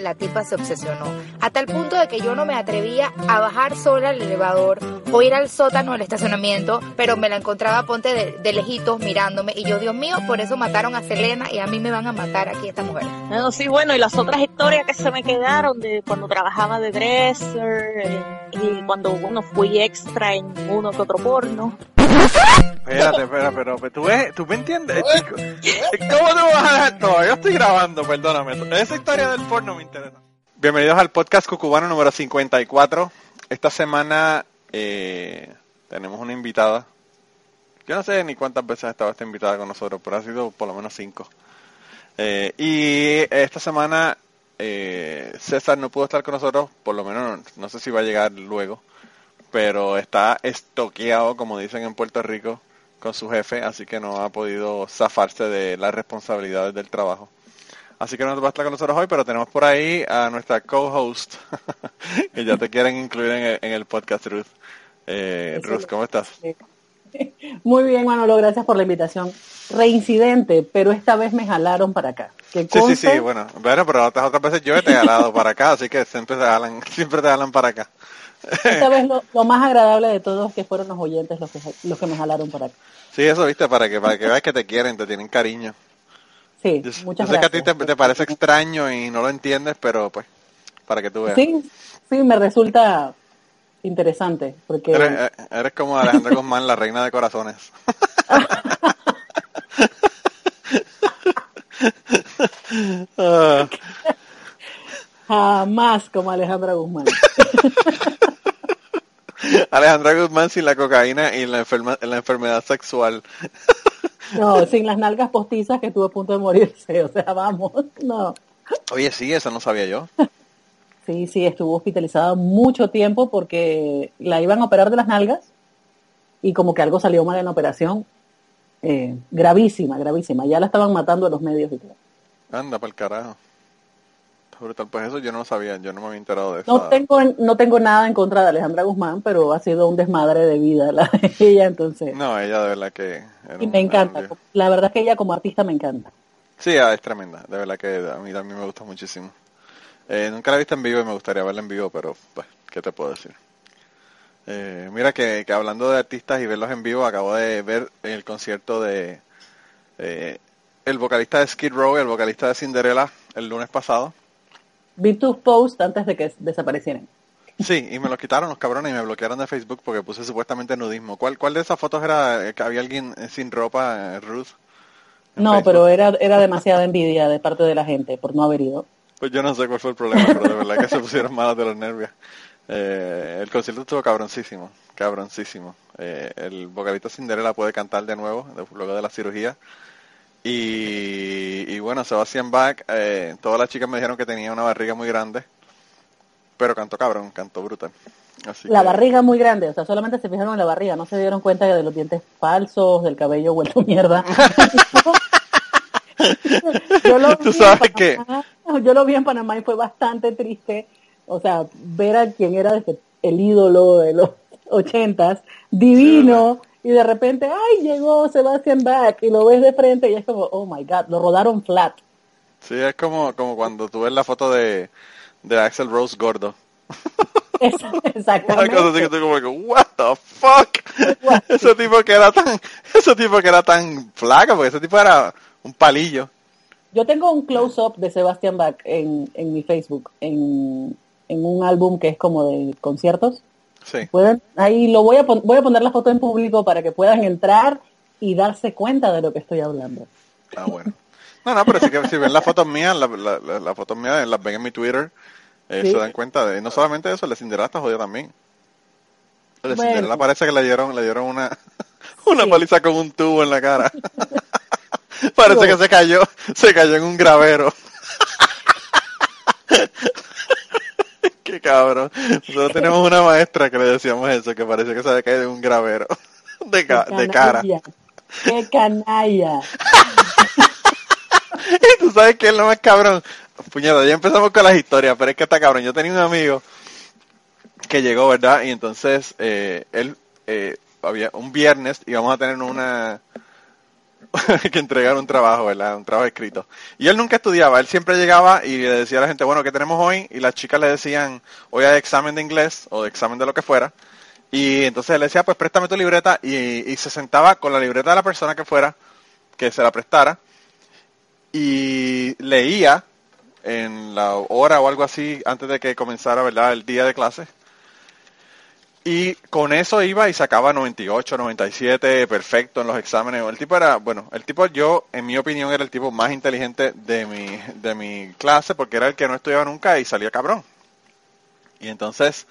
la tipa se obsesionó. Hasta el punto de que yo no me atrevía a bajar sola al elevador o ir al sótano del estacionamiento, pero me la encontraba, ponte de, de lejitos mirándome. Y yo, Dios mío, por eso mataron a Selena y a mí me van a matar aquí esta mujer. No, sí, bueno, y las otras historias que se me quedaron de cuando trabajaba de dresser eh, y cuando uno fui extra en uno que otro porno. Espérate, espérate, pero, pero tú, ves, tú me entiendes, chico. ¿Cómo tú vas a dejar todo? Yo estoy grabando, perdóname. Esa historia del porno me interesa. Bienvenidos al podcast cucubano número 54. Esta semana eh, tenemos una invitada. Yo no sé ni cuántas veces ha estado esta invitada con nosotros, pero ha sido por lo menos cinco. Eh, y esta semana eh, César no pudo estar con nosotros, por lo menos no sé si va a llegar luego, pero está estoqueado, como dicen en Puerto Rico, con su jefe, así que no ha podido zafarse de las responsabilidades del trabajo. Así que no va a estar con nosotros hoy, pero tenemos por ahí a nuestra co-host, que ya te quieren incluir en el, en el podcast, Ruth. Eh, Ruth, ¿cómo estás? Muy bien, Manolo, gracias por la invitación. Reincidente, pero esta vez me jalaron para acá. Que Sí, sí, sí, bueno, bueno, pero otras, otras veces yo te he jalado para acá, así que siempre te jalan, siempre te jalan para acá. Esta vez lo, lo más agradable de todos que fueron los oyentes los que, los que me jalaron para acá. Sí, eso, viste, para que, para que veas que te quieren, te tienen cariño. Sí, Yo, yo muchas sé que a gracias. ti te, te parece extraño y no lo entiendes, pero pues, para que tú veas. Sí, sí, me resulta interesante, porque Eres, eh, eres como Alejandra Guzmán, la reina de corazones. Jamás como Alejandra Guzmán. Alejandra Guzmán sin la cocaína y la, enferma- la enfermedad sexual. No, sin las nalgas postizas que estuvo a punto de morirse, o sea, vamos, no. Oye, sí, eso no sabía yo. Sí, sí, estuvo hospitalizada mucho tiempo porque la iban a operar de las nalgas y como que algo salió mal en la operación. Eh, gravísima, gravísima. Ya la estaban matando a los medios y todo. Anda, para el carajo. Brutal. Pues eso yo no lo sabía, yo no me había enterado de eso. No tengo, no tengo nada en contra de Alejandra Guzmán, pero ha sido un desmadre de vida la de ella, entonces. No, ella de verdad que... y me un encanta. La verdad es que ella como artista me encanta. Sí, ah, es tremenda. De verdad que a mí también me gusta muchísimo. Eh, nunca la he visto en vivo y me gustaría verla en vivo, pero pues, ¿qué te puedo decir? Eh, mira que, que hablando de artistas y verlos en vivo, acabo de ver el concierto de eh, el vocalista de Skid Row y el vocalista de Cinderella el lunes pasado. Vi tus posts antes de que desaparecieran. Sí, y me lo quitaron los cabrones y me bloquearon de Facebook porque puse supuestamente nudismo. ¿Cuál, cuál de esas fotos era que había alguien sin ropa, eh, Ruth? No, Facebook? pero era, era demasiada envidia de parte de la gente por no haber ido. Pues yo no sé cuál fue el problema, pero de verdad que se pusieron malos de los nervios. Eh, el concierto estuvo cabroncísimo, cabroncísimo. Eh, el vocalista Cinderella puede cantar de nuevo, luego de la cirugía. Y, y bueno, Sebastian Bach, eh, todas las chicas me dijeron que tenía una barriga muy grande, pero cantó cabrón, cantó brutal. Así La que- barriga muy grande, o sea, solamente se fijaron en la barriga, no se dieron cuenta de los dientes falsos, del cabello vuelto mierda. yo lo Tú vi sabes en Panamá, yo lo vi en Panamá y fue bastante triste, o sea, ver a quien era el ídolo de los ochentas, divino, y de repente, ay, llegó Sebastian Bach, y lo ves de frente y es como, oh my god, lo rodaron flat. Sí, es como, como cuando tú ves la foto de, de Axel Rose gordo. Es- Una cosa así que Exactamente. tú como que, what the fuck? What? ese tipo que era tan, ese tipo que era tan flaco, porque ese tipo era un palillo. Yo tengo un close-up de Sebastian Bach en, en mi Facebook, en, en un álbum que es como de conciertos. Sí. Pueden, ahí lo voy a, voy a poner la foto en público para que puedan entrar y darse cuenta de lo que estoy hablando. Ah, bueno. No, no, pero que si ven las fotos mías, la- la- la- las fotos mías las ven en mi Twitter, eh, Sí. se dan cuenta de, no solamente eso, el de Cinderella está jodido también. El de Bueno. Cinderella parece que le dieron, le dieron una, una Sí. paliza con un tubo en la cara. parece que se cayó, se cayó en un gravero. Qué cabrón. Nosotros tenemos una maestra que le decíamos eso, que parece que se había caído en un gravero. De, ca- ¡Qué de cara. ¡Qué canalla! Y tú sabes que es lo más cabrón. Puñeta, ya empezamos con las historias, pero es que está cabrón. Yo tenía un amigo que llegó, ¿verdad? Y entonces eh, él, eh, había un viernes íbamos a tener una que entregar un trabajo, ¿verdad? Un trabajo escrito. Y él nunca estudiaba, él siempre llegaba y le decía a la gente, bueno, ¿qué tenemos hoy? Y las chicas le decían, hoy hay examen de inglés o de examen de lo que fuera. Y entonces él decía, pues préstame tu libreta y, y se sentaba con la libreta de la persona que fuera, que se la prestara, y leía en la hora o algo así antes de que comenzara, ¿verdad? El día de clase. Y con eso iba y sacaba 98, 97, perfecto en los exámenes. El tipo era, bueno, el tipo yo, en mi opinión, era el tipo más inteligente de mi, de mi clase porque era el que no estudiaba nunca y salía cabrón. Y entonces,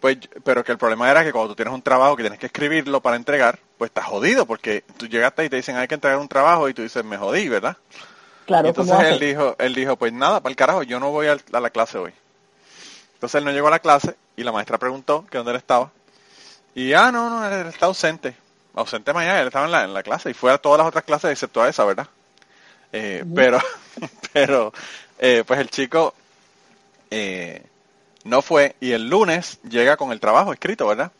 pues, pero que el problema era que cuando tú tienes un trabajo que tienes que escribirlo para entregar, pues estás jodido porque tú llegaste y te dicen hay que entregar un trabajo y tú dices me jodí, ¿verdad? Claro, Y entonces ¿cómo él dijo, él dijo, pues nada, para el carajo, yo no voy a la clase hoy. Entonces él no llegó a la clase y la maestra preguntó que dónde él estaba. Y ah, no, no, él está ausente. Ausente mañana, él estaba en la, en la clase y fue a todas las otras clases excepto a esa, ¿verdad? Eh, Pero, pero, eh, pues el chico eh, no fue y el lunes llega con el trabajo escrito, ¿verdad?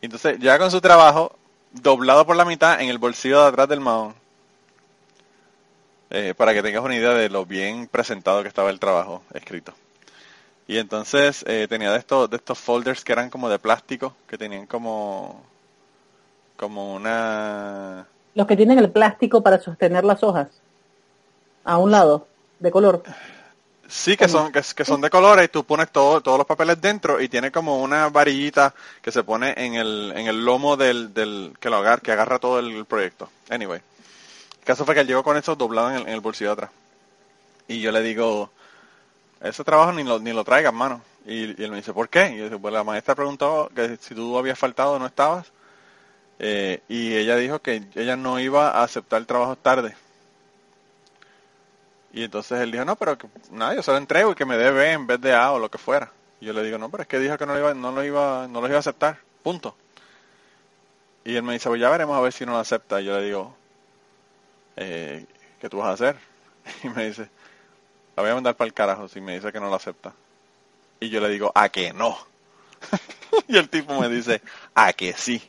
Y Entonces llega con su trabajo doblado por la mitad en el bolsillo de atrás del mahón. Eh, para que tengas una idea de lo bien presentado que estaba el trabajo escrito. Y entonces eh, tenía de estos, de estos folders que eran como de plástico, que tenían como, como una... Los que tienen el plástico para sostener las hojas. A un lado, de color. Sí, que son, que, que son de colores y tú pones todo, todos los papeles dentro y tiene como una varillita que se pone en el, en el lomo del, del que lo agarra, que agarra todo el proyecto. Anyway. El caso fue que él llegó con eso doblado en el, en el bolsillo de atrás. Y yo le digo, ese trabajo ni lo, ni lo traigas, mano. Y, él me dice, ¿por qué? Y yo digo, pues la maestra preguntó que si tú habías faltado o no estabas. Eh, y ella dijo que ella no iba a aceptar trabajos tarde. Y entonces él dijo, no, pero que, nada, yo se lo entrego y que me dé B en vez de A o lo que fuera. Y yo le digo, no, pero es que dijo que no lo iba, no lo iba, no lo iba a aceptar, punto. Y él me dice, pues ya veremos a ver si no lo acepta. Y yo le digo, eh, ¿qué tú vas a hacer? Y me dice, la voy a mandar para el carajo si me dice que no lo acepta. Y yo le digo, ¿a que no? y el tipo me dice, ¿a que sí?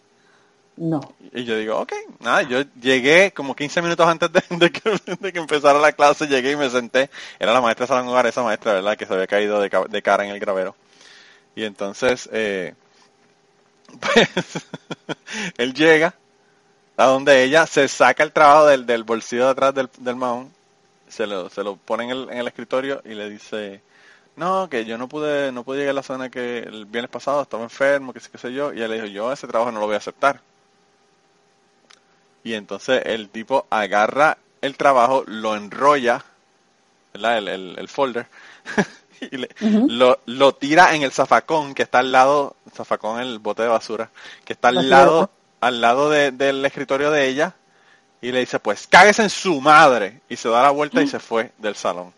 No. Y yo digo, ok, nada, yo llegué como 15 minutos antes de, de que, de que empezara la clase, llegué y me senté. Era la maestra Salón Hogar, esa maestra, ¿verdad? Que se había caído de, de cara en el gravero. Y entonces, eh, pues, él llega a donde ella se saca el trabajo del, del bolsillo de atrás del, del mahón, se lo, se lo pone en el, en el escritorio y le dice, no, que yo no pude, no pude llegar a la zona que el viernes pasado, estaba enfermo, que sé, qué sé yo, y ella le dijo, yo ese trabajo no lo voy a aceptar. Y entonces el tipo agarra el trabajo, lo enrolla, ¿verdad? El, el, el folder, y le- lo, lo tira en el zafacón que está al lado, zafacón el bote de basura, que está al Basura. lado, al lado de- del escritorio de ella, y le dice, pues cáguese en su madre, y se da la vuelta y se fue del salón.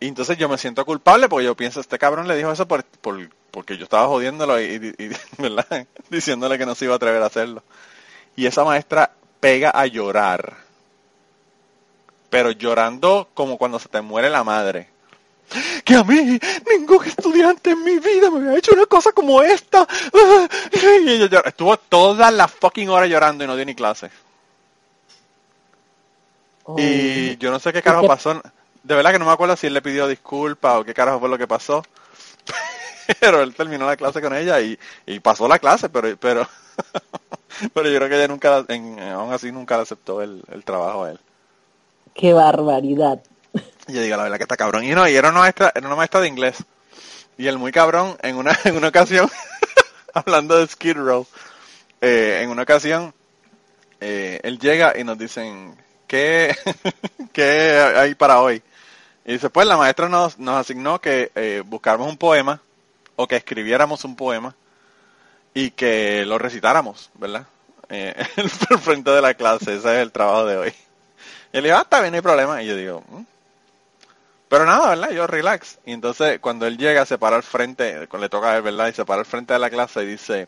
Y entonces yo me siento culpable porque yo pienso, este cabrón le dijo eso por, por- porque yo estaba jodiéndolo y, y- y- ¿verdad? diciéndole que no se iba a atrever a hacerlo. Y esa maestra pega a llorar. Pero llorando como cuando se te muere la madre. Que a mí ningún estudiante en mi vida me había hecho una cosa como esta. Y ella llora- estuvo toda la fucking hora llorando y no dio ni clase. Oh. Y yo no sé qué carajo qué- pasó. De verdad que no me acuerdo si él le pidió disculpas o qué carajo fue lo que pasó. Pero él terminó la clase con ella y, y pasó la clase, pero pero pero yo creo que ella nunca, en- aún así nunca le aceptó el, el trabajo a él. Qué barbaridad. Y yo digo, la verdad que está cabrón. Y no, y era una maestra, era una maestra de inglés. Y el muy cabrón, en una, en una ocasión, hablando de Skid Row, eh, en una ocasión, eh, él llega y nos dicen, ¿qué, ¿qué hay para hoy? Y dice, pues la maestra nos, nos asignó que eh, buscáramos un poema, o que escribiéramos un poema, y que lo recitáramos, ¿verdad? Eh, al frente de la clase, ese es el trabajo de hoy. Y él dijo, ah, está bien, no hay problema. Y yo digo, "Mm". pero nada, ¿verdad? Yo relax. Y entonces cuando él llega, se para al frente, le toca a él, ¿verdad? Y se para al frente de la clase y dice,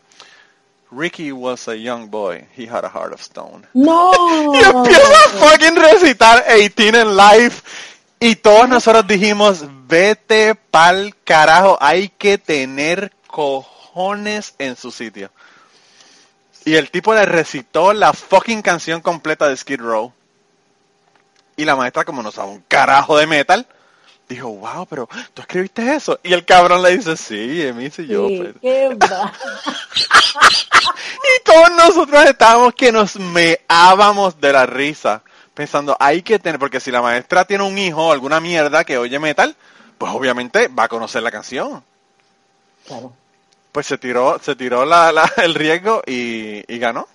Ricky was a young boy, he had a heart of stone. No. Y empieza a fucking recitar 18 en live. Y todos nosotros dijimos, vete pa'l carajo, hay que tener cojones en su sitio. Y el tipo le recitó la fucking canción completa de Skid Row. Y la maestra, como no sabe un carajo de metal, dijo, wow, pero tú escribiste eso. Y el cabrón le dice, sí, Emis y yo. Sí, pues". qué va- Y todos nosotros estábamos que nos meábamos de la risa. Pensando, hay que tener, porque si la maestra tiene un hijo o alguna mierda que oye metal, pues obviamente va a conocer la canción. Claro. Pues se tiró, se tiró la, la- el riesgo y, y ganó.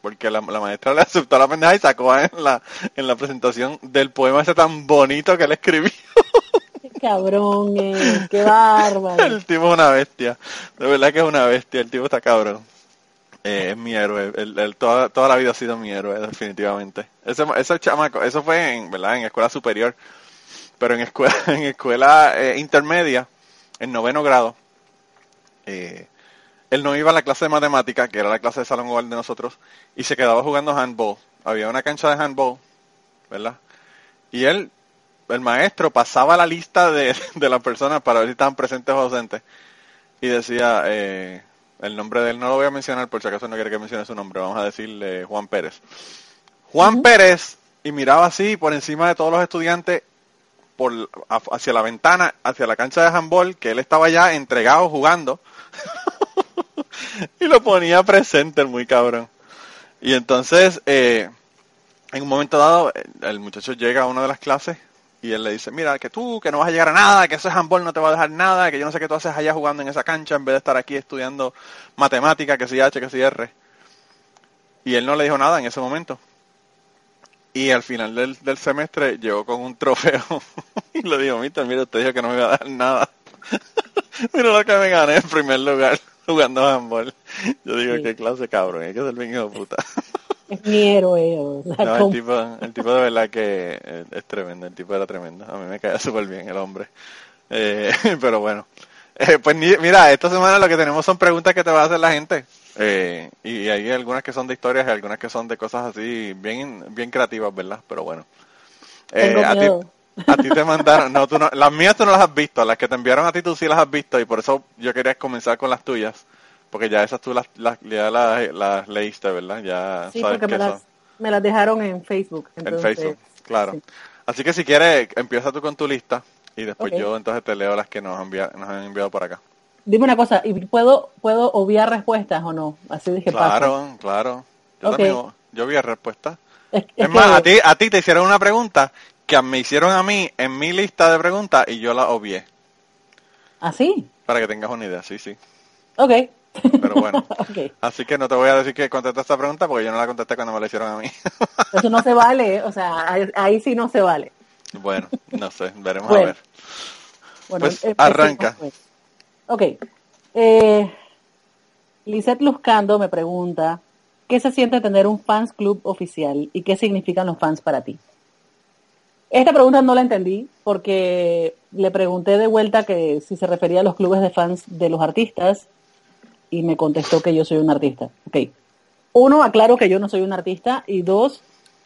Porque la, la maestra le aceptó la pendeja y sacó en la, en la presentación del poema ese tan bonito que él escribió. Qué cabrón, eh, qué bárbaro. El tipo es una bestia. De verdad que es una bestia. El tipo está cabrón. Eh, es mi héroe. Él toda, toda la vida ha sido mi héroe, definitivamente. Ese, ese chamaco, eso fue en, ¿verdad? en escuela superior. Pero en escuela, en escuela eh, intermedia, en noveno grado, eh, él no iba a la clase de matemática, que era la clase de salón igual de nosotros, y se quedaba jugando handball. Había una cancha de handball, ¿verdad? Y él, el maestro, pasaba la lista de, de las personas para ver si estaban presentes o ausentes. Y decía, eh, el nombre de él no lo voy a mencionar, por si acaso no quiere que mencione su nombre, vamos a decirle Juan Pérez. Juan Pérez, y miraba así por encima de todos los estudiantes, por, hacia la ventana, hacia la cancha de handball, que él estaba ya entregado jugando. y lo ponía presente el muy cabrón. Y entonces, eh, en un momento dado, el- el muchacho llega a una de las clases y él le dice, mira, que tú, que no vas a llegar a nada, que ese handball no te va a dejar nada, que yo no sé qué tú haces allá jugando en esa cancha en vez de estar aquí estudiando matemática, que si H, que si R. Y él no le dijo nada en ese momento. Y al final del, del semestre llegó con un trofeo y le dijo, mister, mira, usted dijo que no me iba a dar nada. mira lo que me gané en primer lugar jugando handball. Yo digo, Sí. qué clase cabrón, hay que ser bien hijo de puta. Es mi héroe. o sea, No, el tipo, el tipo de verdad que eh, es tremendo, el tipo era tremendo. A mí me caía súper bien el hombre. Eh, pero bueno. Eh, pues ni- mira, esta semana lo que tenemos son preguntas que te va a hacer la gente. Eh, y hay algunas que son de historias y algunas que son de cosas así bien bien creativas, ¿verdad? Pero bueno. Eh, Tengo a, ti, a ti te mandaron, no, tú no, las mías tú no las has visto, las que te enviaron a ti tú sí las has visto y por eso yo quería comenzar con las tuyas, porque ya esas tú las, las, ya las, las leíste, ¿verdad? Ya Sí, sabes porque me las, me las dejaron en Facebook. en Facebook, claro. sí. Así que si quieres, empieza tú con tu lista y después yo entonces te leo las que nos, envía- nos han enviado por acá. Dime una cosa, ¿y puedo, puedo obviar respuestas o no? Así dije Claro, claro. Yo Ok. también, yo vi la respuesta. Es, Es, es más, que- a ti, a ti te hicieron una pregunta que me hicieron a mí en mi lista de preguntas y yo la obvié. ¿Así? Para que tengas una idea, sí, sí. Ok. Pero bueno. Así que no te voy a decir que contesté esta pregunta porque yo no la contesté cuando me la hicieron a mí. Eso no se vale, o sea, ahí, ahí sí no se vale. bueno, no sé, veremos Bueno. a ver. Bueno, Pues, empecemos, arranca. pues. Ok. Eh, Lisette Luzcando me pregunta, ¿qué se siente tener un fans club oficial y qué significan los fans para ti? Esta pregunta no la entendí porque le pregunté de vuelta que si se refería a los clubes de fans de los artistas y me contestó que yo soy un artista. Ok. Uno, aclaro que yo no soy un artista y dos,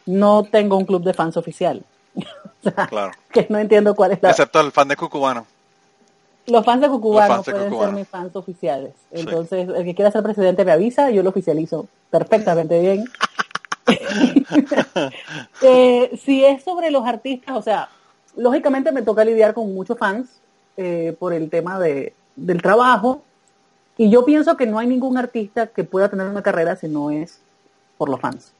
no tengo un club de fans oficial. o sea, Claro. que no entiendo cuál es la... Excepto el fan de Cucubano. Los fans de Cucubano Los fans de pueden Cucubano. ser mis fans oficiales. Entonces, el que quiera ser presidente me avisa, yo lo oficializo perfectamente bien. Eh, si es sobre los artistas, o sea, lógicamente me toca lidiar con muchos fans eh, por el tema de, del trabajo. Y yo pienso que no hay ningún artista que pueda tener una carrera si no es por los fans.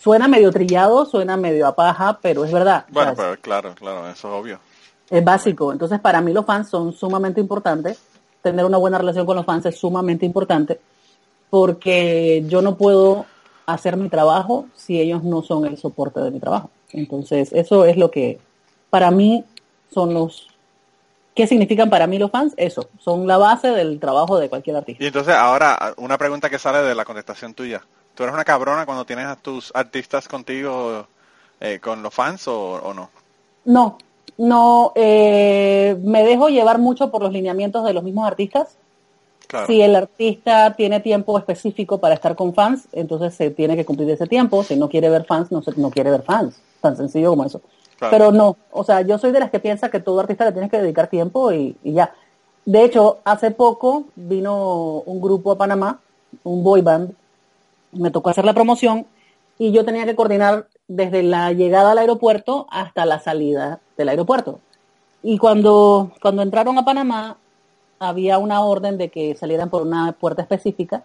Suena medio trillado, suena medio a paja, pero es verdad. Bueno, pero claro, claro, eso es obvio. es básico. Entonces, para mí los fans son sumamente importantes. Tener una buena relación con los fans es sumamente importante porque yo no puedo hacer mi trabajo si ellos no son el soporte de mi trabajo. Entonces, eso es lo que para mí son los... ¿Qué significan para mí los fans? Eso, son la base del trabajo de cualquier artista. Y entonces ahora, una pregunta que sale de la contestación tuya. ¿Tú eres una cabrona cuando tienes a tus artistas contigo eh, con los fans o, o no? No, no, eh, me dejo llevar mucho por los lineamientos de los mismos artistas. Claro. Si el artista tiene tiempo específico para estar con fans, entonces se tiene que cumplir ese tiempo. Si no quiere ver fans, no, se- no quiere ver fans. Tan sencillo como eso. Pero no, o sea, yo soy de las que piensa que todo artista le tienes que dedicar tiempo y, ya. De hecho, hace poco vino un grupo a Panamá, un boy band, me tocó hacer la promoción y yo tenía que coordinar desde la llegada al aeropuerto hasta la salida del aeropuerto. Y cuando, cuando entraron a Panamá, había una orden de que salieran por una puerta específica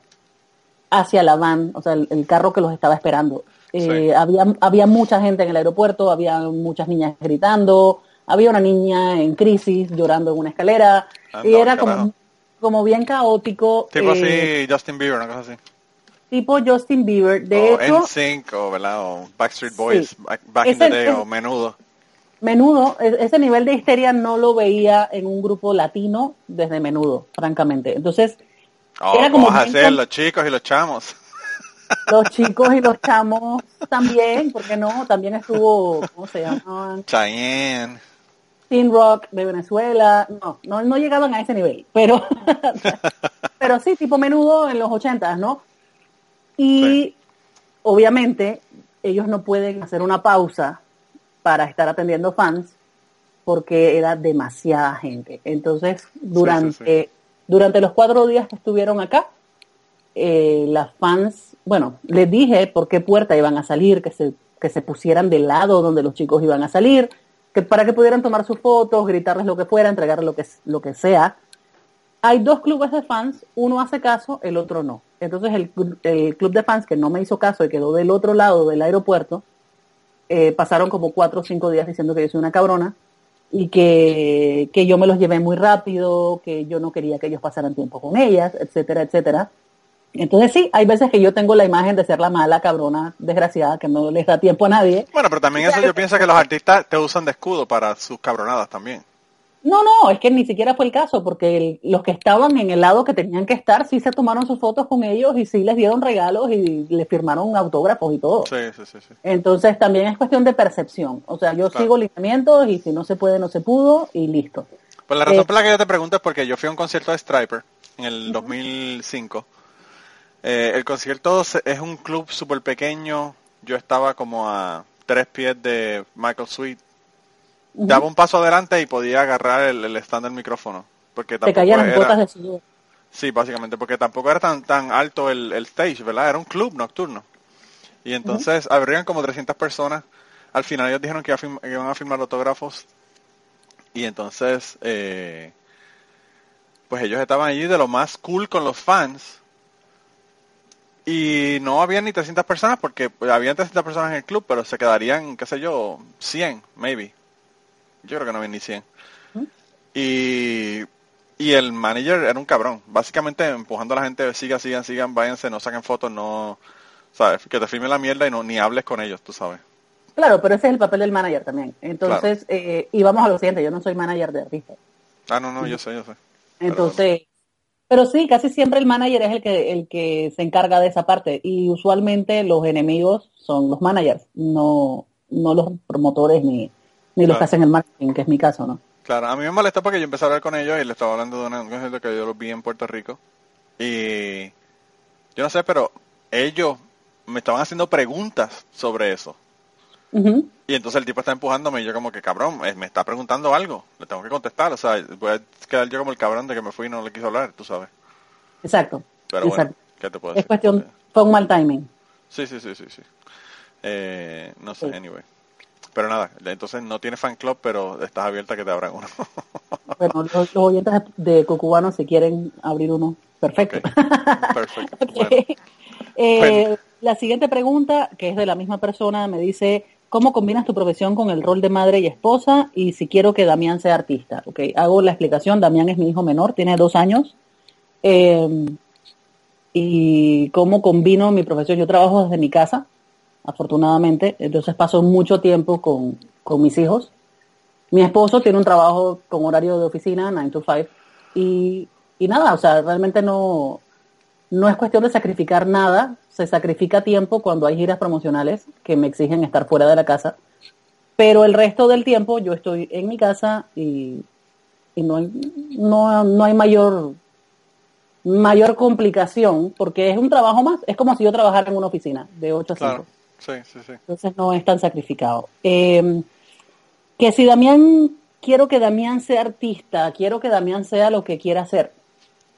hacia la van, o sea, el carro que los estaba esperando. Eh, había, había mucha gente en el aeropuerto, había muchas niñas gritando, había una niña en crisis llorando en una escalera, y era como, como bien caótico. Tipo eh, así, Justin Bieber, una cosa así. tipo Justin Bieber. De o hecho, NSYNC, o, ¿verdad? o Backstreet Boys, Sí. back, back in the day, o Menudo. Menudo, ese nivel de histeria no lo veía en un grupo latino desde Menudo, francamente. Entonces, Oh, Era como ¿cómo vas a hacer los chicos y los chamos? Los chicos y los chamos también, porque no, también estuvo, ¿cómo se llamaban? Cheyenne. Teen Rock de Venezuela, no, no, no llegaban a ese nivel, pero, pero sí, tipo menudo en los ochentas, ¿no? Y Sí. obviamente ellos no pueden hacer una pausa para estar atendiendo fans porque era demasiada gente. Entonces, durante, durante los cuatro días que estuvieron acá, eh, las fans, bueno, les dije por qué puerta iban a salir, que se, que se pusieran del lado donde los chicos iban a salir, que para que pudieran tomar sus fotos, gritarles lo que fuera, entregarles lo que, lo que sea. Hay dos clubes de fans, uno hace caso, el otro no. Entonces el, el club de fans que no me hizo caso y quedó del otro lado del aeropuerto, eh, pasaron como cuatro o cinco días diciendo que yo soy una cabrona y que, que yo me los llevé muy rápido, que yo no quería que ellos pasaran tiempo con ellas, etcétera, etcétera. Entonces sí, hay veces que yo tengo la imagen de ser la mala cabrona desgraciada que no les da tiempo a nadie. Bueno, pero también eso yo pienso que los artistas te usan de escudo para sus cabronadas también. No, no, es que ni siquiera fue el caso, porque el- los que estaban en el lado que tenían que estar sí se tomaron sus fotos con ellos y sí les dieron regalos y les firmaron autógrafos y todo. Sí, sí, sí. sí. Entonces también es cuestión de percepción. O sea, yo Claro. sigo lineamientos y si no se puede, no se pudo y listo. Pues la razón Eh, por la que yo te pregunto es porque yo fui a un concierto de Striper en el 2005. Eh, el concierto es un club súper pequeño. Yo estaba como a tres pies de Michael Sweet. Daba un paso adelante y podía agarrar el, el stand del micrófono. Porque Te caían era- gotas de sudor. Sí, básicamente, porque tampoco era tan tan alto el, el stage, ¿verdad? Era un club nocturno. Y entonces habrían como 300 personas. Al final ellos dijeron que iban a firmar autógrafos. Y entonces, eh, pues ellos estaban allí de lo más cool con los fans. Y no había ni 300 personas porque pues, habían 300 personas en el club, pero se quedarían, qué sé yo, 100, maybe. Yo creo que no había ni 100. Y, y el manager era un cabrón. Básicamente empujando a la gente, sigan, sigan, sigan, váyanse, no saquen fotos, no... ¿Sabes? Que te filmen la mierda y no ni hables con ellos, tú sabes. Claro, pero ese es el papel del manager también. Entonces, eh, y vamos a lo siguiente, yo no soy manager de artistas. Ah, no, no, yo sé, yo sé. Entonces, pero sí, casi siempre el manager es el que, el que se encarga de esa parte. Y usualmente los enemigos son los managers, no, no los promotores ni, ni los que hacen el marketing, que es mi caso, ¿no? Claro, a mí me molestó porque yo empecé a hablar con ellos y les estaba hablando de una- un concierto que yo los vi en Puerto Rico. Y yo no sé, pero ellos me estaban haciendo preguntas sobre eso. Y entonces el tipo está empujándome y yo como que cabrón, eh, me está preguntando algo, le tengo que contestar, o sea, voy a quedar yo como el cabrón de que me fui y no le quiso hablar, tú sabes. Exacto. Pero bueno. ¿qué te puedo Es decir? cuestión, fue un mal timing. Sí, sí, sí, sí, sí. Eh, no sé, Sí. anyway. Pero nada, entonces no tiene fan club, pero estás abierta que te abran uno. Bueno, los, los oyentes de Cucubano, si quieren abrir uno, perfecto. Perfecto. Bueno, Eh, Bueno. La siguiente pregunta, que es de la misma persona, me dice, ¿cómo combinas tu profesión con el rol de madre y esposa? Y si quiero que Damián sea artista. Ok, hago la explicación. Damián es mi hijo menor, tiene dos años. Eh, y cómo combino mi profesión. Yo trabajo desde mi casa, afortunadamente, entonces paso mucho tiempo con, con mis hijos. Mi esposo tiene un trabajo con horario de oficina, 9 to 5, y, y nada, o sea, realmente no, no es cuestión de sacrificar nada, se sacrifica tiempo cuando hay giras promocionales que me exigen estar fuera de la casa, pero el resto del tiempo yo estoy en mi casa y, y no, hay, no, no hay mayor mayor complicación porque es un trabajo más, es como si yo trabajara en una oficina de 8 a 5. claro. Sí, sí, sí. Entonces no es tan sacrificado. Eh, que si Damián, quiero que Damián sea artista, quiero que Damián sea lo que quiera hacer.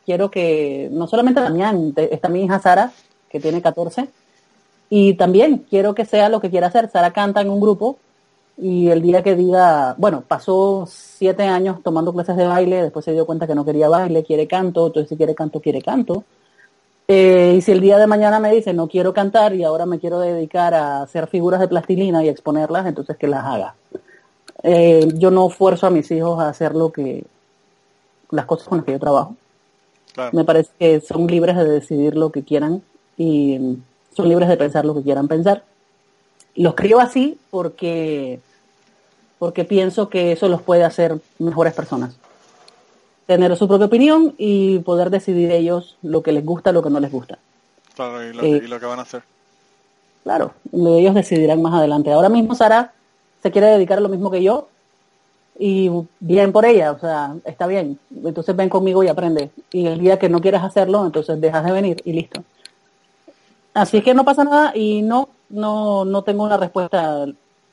Quiero que, no solamente Damián, te- está mi hija Sara, que tiene 14. Y también quiero que sea lo que quiera hacer. Sara canta en un grupo y el día que diga, bueno, pasó siete años tomando clases de baile, después se dio cuenta que no quería baile, quiere canto, entonces si quiere canto, quiere canto. Eh, y si el día de mañana me dice no quiero cantar y ahora me quiero dedicar a hacer figuras de plastilina y exponerlas, entonces que las haga. Eh, yo no fuerzo a mis hijos a hacer lo que las cosas con las que yo trabajo. Me parece que son libres de decidir lo que quieran y son libres de pensar lo que quieran pensar. Los crío así porque, porque pienso que eso los puede hacer mejores personas. Tener su propia opinión y poder decidir ellos lo que les gusta, lo que no les gusta. Claro, y lo, y lo que van a hacer. Claro, ellos decidirán más adelante. Ahora mismo Sara se quiere dedicar a lo mismo que yo y bien por ella, o sea, está bien. Entonces ven conmigo y aprende. Y el día que no quieras hacerlo, entonces dejas de venir y listo. Así es que no pasa nada y no, no, no tengo una respuesta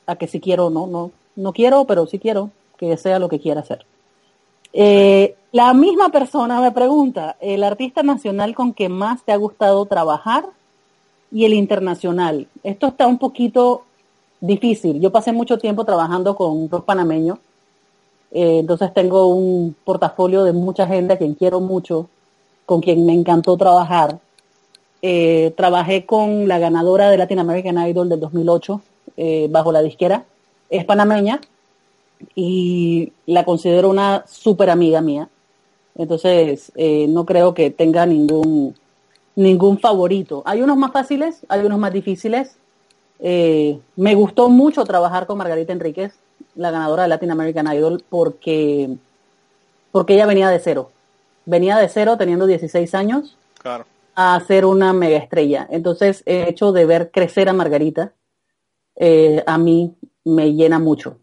a que si quiero o no, no, no quiero, pero sí quiero que sea lo que quiera hacer. Eh, la misma persona me pregunta, el artista nacional con que más te ha gustado trabajar y el internacional. Esto está un poquito difícil. Yo pasé mucho tiempo trabajando con rock panameño, eh, entonces tengo un portafolio de mucha gente a quien quiero mucho, con quien me encantó trabajar eh, trabajé con la ganadora de Latin American Idol del 2008 eh, bajo la disquera. Es panameña y la considero una súper amiga mía. Entonces, no creo que tenga ningún, ningún favorito. Hay unos más fáciles, hay unos más difíciles. me gustó mucho trabajar con Margarita Enríquez, la ganadora de Latin American Idol, porque, porque ella venía de cero. Venía de cero teniendo 16 años. Claro a ser una mega estrella. Entonces, el hecho de ver crecer a Margarita, eh, a mí me llena mucho.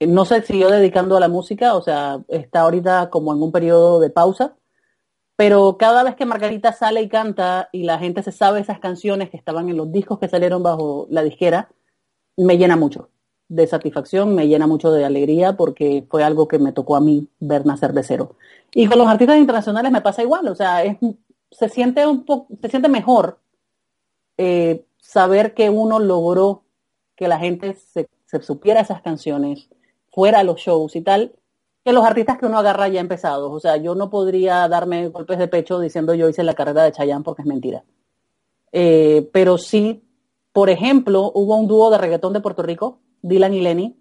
No se siguió dedicando a la música, o sea, está ahorita como en un periodo de pausa, pero cada vez que Margarita sale y canta y la gente se sabe esas canciones que estaban en los discos que salieron bajo la disquera, me llena mucho de satisfacción, me llena mucho de alegría porque fue algo que me tocó a mí ver nacer de cero. Y con los artistas internacionales me pasa igual, o sea, se siente un se siente mejor eh, saber que uno logró que la gente se, supiera esas canciones, fuera los shows y tal, que los artistas que uno agarra ya empezados. O sea, yo no podría darme golpes de pecho diciendo yo hice la carrera de Chayanne porque es mentira. Eh, pero sí, por ejemplo, hubo un dúo de reggaetón de Puerto Rico, Dylan y Lenny,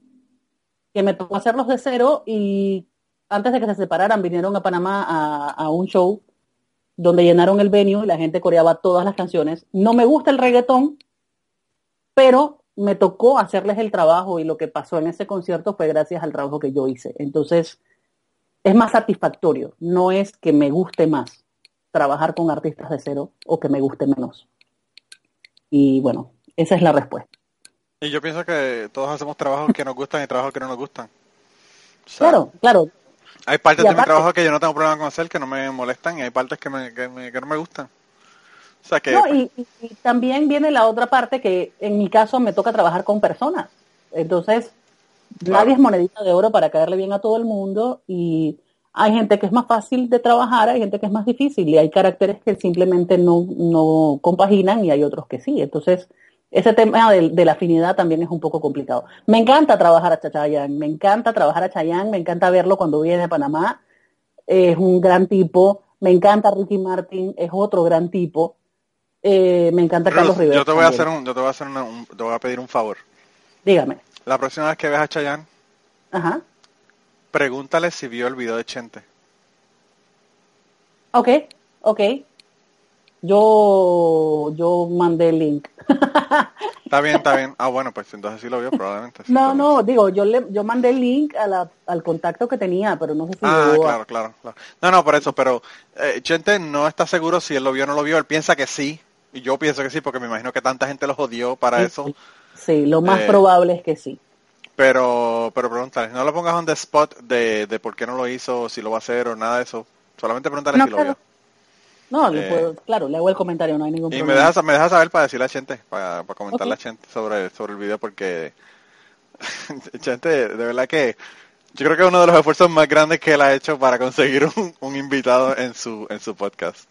que me tocó hacerlos de cero y antes de que se separaran vinieron a Panamá a, un show donde llenaron el venue y la gente coreaba todas las canciones. No me gusta el reggaetón, pero me tocó hacerles el trabajo y lo que pasó en ese concierto fue gracias al trabajo que yo hice. Entonces, es más satisfactorio, no es que me guste más trabajar con artistas de cero o que me guste menos. Y bueno, esa es la respuesta. Y yo pienso que todos hacemos trabajos que nos gustan y trabajos que no nos gustan. claro, claro. Hay partes de mi trabajo que yo no tengo problema con hacer, que no me molestan, y hay partes que, me, que, no me gustan. O sea que... No, y, también viene la otra parte que en mi caso me toca trabajar con personas. Entonces, nadie es monedita de oro para caerle bien a todo el mundo y hay gente que es más fácil de trabajar, hay gente que es más difícil y hay caracteres que simplemente no, no compaginan y hay otros que sí. Entonces, ese tema de, la afinidad también es un poco complicado. Me encanta trabajar a Chayanne, me encanta trabajar a Chayanne, me encanta verlo cuando viene a Panamá, es un gran tipo, me encanta Ricky Martin, es otro gran tipo, eh, me encanta Carlos Rivera. Yo te voy a hacer un, yo te voy a hacer te voy a pedir un favor. Dígame. La próxima vez que veas a Chayanne, Ajá. pregúntale si vio el video de Chente. Ok, ok. Yo, yo mandé el link. Está bien, está bien. Ah, bueno, pues entonces sí lo vio probablemente. no, no, digo, yo le, yo mandé el link a la, al contacto que tenía, pero no sé si Ah, claro, claro, claro. No, no, por eso, pero eh, Chente no está seguro si él lo vio o no lo vio. Él piensa que sí, y yo pienso que sí, porque me imagino que tanta gente lo jodió para eso. Sí, lo más eh, probable es que sí. Pero, pero pregúntale, no lo pongas on the spot de, de por qué no lo hizo, si lo va a hacer o nada de eso. Solamente pregúntale si lo vio. No, eh, claro, le hago el comentario, no hay ningún problema. Y me dejas, me dejas saber para decirle a Chente, para, para comentarle a Chente sobre, sobre el video, porque Chente, de verdad que yo creo que es uno de los esfuerzos más grandes que él ha hecho para conseguir un, invitado en su, en su podcast.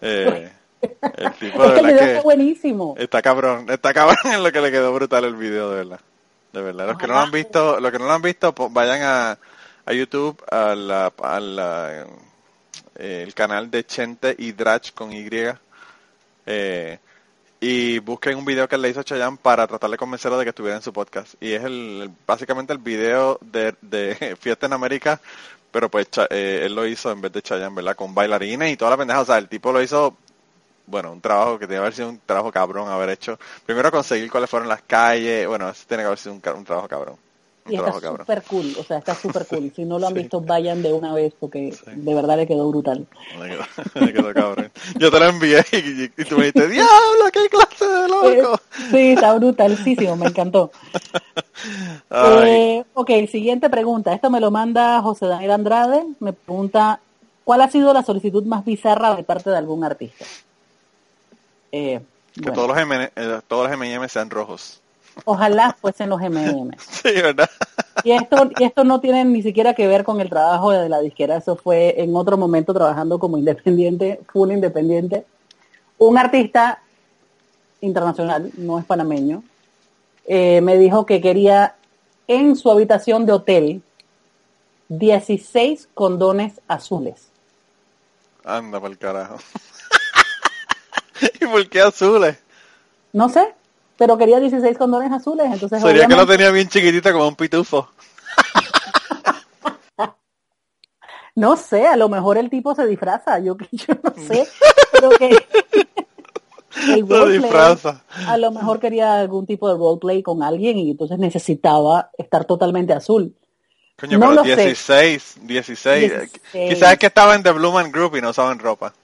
Eh, El tipo Es de que el video está buenísimo. está cabrón, está cabrón en lo que le quedó brutal el video, de verdad. De verdad. Los que no lo han visto, los que no lo han visto, pues vayan a, a YouTube, a la, a la, eh, el canal de Chente y Drach con Y. Eh, y busquen un video que le hizo Chayanne para tratar de convencerlo de que estuviera en su podcast. Y es el, básicamente el video de, de Fiesta en América, pero pues eh, él lo hizo en vez de Chayanne, ¿verdad? Con bailarines y toda la pendeja. O sea, el tipo lo hizo, bueno, un trabajo que tiene que haber sido un trabajo cabrón haber hecho. Primero conseguir cuáles fueron las calles. Bueno, tiene que haber sido un, un trabajo cabrón. Y está súper cool, o sea, está súper cool. Si no lo han Sí. visto, vayan de una vez porque Sí. de verdad le quedó brutal. Me quedó, cabrón. Yo te lo envié y, y- tú me dijiste, ¡Diablo, qué clase de loco! Sí, está brutalísimo, me encantó. Eh, ok, siguiente pregunta. Esto me lo manda José Daniel Andrade. Me pregunta, ¿cuál ha sido la solicitud más bizarra de parte de algún artista? Eh, que bueno, todos los, M- todos los M&M sean rojos. Ojalá fuesen los M&M. Sí, ¿verdad? Y esto, y esto no tiene ni siquiera que ver con el trabajo de la disquera, eso fue en otro momento trabajando como independiente, full independiente. Un artista internacional, no es panameño, eh, me dijo que quería en su habitación de hotel 16 condones azules. Anda por el carajo. ¿Y por qué azules? No sé, pero quería 16 condones azules, entonces Sería que lo tenía bien chiquitita como un pitufo. No sé, a lo mejor el tipo se disfraza, yo, yo no sé, pero que el Se disfraza. a lo mejor quería algún tipo de roleplay con alguien y entonces necesitaba estar totalmente azul. Coño, No pero lo sé. 16, 16. 16. Quizás es que estaba en The Blue Man Group y no usaban ropa.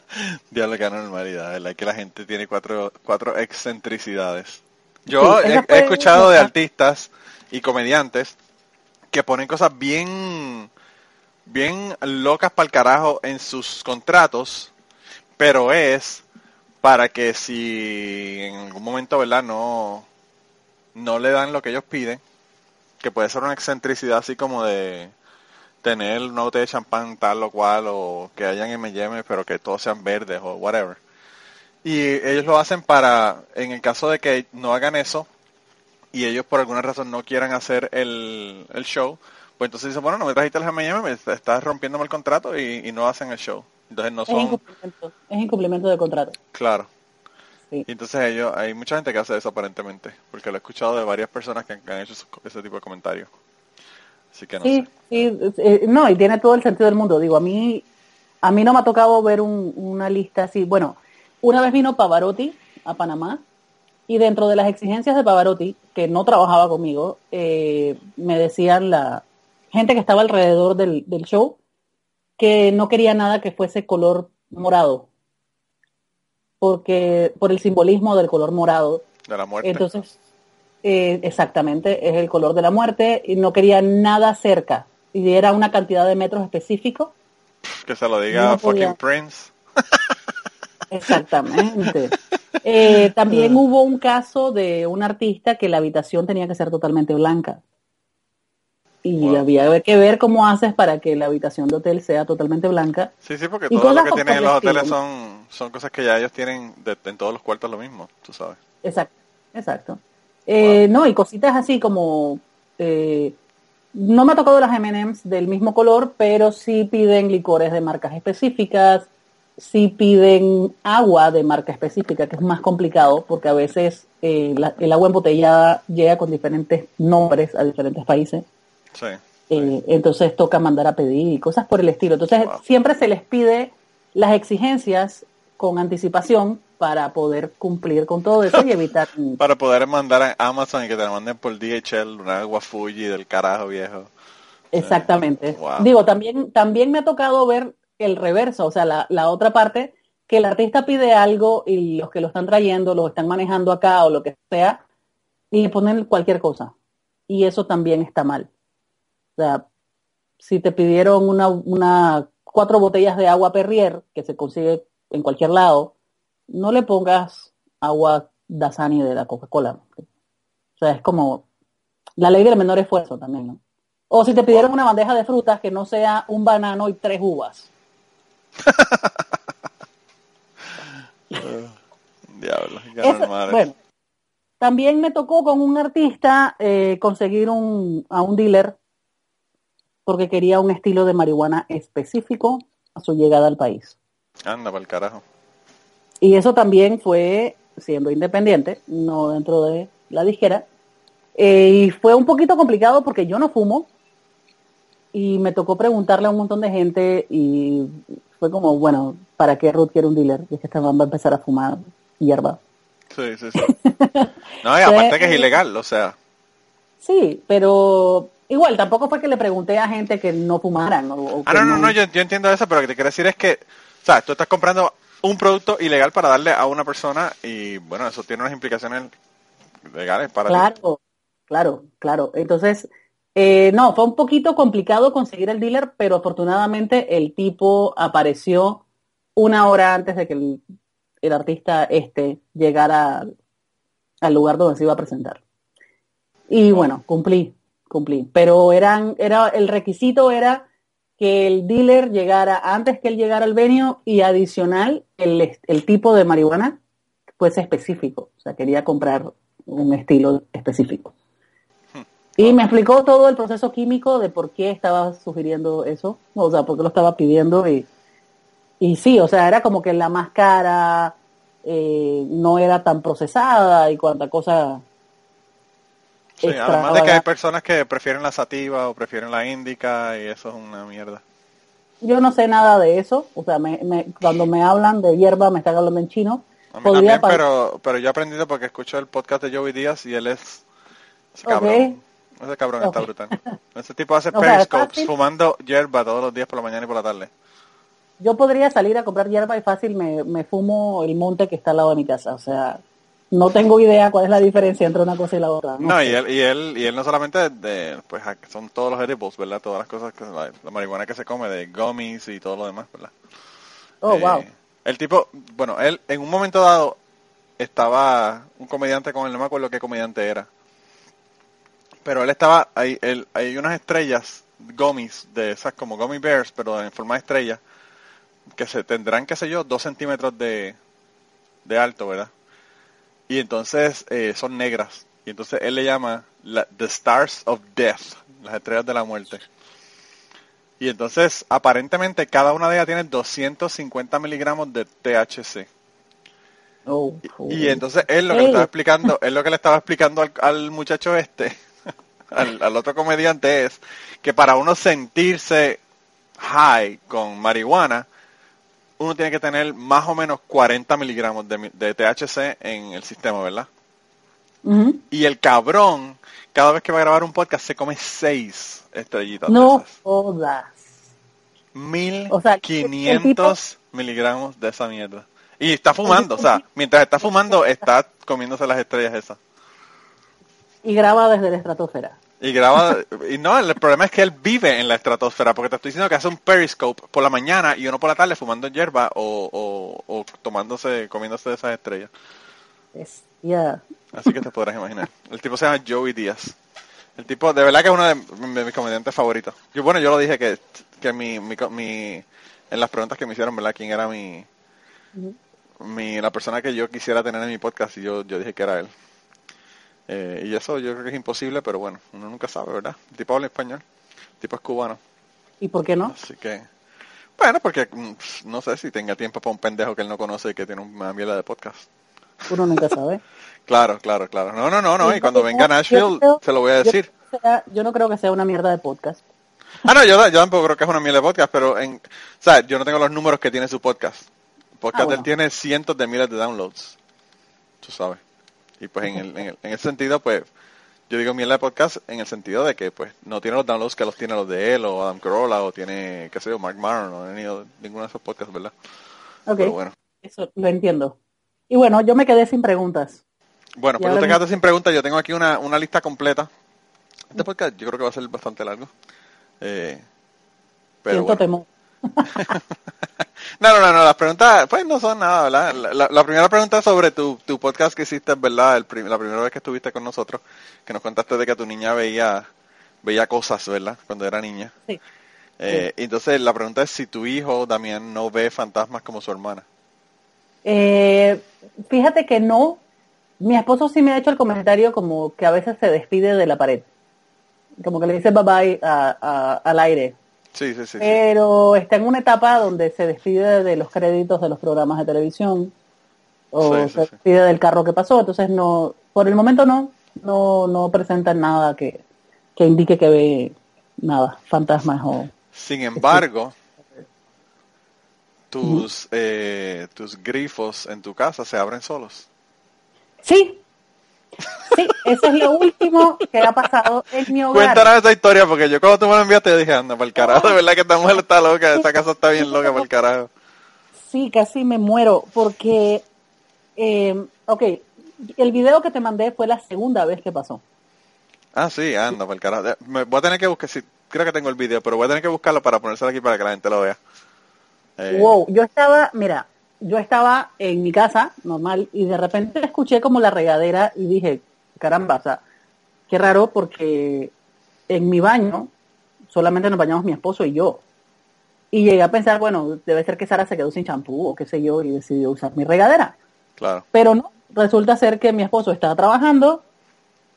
Diablo, qué normalidad, ¿verdad? Que la gente tiene cuatro, cuatro excentricidades. Yo Sí, he, he escuchado de artistas y comediantes que ponen cosas bien, bien locas para el carajo en sus contratos, pero es para que si en algún momento, ¿verdad? No, no le dan lo que ellos piden, que puede ser una excentricidad así como de tener una botella de champán tal o cual, o que hayan M&M, pero que todos sean verdes o whatever. Y ellos lo hacen para, en el caso de que no hagan eso, y ellos por alguna razón no quieran hacer el, el show, pues entonces dicen, bueno, no me trajiste el M&M, me est- estás rompiéndome el contrato y, y no hacen el show. Entonces no Es son, incumplimiento, es incumplimiento de contrato. claro. Sí. Y entonces ellos, hay mucha gente que hace eso aparentemente, porque lo he escuchado de varias personas que han, que han hecho ese tipo de comentarios. Así que no Sí, sé. sí, eh, no, y tiene todo el sentido del mundo. Digo, a mí, a mí no me ha tocado ver un- una lista así. Bueno, una vez vino Pavarotti a Panamá y dentro de las exigencias de Pavarotti, que no trabajaba conmigo, eh, me decían la gente que estaba alrededor del, del show que no quería nada que fuese color morado, porque por el simbolismo del color morado. De la muerte. Entonces, eh, exactamente, es el color de la muerte y no quería nada cerca. Y era una cantidad de metros específico. que se lo diga no fucking Prince. Exactamente. Eh, también hubo un caso de un artista que la habitación tenía que ser totalmente blanca. Y Wow. había que ver cómo haces para que la habitación de hotel sea totalmente blanca. Sí, sí, porque todo lo que tienen en los hoteles son, son cosas que ya ellos tienen de- en todos los cuartos lo mismo, tú sabes. Exacto, exacto. Eh, No, y cositas así como, eh, no me ha tocado las M&M's del mismo color, pero sí piden licores de marcas específicas, sí piden agua de marca específica, que es más complicado porque a veces eh, la- el agua embotellada llega con diferentes nombres a diferentes países. Sí. Eh, entonces toca mandar a pedir y cosas por el estilo. Entonces Wow. siempre se les pide las exigencias con anticipación para poder cumplir con todo eso y evitar Para poder mandar a Amazon y que te la manden por DHL una agua Fuji del carajo viejo. exactamente. Wow. Digo, también también me ha tocado ver el reverso, o sea, la, la otra parte que el artista pide algo y los que lo están trayendo lo están manejando acá o lo que sea y le ponen cualquier cosa. Y eso también está mal. O sea, si te pidieron una, una cuatro botellas de agua Perrier, que se consigue en cualquier lado, no le pongas agua Dasani de la Coca-Cola. O sea, es como la ley del menor esfuerzo también, ¿no? O si te pidieron una bandeja de frutas que no sea un banano y tres uvas. Diablo, Eso- bueno, también me tocó con un artista eh, conseguir un, a un dealer porque quería un estilo de marihuana específico a su llegada al país. Anda para el carajo. Y eso también fue siendo independiente, no dentro de la disquera. Eh, y fue un poquito complicado porque yo no fumo y me tocó preguntarle a un montón de gente y fue como, bueno, ¿para qué Ruth quiere un dealer? Y es que esta man va a empezar a fumar hierba. Sí, sí, sí. No, y aparte que es ilegal, o sea. Sí, pero igual tampoco fue que le pregunté a gente que no fumaran. O, o Ah, que no, no, no, yo, yo entiendo eso, pero lo que te quiero decir es que, sea, tú estás comprando un producto ilegal para darle a una persona y, bueno, eso tiene unas implicaciones legales para ti. Claro, claro, claro. Entonces, eh, no, fue un poquito complicado conseguir el dealer, pero afortunadamente el tipo apareció una hora antes de que el, el artista este llegara al- al lugar donde se iba a presentar. Y bueno, cumplí, cumplí. Pero eran, era, el requisito era que el dealer llegara antes que él llegara al venio y adicional el, el tipo de marihuana fuese específico. O sea, quería comprar un estilo específico. Y me explicó todo el proceso químico de por qué estaba sugiriendo eso, o sea, por qué lo estaba pidiendo y, y sí, o sea, era como que la más cara eh, no era tan procesada y cuanta cosa Sí, además de que hay personas que prefieren la sativa o prefieren la índica y eso es una mierda. Yo no sé nada de eso, o sea, me, me- cuando me hablan de hierba me están hablando en chino. A mí Podría también, pero, pero yo he aprendido porque escucho el podcast de Joey Díaz y él es ese cabrón. Ese cabrón está brutal. Ese tipo hace O periscopes fumando hierba todos los días por la mañana y por la tarde. Yo podría salir a comprar hierba y fácil me, me fumo el monte que está al lado de mi casa, o sea, no tengo idea cuál es la diferencia entre una cosa y la otra. No, y él, y él, y él no solamente de, pues son todos los edibles, ¿verdad? Todas las cosas que la, la marihuana que se come, de gummies y todo lo demás, ¿verdad? Oh, Eh, wow. El tipo, bueno, él en un momento dado estaba un comediante con él, no me acuerdo qué comediante era. Pero él estaba, ahí, él, hay unas estrellas, gummies, de esas como gummy bears, pero en forma de estrella, que se tendrán, qué sé yo, dos centímetros de, de alto, ¿verdad? Y entonces eh, son negras. Y entonces él le llama la- The Stars of Death, las estrellas de la muerte. Y entonces, aparentemente, cada una de ellas tiene 250 miligramos de THC. Oh, Y entonces él lo que le estaba explicando, él lo que le estaba explicando al, al muchacho este, al, al otro comediante es que para uno sentirse high con marihuana, uno tiene que tener más o menos 40 miligramos de, de THC en el sistema, ¿verdad? Y el cabrón, cada vez que va a grabar un podcast, se come seis estrellitas. No jodas. O sea, el 1500 miligramos de esa mierda. Y está fumando, o sea, mientras está fumando, está comiéndose las estrellas esas. Y graba desde la estratosfera. Y graba, y no, el problema es que él vive en la estratosfera, porque te estoy diciendo que hace un periscope por la mañana y uno por la tarde fumando hierba o, o, o tomándose, comiéndose de esas estrellas. Es, ya. Así que te podrás imaginar. El tipo se llama Joey Díaz. El tipo, de verdad que es uno de, de mis comediantes favoritos. Yo, bueno, yo lo dije que, que mi, mi, mi- en las preguntas que me hicieron, ¿verdad? ¿Quién era mi, mi, la persona que yo quisiera tener en mi podcast? Y yo, yo dije que era él. Eh, y eso yo creo que es imposible, pero bueno, uno nunca sabe, ¿verdad? El tipo habla español. El tipo es cubano. ¿Y por qué no? Así que, bueno, porque mm, no sé si tenga tiempo para un pendejo que él no conoce y que tiene una mierda de podcast. Uno nunca sabe. Claro, claro, claro. No, no, no, no. Y Yo cuando venga yo Nashville, creo- se lo voy a yo decir. que sea- Yo no creo que sea una mierda de podcast. Ah, no, yo, yo tampoco creo que es una mierda de podcast, pero en, o sea, yo no tengo los números que tiene su podcast. El podcast Ah, bueno. él tiene cientos de miles de downloads. Tú sabes. Y pues en, el, en, el- en ese sentido, pues, yo digo mierda de podcast en el sentido de que, pues, no tiene los downloads que los tiene los de él, o Adam Carolla, o tiene, qué sé yo, Mark Maron, o ni- ninguno de esos podcasts, ¿verdad? Ok, Pero bueno. eso lo entiendo. Y bueno, yo me quedé sin preguntas. Bueno, pues tú te quedaste sin preguntas. Yo tengo aquí una, una lista completa. Este podcast yo creo que va a ser bastante largo. Eh, pero Siento bueno. temor. No, no, no, no, las preguntas, pues no son nada, ¿verdad? La, la- la primera pregunta sobre tu, tu podcast que hiciste, ¿verdad? El prim- la primera vez que estuviste con nosotros, que nos contaste de que tu niña veía veía cosas, ¿verdad? Cuando era niña. Sí. Eh, Entonces la pregunta es si tu hijo, Damián, no ve fantasmas como su hermana. Eh, fíjate que no. Mi esposo sí me ha hecho el comentario como que a veces se despide de la pared. Como que le dice bye bye a- a- al aire. Sí, sí, sí. Pero está en una etapa donde se despide de los créditos de los programas de televisión. O Sí, se despide del carro que pasó. Entonces no, por el momento no, no, no presentan nada que, que indique que ve nada, fantasmas o Sin embargo, tus, eh, tus grifos en tu casa se abren solos. Sí, eso es lo último que ha pasado en mi hogar. Cuéntanos esa historia, porque yo cuando tú me la enviaste dije, anda, para el carajo, de verdad que esta mujer está loca, esa casa está bien loca, para el carajo. Sí, casi me muero porque, eh, ok, el video que te mandé fue la segunda vez que pasó. Ah, sí, anda, para el carajo. Me voy a tener que buscar, sí, creo que tengo el video, pero voy a tener que buscarlo para ponérselo aquí para que la gente lo vea. Eh, Wow, yo estaba, mira, yo estaba en mi casa normal y de repente escuché como la regadera y dije, caramba, o sea, qué raro porque en mi baño solamente nos bañamos mi esposo y yo. Y llegué a pensar, bueno, debe ser que Sara se quedó sin champú o qué sé yo y decidió usar mi regadera. Claro. Pero no, resulta ser que mi esposo estaba trabajando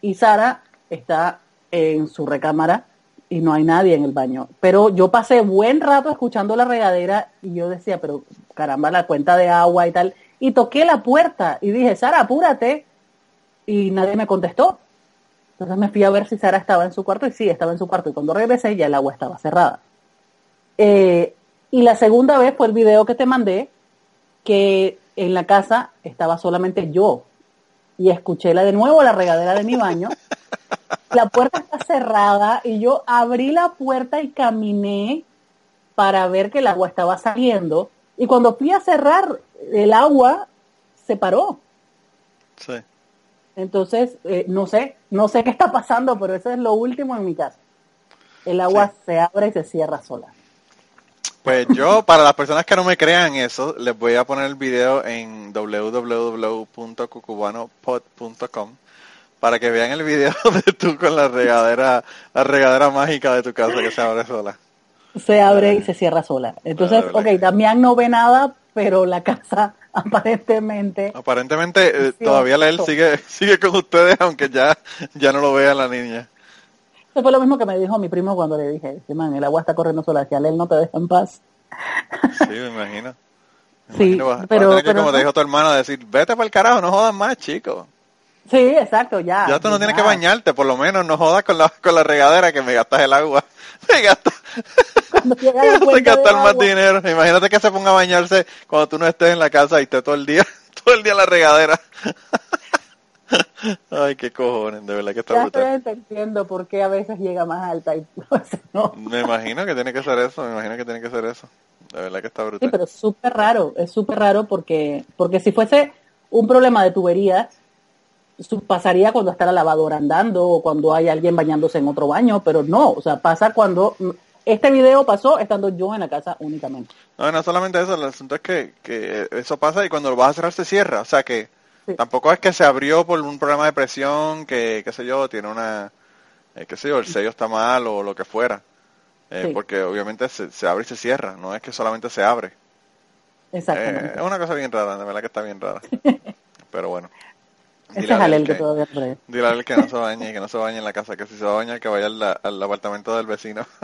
y Sara está en su recámara y no hay nadie en el baño. Pero yo pasé buen rato escuchando la regadera y yo decía, pero caramba, la cuenta de agua y tal. Y toqué la puerta y dije, Sara, apúrate. Y nadie me contestó. Entonces me fui a ver si Sara estaba en su cuarto y sí, estaba en su cuarto. Y cuando regresé ya el agua estaba cerrada. Eh, y la segunda vez fue el video que te mandé, que en la casa estaba solamente yo y escuché la de nuevo la regadera de mi baño. La puerta está cerrada y yo abrí la puerta y caminé para ver que el agua estaba saliendo y cuando fui a cerrar el agua se paró. Sí. Entonces, eh, no sé, no sé qué está pasando, pero eso es lo último en mi casa. El agua Sí. se abre y se cierra sola. Pues yo, para las personas que no me crean eso, les voy a poner el video en www.cucubanopod.com para que vean el video de tú con la regadera, la regadera mágica de tu casa que se abre sola. Se abre y se cierra sola. Entonces, ok, Damián no ve nada, pero la casa aparentemente Aparentemente eh, todavía él ojo. sigue sigue con ustedes, aunque ya ya no lo vea la niña. Eso fue lo mismo que me dijo mi primo cuando le dije, "Sí, man, el agua está corriendo sola, si él no te deja en paz. Sí, me imagino. Me Sí, imagino, vas- vas a pero- tener que, pero como te dijo tu hermano, decir, vete para el carajo, no jodas más, chico. Sí, exacto, ya. Ya tú no tienes que bañarte, por lo menos no jodas con la, con la regadera que me gastas el agua. Gastas cuenta de gastar más agua, dinero. Imagínate que se ponga a bañarse cuando tú no estés en la casa y esté todo el día, todo el día en la regadera. Ay, qué cojones, de verdad que está Ya brutal. estoy entendiendo por qué a veces llega más alta y no. Me imagino que tiene que ser eso, me imagino que tiene que ser eso. De verdad que está Sí, brutal. pero es súper raro, es súper raro porque, porque si fuese un problema de tuberías, pasaría cuando está la lavadora andando o cuando hay alguien bañándose en otro baño, pero no, o sea, pasa cuando este video pasó estando yo en la casa únicamente. No, no solamente eso, el asunto es que, que eso pasa y cuando lo vas a cerrar se cierra. O sea que Sí. tampoco es que se abrió por un problema de presión, que qué sé yo, tiene una, eh, qué sé yo, el sello está mal o lo que fuera. Eh, Sí. Porque obviamente se, se abre y se cierra, no es que solamente se abre. Exactamente. Eh, es una cosa bien rara, de verdad que está bien rara. Pero bueno. Ese Dile es a él Alel que que- todavía no cree. Dile a él que no se bañe y que no se bañe en la casa, que si se va a bañar que vaya al, al apartamento del vecino.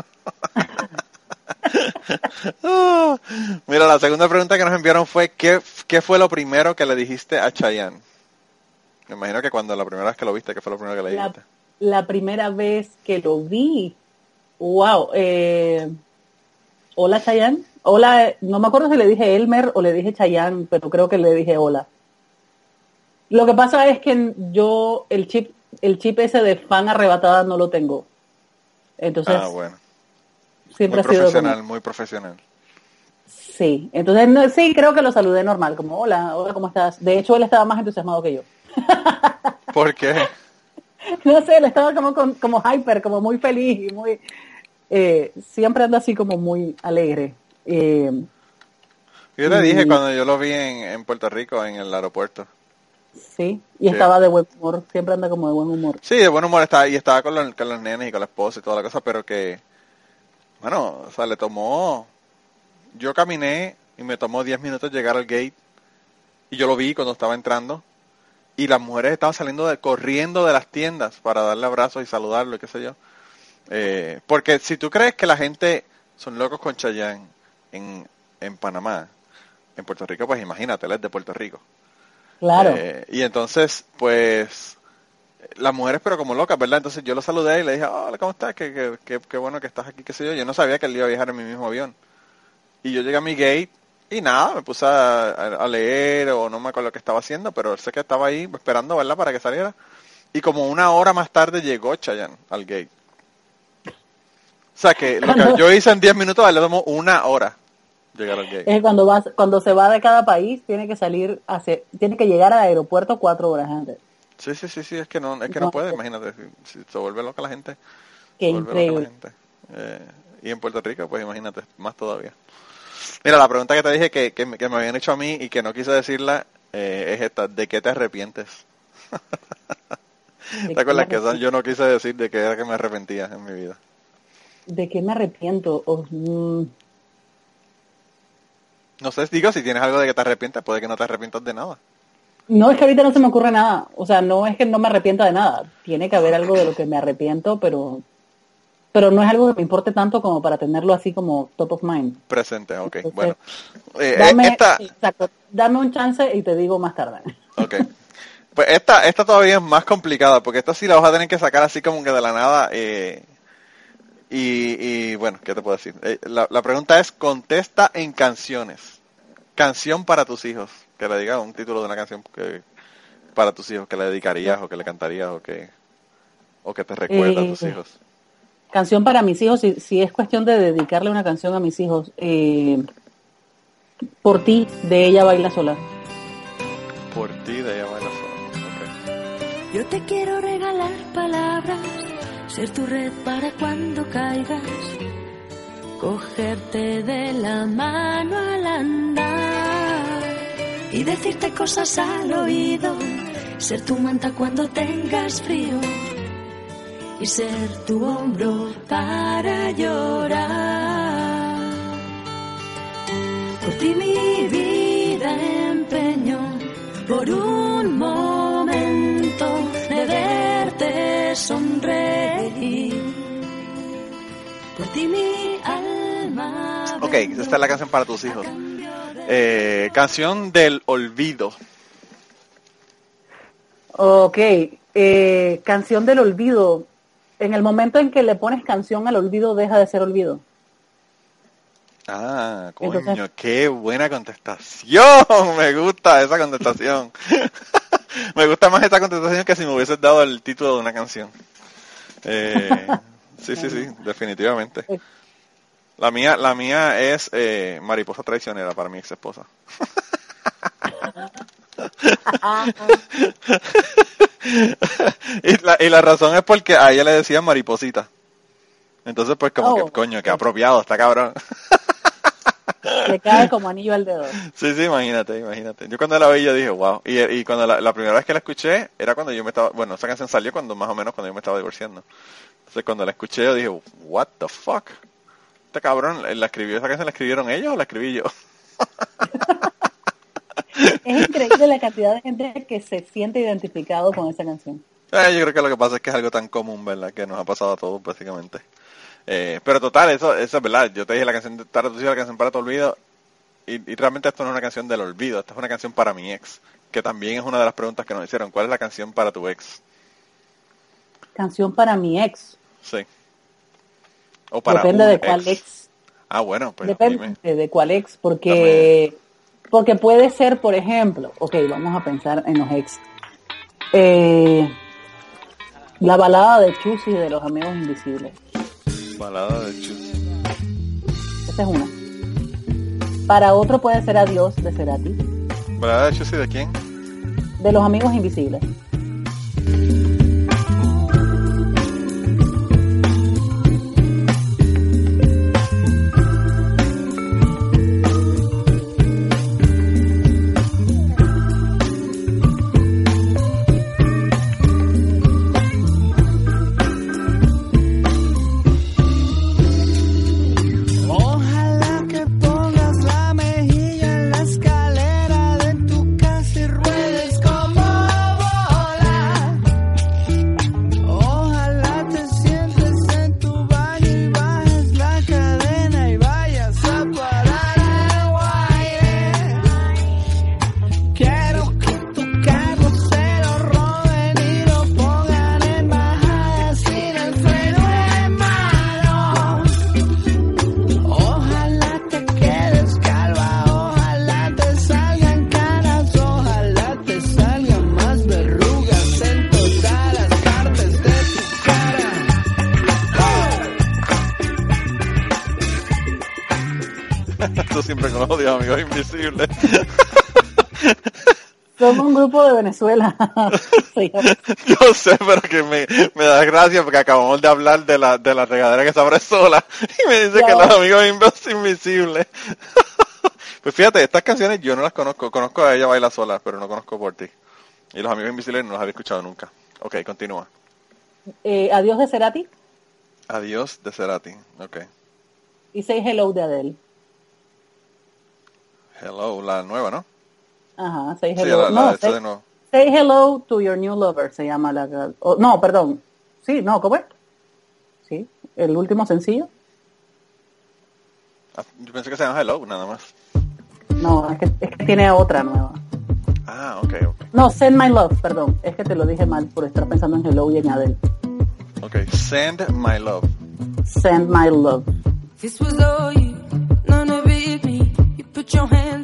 Mira, la segunda pregunta que nos enviaron fue ¿qué, ¿qué fue lo primero que le dijiste a Chayanne? Me imagino que cuando la primera vez que lo viste, ¿qué fue lo primero que le dijiste? la primera vez que lo vi, wow, eh, hola Chayanne, hola, eh, no me acuerdo si le dije Elmer o le dije Chayanne, pero creo que le dije hola. Lo que pasa es que yo el chip, el chip ese de fan arrebatada no lo tengo. Entonces, ah, bueno. siempre Muy ha sido profesional, como, muy profesional. sí. Entonces, no, sí, creo que lo saludé normal, como hola, hola, ¿cómo estás? De hecho, él estaba más entusiasmado que yo. ¿Por qué? no sé, él estaba como, como hyper, como muy feliz y muy... eh, siempre anda así como muy alegre. Eh, Yo te dije cuando yo lo vi en, en Puerto Rico, en el aeropuerto. Sí, y Sí. estaba de buen humor, siempre anda como de buen humor. Sí, de buen humor estaba, y estaba con los, con los nenes y con la esposa y toda la cosa, pero que, bueno, o sea, le tomó, yo caminé y me tomó 10 minutos llegar al gate y yo lo vi cuando estaba entrando y las mujeres estaban saliendo de, corriendo de las tiendas para darle abrazos y saludarlo y qué sé yo. Eh, porque si tú crees que la gente son locos con Chayanne en, en Panamá, en Puerto Rico, pues imagínate, él es de Puerto Rico. Claro. Eh, y entonces, pues, las mujeres, pero como locas, ¿verdad? Entonces yo lo saludé y le dije, hola, ¿cómo estás? Qué, qué, qué, qué bueno que estás aquí, qué sé yo. Yo no sabía que él iba a viajar en mi mismo avión. Y yo llegué a mi gate y nada, me puse a, leer o no me acuerdo lo que estaba haciendo, pero sé que estaba ahí esperando, ¿verdad? Para que saliera. Y como una hora más tarde llegó Chayanne al gate. O sea que lo que yo hice en 10 minutos, le tomó una hora llegar al gate. Es que cuando vas, cuando se va de cada país, tiene que salir, hacia, tiene que llegar al aeropuerto cuatro horas antes. Sí, sí, sí, sí, es que no, es que no puede, imagínate, si, si se vuelve loca la gente. Qué la increíble. gente. Eh, y en Puerto Rico, pues imagínate, más todavía. Mira, la pregunta que te dije que, que, me- que me habían hecho a mí y que no quise decirla eh, es esta, ¿de qué te arrepientes? ¿De ¿Te acuerdas que yo no quise decir de qué era que me arrepentía en mi vida? ¿De qué me arrepiento? Oh, mm, No sé, digo, si tienes algo de que te arrepientes, puede que no te arrepientas de nada. No, es que ahorita no se me ocurre nada. O sea, no es que no me arrepienta de nada. Tiene que haber algo de lo que me arrepiento, pero pero no es algo que me importe tanto como para tenerlo así como top of mind. Presente, ok, Entonces, bueno. Eh, Dame, esta, exacto, dame un chance y te digo más tarde. Ok. Pues esta, esta todavía es más complicada, porque esta sí la vas a tener que sacar así como que de la nada. eh, y, y, bueno, ¿qué te puedo decir? Eh, la, la pregunta es, contesta en canciones. Canción para tus hijos. Que le diga un título de una canción que, para tus hijos, que le dedicarías o que le cantarías o que, o que te recuerda a tus Eh, hijos. Canción para mis hijos, si, si es cuestión de dedicarle una canción a mis hijos, eh, por ti, de ella baila sola. Por ti de ella baila sola. Yo te quiero regalar palabras, ser tu red para cuando caigas, cogerte de la mano al andar y decirte cosas al oído, ser tu manta cuando tengas frío y ser tu hombro para llorar. Por ti mi vida empeño por un momento de verte sonreír. Por ti mi alma. Ok, esta es la canción para tus hijos. Eh, canción del olvido. Ok, eh, canción del olvido. En el momento en que le pones canción al olvido, deja de ser olvido. Ah, coño, Entonces- qué buena contestación. Me gusta esa contestación. me gusta más esta contestación que si me hubieses dado el título de una canción. Eh, sí, sí, sí, definitivamente. La mía, la mía es eh, Mariposa Traicionera para mi ex esposa. y, la, y la razón es porque a ella le decían mariposita. Entonces, pues como Oh. que, coño, qué apropiado, está cabrón. Le cae como anillo al dedo. Sí, sí, imagínate, imagínate. Yo cuando la vi yo dije, wow. Y, y cuando la, la primera vez que la escuché era cuando yo me estaba, bueno, esa canción salió cuando más o menos cuando yo me estaba divorciando. Entonces cuando la escuché yo dije, what the fuck. Este cabrón, ¿la escribió esa canción la escribieron ellos o la escribí yo? Es increíble la cantidad de gente que se siente identificado con esa canción. Eh, yo creo que lo que pasa es que es algo tan común, ¿verdad? Que nos ha pasado a todos, básicamente. Eh, pero total, eso, eso es verdad. Yo te dije la canción de tu hijos, la canción para tu olvido. Y, y realmente esto no es una canción del olvido, esto es una canción para mi ex. Que también es una de las preguntas que nos hicieron. ¿Cuál es la canción para tu ex? Canción para mi ex. Sí. O para Depende de cuál ex. Ah, bueno, pues Depende dime. de cuál ex, porque porque puede ser, por ejemplo, ok, vamos a pensar en los ex. Eh, la balada de Chusi de los amigos invisibles. Balada de Chus. Esa es una. Para otro puede ser Adiós de Cerati, ¿Balada de Chus y de quién? de los amigos invisibles. Grupo de Venezuela. Yo sé, pero que me, me da gracia porque acabamos de hablar de la, de la regadera que se abre sola y me dice Ya. que los amigos inv- invisibles. Pues fíjate, estas canciones yo no las conozco. Conozco a ella baila sola, pero no conozco por ti. Y los amigos invisibles no los había escuchado nunca. Ok, continúa. Eh, Adiós de Cerati Adiós de Cerati. Ok. y Say Hello de Adele. Hello, la nueva, ¿no? Ajá, Say Sí, Hello. la, la no, say, de nuevo. Say Hello to Your New Lover se llama la... o- no, perdón. Sí, no, ¿cómo es? Sí, el último sencillo. Ah, Yo pensé que se llama Hello, nada más. No, es que, es que tiene otra nueva. Ah, ok, ok. No, Send My Love, perdón. Es que te lo dije mal por estar pensando en Hello y en Adele. Ok, Send My Love. Send My Love. This was all you, none of it me. You put your hands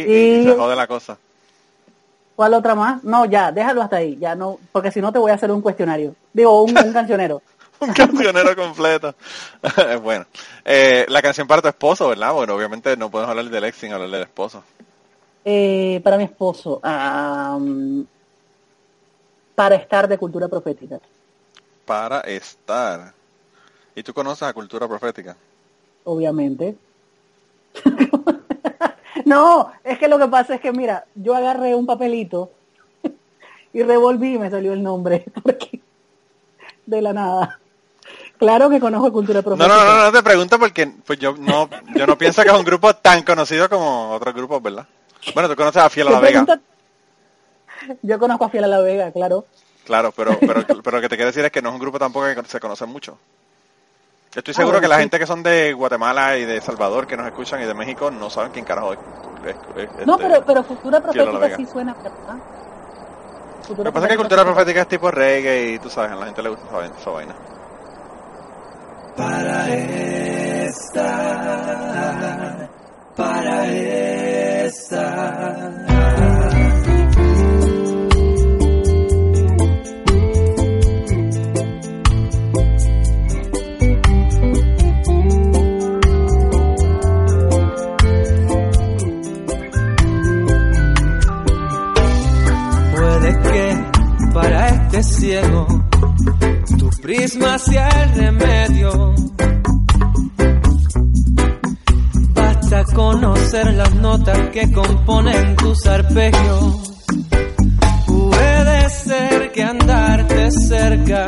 Y- se jode la cosa. ¿Cuál otra más? No, ya, déjalo hasta ahí. Ya no, porque si no te voy a hacer un cuestionario. Digo, un, un cancionero. Un cancionero completo. Bueno. Eh, la canción para tu esposo, ¿verdad? Bueno, obviamente no podemos hablar del ex sin hablar del esposo. Eh, para mi esposo, para estar de cultura profética. Para estar. ¿Y tú conoces a Cultura Profética? obviamente. no, es que lo que pasa es que, mira, yo agarré un papelito y revolví y me salió el nombre, porque de la nada. Claro que conozco cultura No, profética. no, no, no te pregunto porque pues yo no yo no pienso que es un grupo tan conocido como otros grupos, ¿verdad? Bueno, tú conoces a Fiel a ¿Qué la Vega. Yo conozco a Fiel a la Vega, claro. Claro, pero, pero, pero lo que te quiero decir es que no es un grupo tampoco que se conoce mucho. Estoy Ah, seguro bueno, que la sí. gente que son de Guatemala y de Salvador que nos escuchan y de México no saben quién carajo es. es- es- No, este, pero, pero cultura profética sí suena, ¿verdad? Lo que pasa es que cultura profética es tipo reggae y tú sabes, a la gente le gusta esa vaina- esa vaina. Puede este ciego tu prisma sea el remedio. Basta conocer las notas que componen tus arpegios. Puede ser que andarte cerca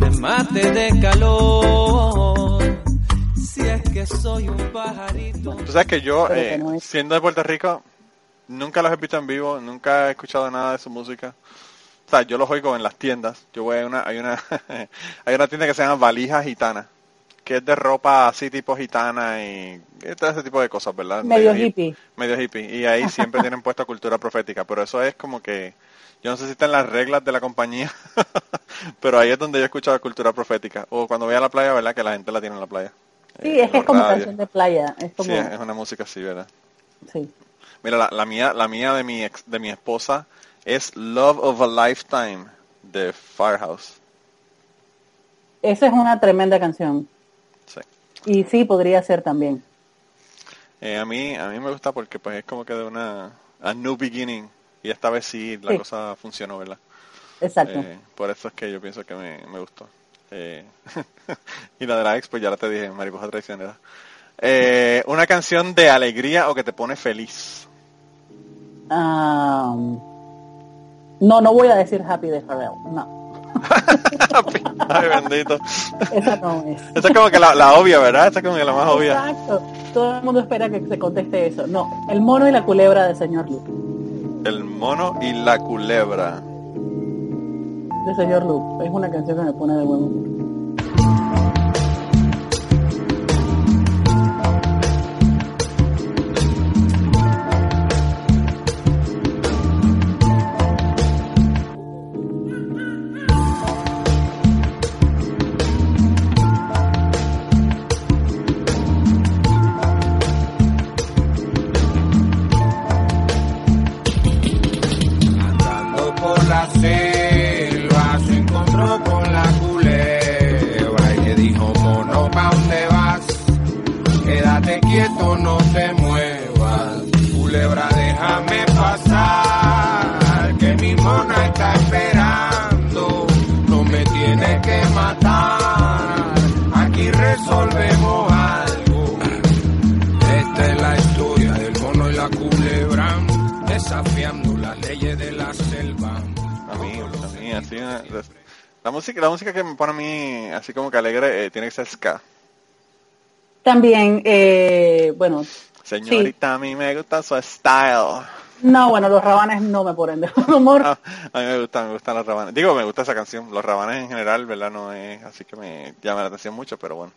me mate de calor. Si es que soy un pajarito. Tú sabes que yo, eh, siendo de Puerto Rico, nunca los he visto en vivo, nunca he escuchado nada de su música. O sea, yo los oigo en las tiendas. Yo voy a una, hay una, hay una tienda que se llama Valija Gitana, que es de ropa así tipo gitana y, y todo ese tipo de cosas, ¿verdad? Medio hip- hippie. Medio hippie. Y ahí siempre tienen puesto cultura profética, pero eso es como que, yo no sé si está en las reglas de la compañía, pero ahí es donde yo he escuchado cultura profética. O cuando voy a la playa, ¿verdad? Que la gente la tiene en la playa. Sí, Eh, es que es como radios. canción de playa. Es como, Sí, es es una música así, ¿verdad? sí. Mira, la, la mía, la mía de mi ex, de mi esposa es Love of a Lifetime de Firehouse. Esa es una tremenda canción. Sí. Y sí, podría ser también. Eh, a mí, a mí me gusta porque pues es como que de una a new beginning y esta vez sí la Sí. cosa funcionó, ¿verdad? Exacto. Eh, por eso es que yo pienso que me, me gustó. Eh, y la de la ex, pues ya la te dije, mariposa traicionera. Eh, una canción de alegría o que te pone feliz. Ah, no, no voy a decir Happy de Pharrell. No, Ay, bendito. esa no es. Esa es como que la, la obvia, ¿verdad? Esa es como que la más obvia. Exacto. Todo el mundo espera que se conteste eso. No, el mono y la culebra de señor Luke. El mono y la culebra. de señor Luke. Es una canción que me pone de buen humor. Música, la música que me pone a mí así como que alegre eh, tiene que ser ska. También, eh, bueno, Señorita, a mí me gusta su style. no, bueno, los rabanes no me ponen de humor. Ah, a mí me gustan, me gustan los rabanes. Digo, me gusta esa canción. Los rabanes en general, ¿verdad? No es así que me llama la atención mucho, pero bueno.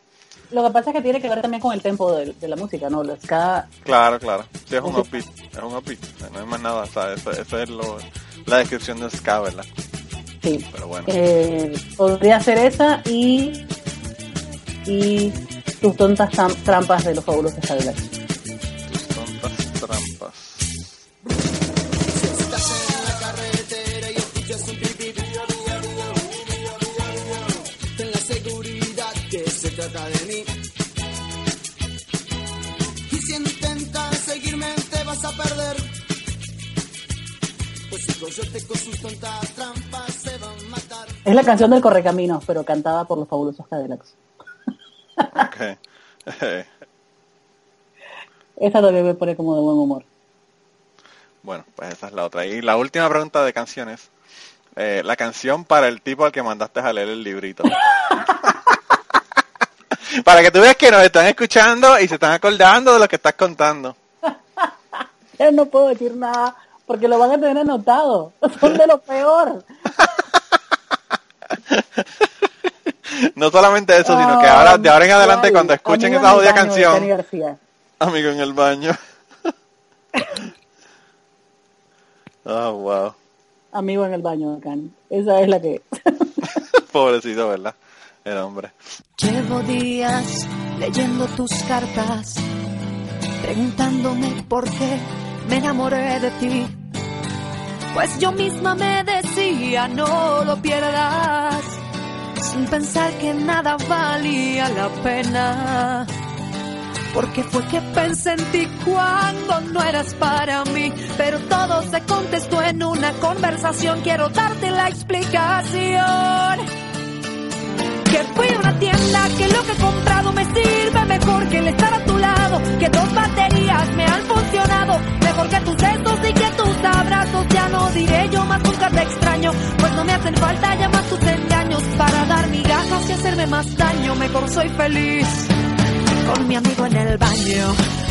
Lo que pasa es que tiene que ver también con el tempo de, de la música, ¿no? Lo ska, Claro, claro. Sí, es un upbeat. Es un upbeat. No hay más nada. Eso, eso es lo, la descripción de ska, ¿verdad? Sí. Pero bueno. Eh, podría ser esa y y tus tontas tram- trampas de los fabulosos Cadillacs. Tus tontas trampas. Ten la seguridad que se trata de mí. Y si intentas seguirme, te vas a perder. Es la canción del Correcaminos, pero cantada por los fabulosos Cadillacs. Ok. Esa también me pone como de buen humor. bueno, pues esa es la otra. Y la última pregunta de canciones. Eh, la canción para el tipo al que mandaste a leer el librito. para que tú veas que nos están escuchando y se están acordando de lo que estás contando. Yo no puedo decir nada porque lo van a tener anotado. Son de lo peor. No solamente eso, sino que ahora, de ahora en adelante, cuando escuchen esa jodida canción, amigo en el baño. Oh, wow. Amigo en el baño de Cani. Esa es la que... Pobrecito, ¿verdad? El hombre. Llevo días leyendo tus cartas, preguntándome por qué me enamoré de ti. Pues yo misma me decía, no lo pierdas, sin pensar que nada valía la pena. Porque fue que pensé en ti cuando no eras para mí, pero todo se contestó en una conversación. Quiero darte la explicación que fui a una tienda que lo que he comprado me sirve mejor que el estar a tu lado que dos baterías me han funcionado mejor que tus besos y que abrazos ya no diré yo más nunca te extraño pues no me hacen falta ya más tus engaños para dar migajas y hacerme más daño mejor soy feliz con mi amigo en el baño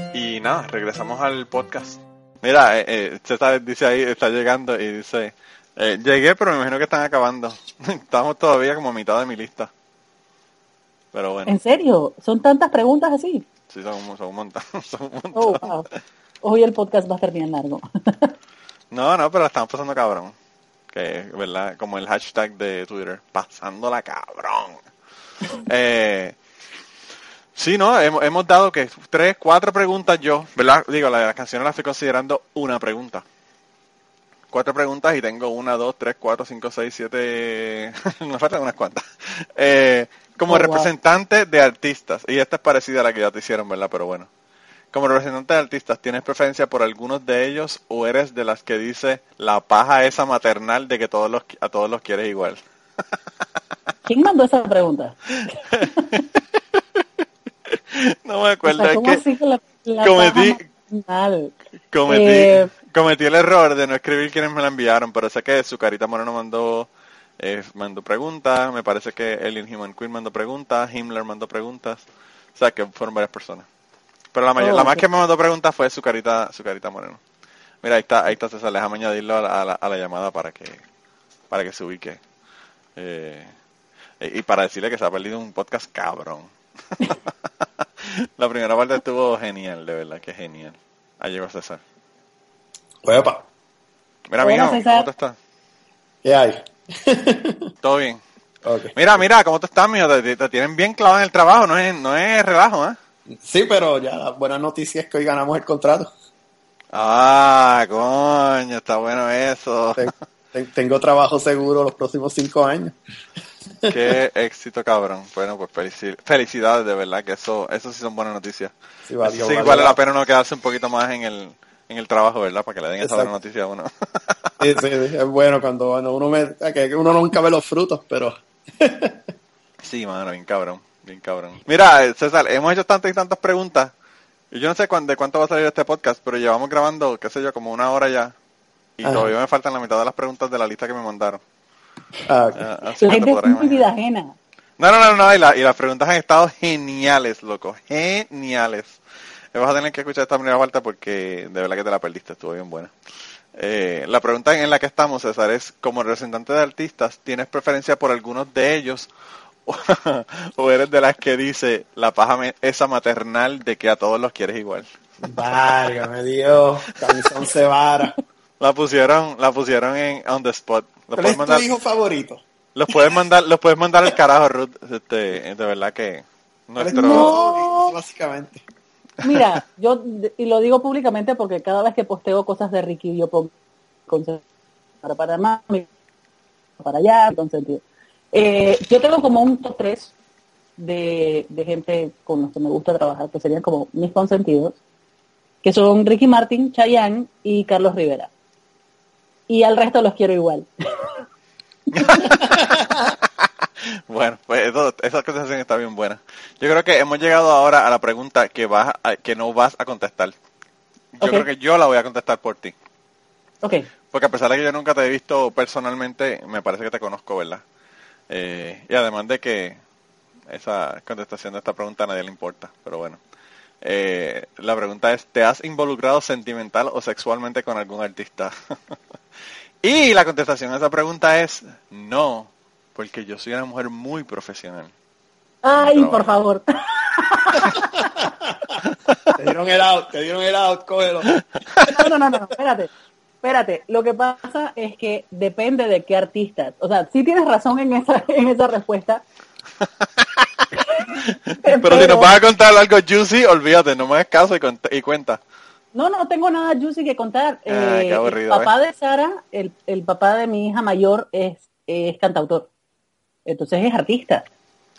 y nada, regresamos al podcast. Mira, eh, eh, César dice ahí, está llegando y dice, eh, llegué pero me imagino que están acabando. Estamos todavía como a mitad de mi lista. Pero bueno, ¿En serio? ¿Son tantas preguntas así? sí, son, son un montón. son un montón. Oh, wow. Hoy el podcast va a estar bien largo. No, no, pero la estamos pasando cabrón. Que, ¿verdad? Como el hashtag de Twitter, pasándola cabrón. Eh, sí, no, hemos, hemos dado que tres, cuatro preguntas yo, ¿verdad? Digo, la, la canción la estoy considerando una pregunta. cuatro preguntas y tengo una, dos, tres, cuatro, cinco, seis, siete, me faltan unas cuantas. Eh, como Oh, wow. representante de artistas, y esta es parecida a la que ya te hicieron, ¿verdad? Pero bueno. Como representante de artistas, ¿tienes preferencia por algunos de ellos o eres de las que dice la paja esa maternal de que todos los, a todos los quieres igual? ¿Quién mandó esa pregunta? No me O acuerdo, sea, es ¿cómo que así que la, la cometí- maternal? cometí, Eh, cometí el error de no escribir quienes me la enviaron, pero sé que su carita Moreno mandó eh, mandó preguntas, me parece que Alien Human Queen mandó preguntas, Himmler mandó preguntas, o sea que fueron varias personas. Pero la, mayor, Oh, la más que me mandó preguntas fue su carita, su carita Moreno. Mira, ahí está, ahí está César, déjame añadirlo a la, a la, a la llamada para que, para que se ubique. Eh, y y para decirle que se ha perdido un podcast cabrón. la primera parte estuvo genial, de verdad, que genial. Ahí llegó César. Huepa, Mira, Hola, mijo. ¿cómo tú estás? ¿qué hay? ¿Todo bien? Ok. Mira, mira, ¿cómo tú estás, mijo? Te, te tienen bien clavado en el trabajo, no es, no es relajo, ¿eh? Sí, pero ya la buena noticia es que hoy ganamos el contrato. Ah, coño, está bueno eso. Ten- ten- Tengo trabajo seguro los próximos cinco años. Qué éxito, cabrón. Bueno, pues felici- felicidades, de verdad, que eso, eso sí son buenas noticias. Sí, vale la- pena uno quedarse un poquito más en el, en el trabajo, ¿verdad? Para que le den esa buena noticia a uno. Sí, sí, es bueno cuando, cuando uno me, que uno nunca ve los frutos, pero Sí, mano, bien cabrón, bien cabrón. Mira, eh, César, hemos hecho tantas y tantas preguntas. Y yo no sé cuán- de cuánto va a salir este podcast, pero llevamos grabando, qué sé yo, como una hora ya. Y Ajá. todavía me faltan la mitad de las preguntas de la lista que me mandaron. Ah. Ah, así La gente es muy vida ajena. No, no, no, no, y, la- y las preguntas han estado geniales, loco, geniales. Eh, Vas a tener que escuchar esta primera parte porque de verdad que te la perdiste, estuvo bien buena. Eh, la pregunta en la que estamos, César, es, como representante de artistas, ¿tienes preferencia por algunos de ellos? O, eres de las que dice la paja me- esa maternal de que a todos los quieres igual? Válgame Dios, camisón se vara. La pusieron, la pusieron en on the spot. Los ¿Cuál puedes es tu mandar, hijo favorito? los puedes mandar, los puedes mandar al carajo, Ruth. Este, de verdad que ¿Cuál es nuestro, tu No. básicamente? Mira, yo, y lo digo públicamente porque cada vez que posteo cosas de Ricky, yo pongo para Panamá, para allá, consentido. Eh, yo tengo como un top 3 de, de gente con los que me gusta trabajar, que serían como mis consentidos, que son Ricky Martin, Chayanne y Carlos Rivera. Y al resto los quiero igual. Bueno, pues eso- esa conversación está bien buena. Yo creo que hemos llegado ahora a la pregunta que vas a- que no vas a contestar. Yo creo que yo la voy a contestar por ti. Ok, Porque a pesar de que yo nunca te he visto personalmente, me parece que te conozco, ¿verdad? Eh, y además de que esa contestación de esta pregunta a nadie le importa, pero bueno. Eh, la pregunta es, ¿te has involucrado sentimental o sexualmente con algún artista? y la contestación a esa pregunta es, no, porque yo soy una mujer muy profesional. Ay, por favor. Te dieron el out, te dieron el out, cógelo. No, no, no, no, espérate. Espérate, lo que pasa es que depende de qué artistas. O sea, sí tienes razón en esa, en esa respuesta. Pero si nos vas a contar algo juicy, olvídate, no me hagas caso y, cont- y cuenta. No, no tengo nada juicy que contar. Ah, Eh, qué aburrido, el papá de Sara, el, el papá de mi hija mayor es, es cantautor. Entonces es artista.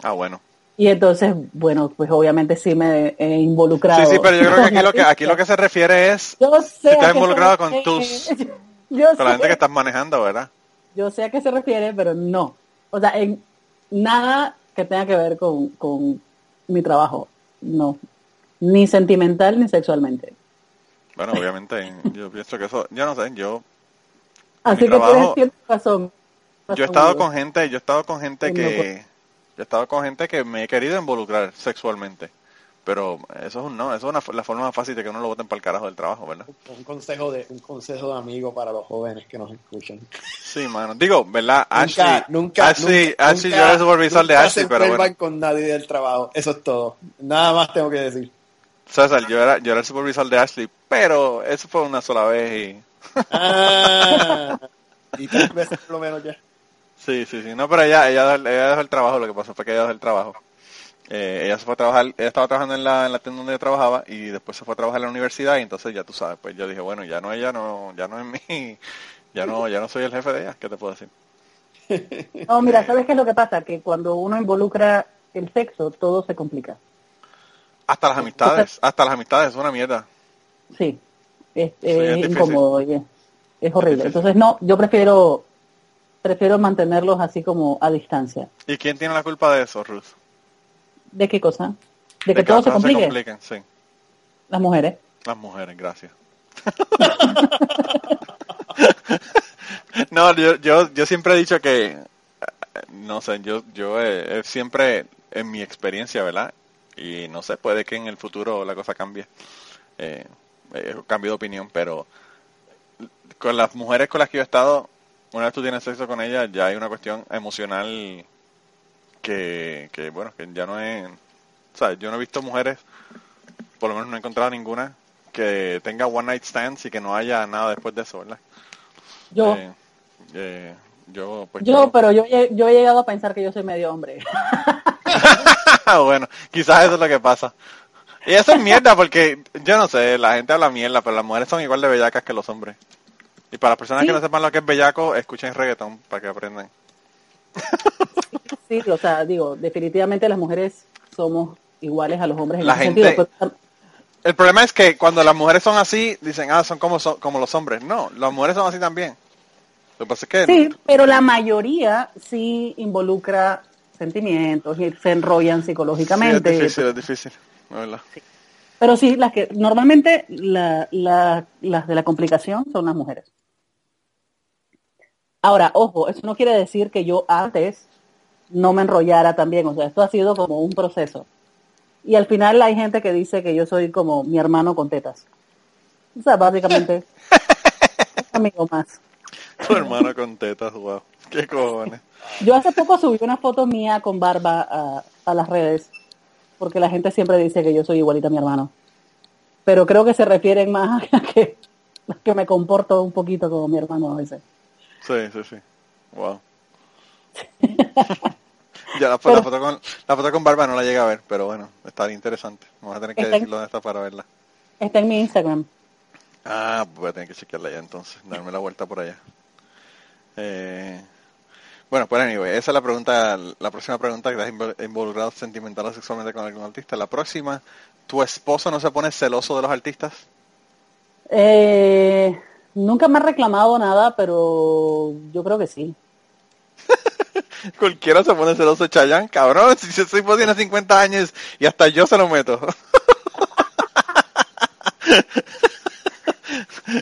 Ah, bueno. Y entonces, bueno, pues obviamente sí me he involucrado. Sí, sí, pero yo creo que aquí lo que, aquí lo que se refiere es Yo sé si estás involucrado con refiere. tus, Yo con la gente que estás manejando, ¿verdad? Yo sé a qué se refiere, pero no. O sea, en nada que tenga que ver con, con mi trabajo. No. Ni sentimental ni sexualmente. Bueno, obviamente, yo pienso que eso, yo no sé, yo, Así que trabajo- tienes tienes razón. yo he estado Razón, con gente, yo he estado con gente que, yo he estado con gente que me he querido involucrar sexualmente, pero eso es un no, eso es una, la forma más fácil de que uno lo voten para el carajo del trabajo, ¿verdad? Un consejo de un consejo de amigo para los jóvenes que nos escuchan. Sí, mano, digo, ¿verdad? Nunca, Ashley, nunca, Ashley, nunca, Ashley, nunca- yo era el supervisor de Ashley, se pero bueno. con nadie del trabajo. Eso es todo. Nada más tengo que decir. César, yo era, yo era el supervisor de Ashley, pero eso fue una sola vez y... Ah, y tres veces por lo menos ya. Sí, sí, sí. No, pero ella, ella, ella dejó el trabajo. Lo que pasó fue que ella dejó el trabajo. Eh, ella se fue a trabajar, ella estaba trabajando en la, en la tienda donde yo trabajaba y después se fue a trabajar en la universidad y entonces ya tú sabes, pues yo dije, bueno, ya no ella no, ya no es mi, Ya no, ya no soy el jefe de ella, ¿qué te puedo decir? No, mira, ¿sabes qué es lo que pasa? Que cuando uno involucra el sexo, todo se complica. Hasta las amistades, hasta las amistades, es una mierda. Sí, es, es es difícil. incómodo es, es horrible. Entonces, no, yo prefiero prefiero mantenerlos así como a distancia. ¿Y quién tiene la culpa de eso, Ruth? ¿De qué cosa? De que todo se complique. compliquen, sí. Las mujeres. Las mujeres, gracias. no, yo, yo, yo siempre he dicho que, eh, no sé, yo, yo eh, eh, siempre, en mi experiencia, ¿verdad? Y no sé, puede que en el futuro la cosa cambie. Eh, eh, cambio de opinión, pero con las mujeres con las que yo he estado, una vez tú tienes sexo con ellas, ya hay una cuestión emocional que, que bueno, que ya no es... O sea, yo no he visto mujeres, por lo menos no he encontrado ninguna, que tenga one night stands y que no haya nada después de eso, ¿verdad? Yo, Eh, eh, yo, pues yo, pero yo, yo he llegado a pensar que yo soy medio hombre. bueno, quizás eso es lo que pasa. Y eso es mierda porque, yo no sé, la gente habla mierda, pero las mujeres son igual de bellacas que los hombres. Y para las personas Sí. que no sepan lo que es bellaco, escuchen reggaetón para que aprendan. Sí, o sea, digo, definitivamente las mujeres somos iguales a los hombres en La ese gente- sentido. pero- El problema es que cuando las mujeres son así, dicen, ah, son como, son como los hombres. No, las mujeres son así también. Lo que pasa es que... Sí, pero la mayoría sí involucra sentimientos y se enrollan Sí, psicológicamente. es difícil, es difícil. la verdad. Pero sí, las que normalmente la- la- las de la complicación son las mujeres. Ahora, ojo, eso no quiere decir que yo antes no me enrollara también. O sea, esto ha sido como un proceso. Y al final hay gente que dice que yo soy como mi hermano con tetas. O sea, básicamente, un amigo más. Tu hermano con tetas, wow. Qué cojones. Yo hace poco subí una foto mía con barba a, a las redes, porque la gente siempre dice que yo soy igualita a mi hermano. Pero creo que se refieren más a que, a que me comporto un poquito como mi hermano a veces. Sí, sí, sí. Wow. ya la, fo- la foto con, la foto con barba no la llega a ver, pero bueno, estaría interesante. Vamos a tener que Está- decir dónde está para verla. Está en mi Instagram. Ah, voy a tener que chequearla ya entonces, darme la vuelta por allá. Eh, bueno, pues anyway, esa es la pregunta, la próxima pregunta que te has invol- involucrado sentimental o sexualmente con algún artista. La próxima, ¿tu esposo no se pone celoso de los artistas? Eh, nunca me ha reclamado nada, pero yo creo que sí. Cualquiera se pone celoso de Chayanne, cabrón. Si ese tipo tiene 50 años y hasta yo se lo meto.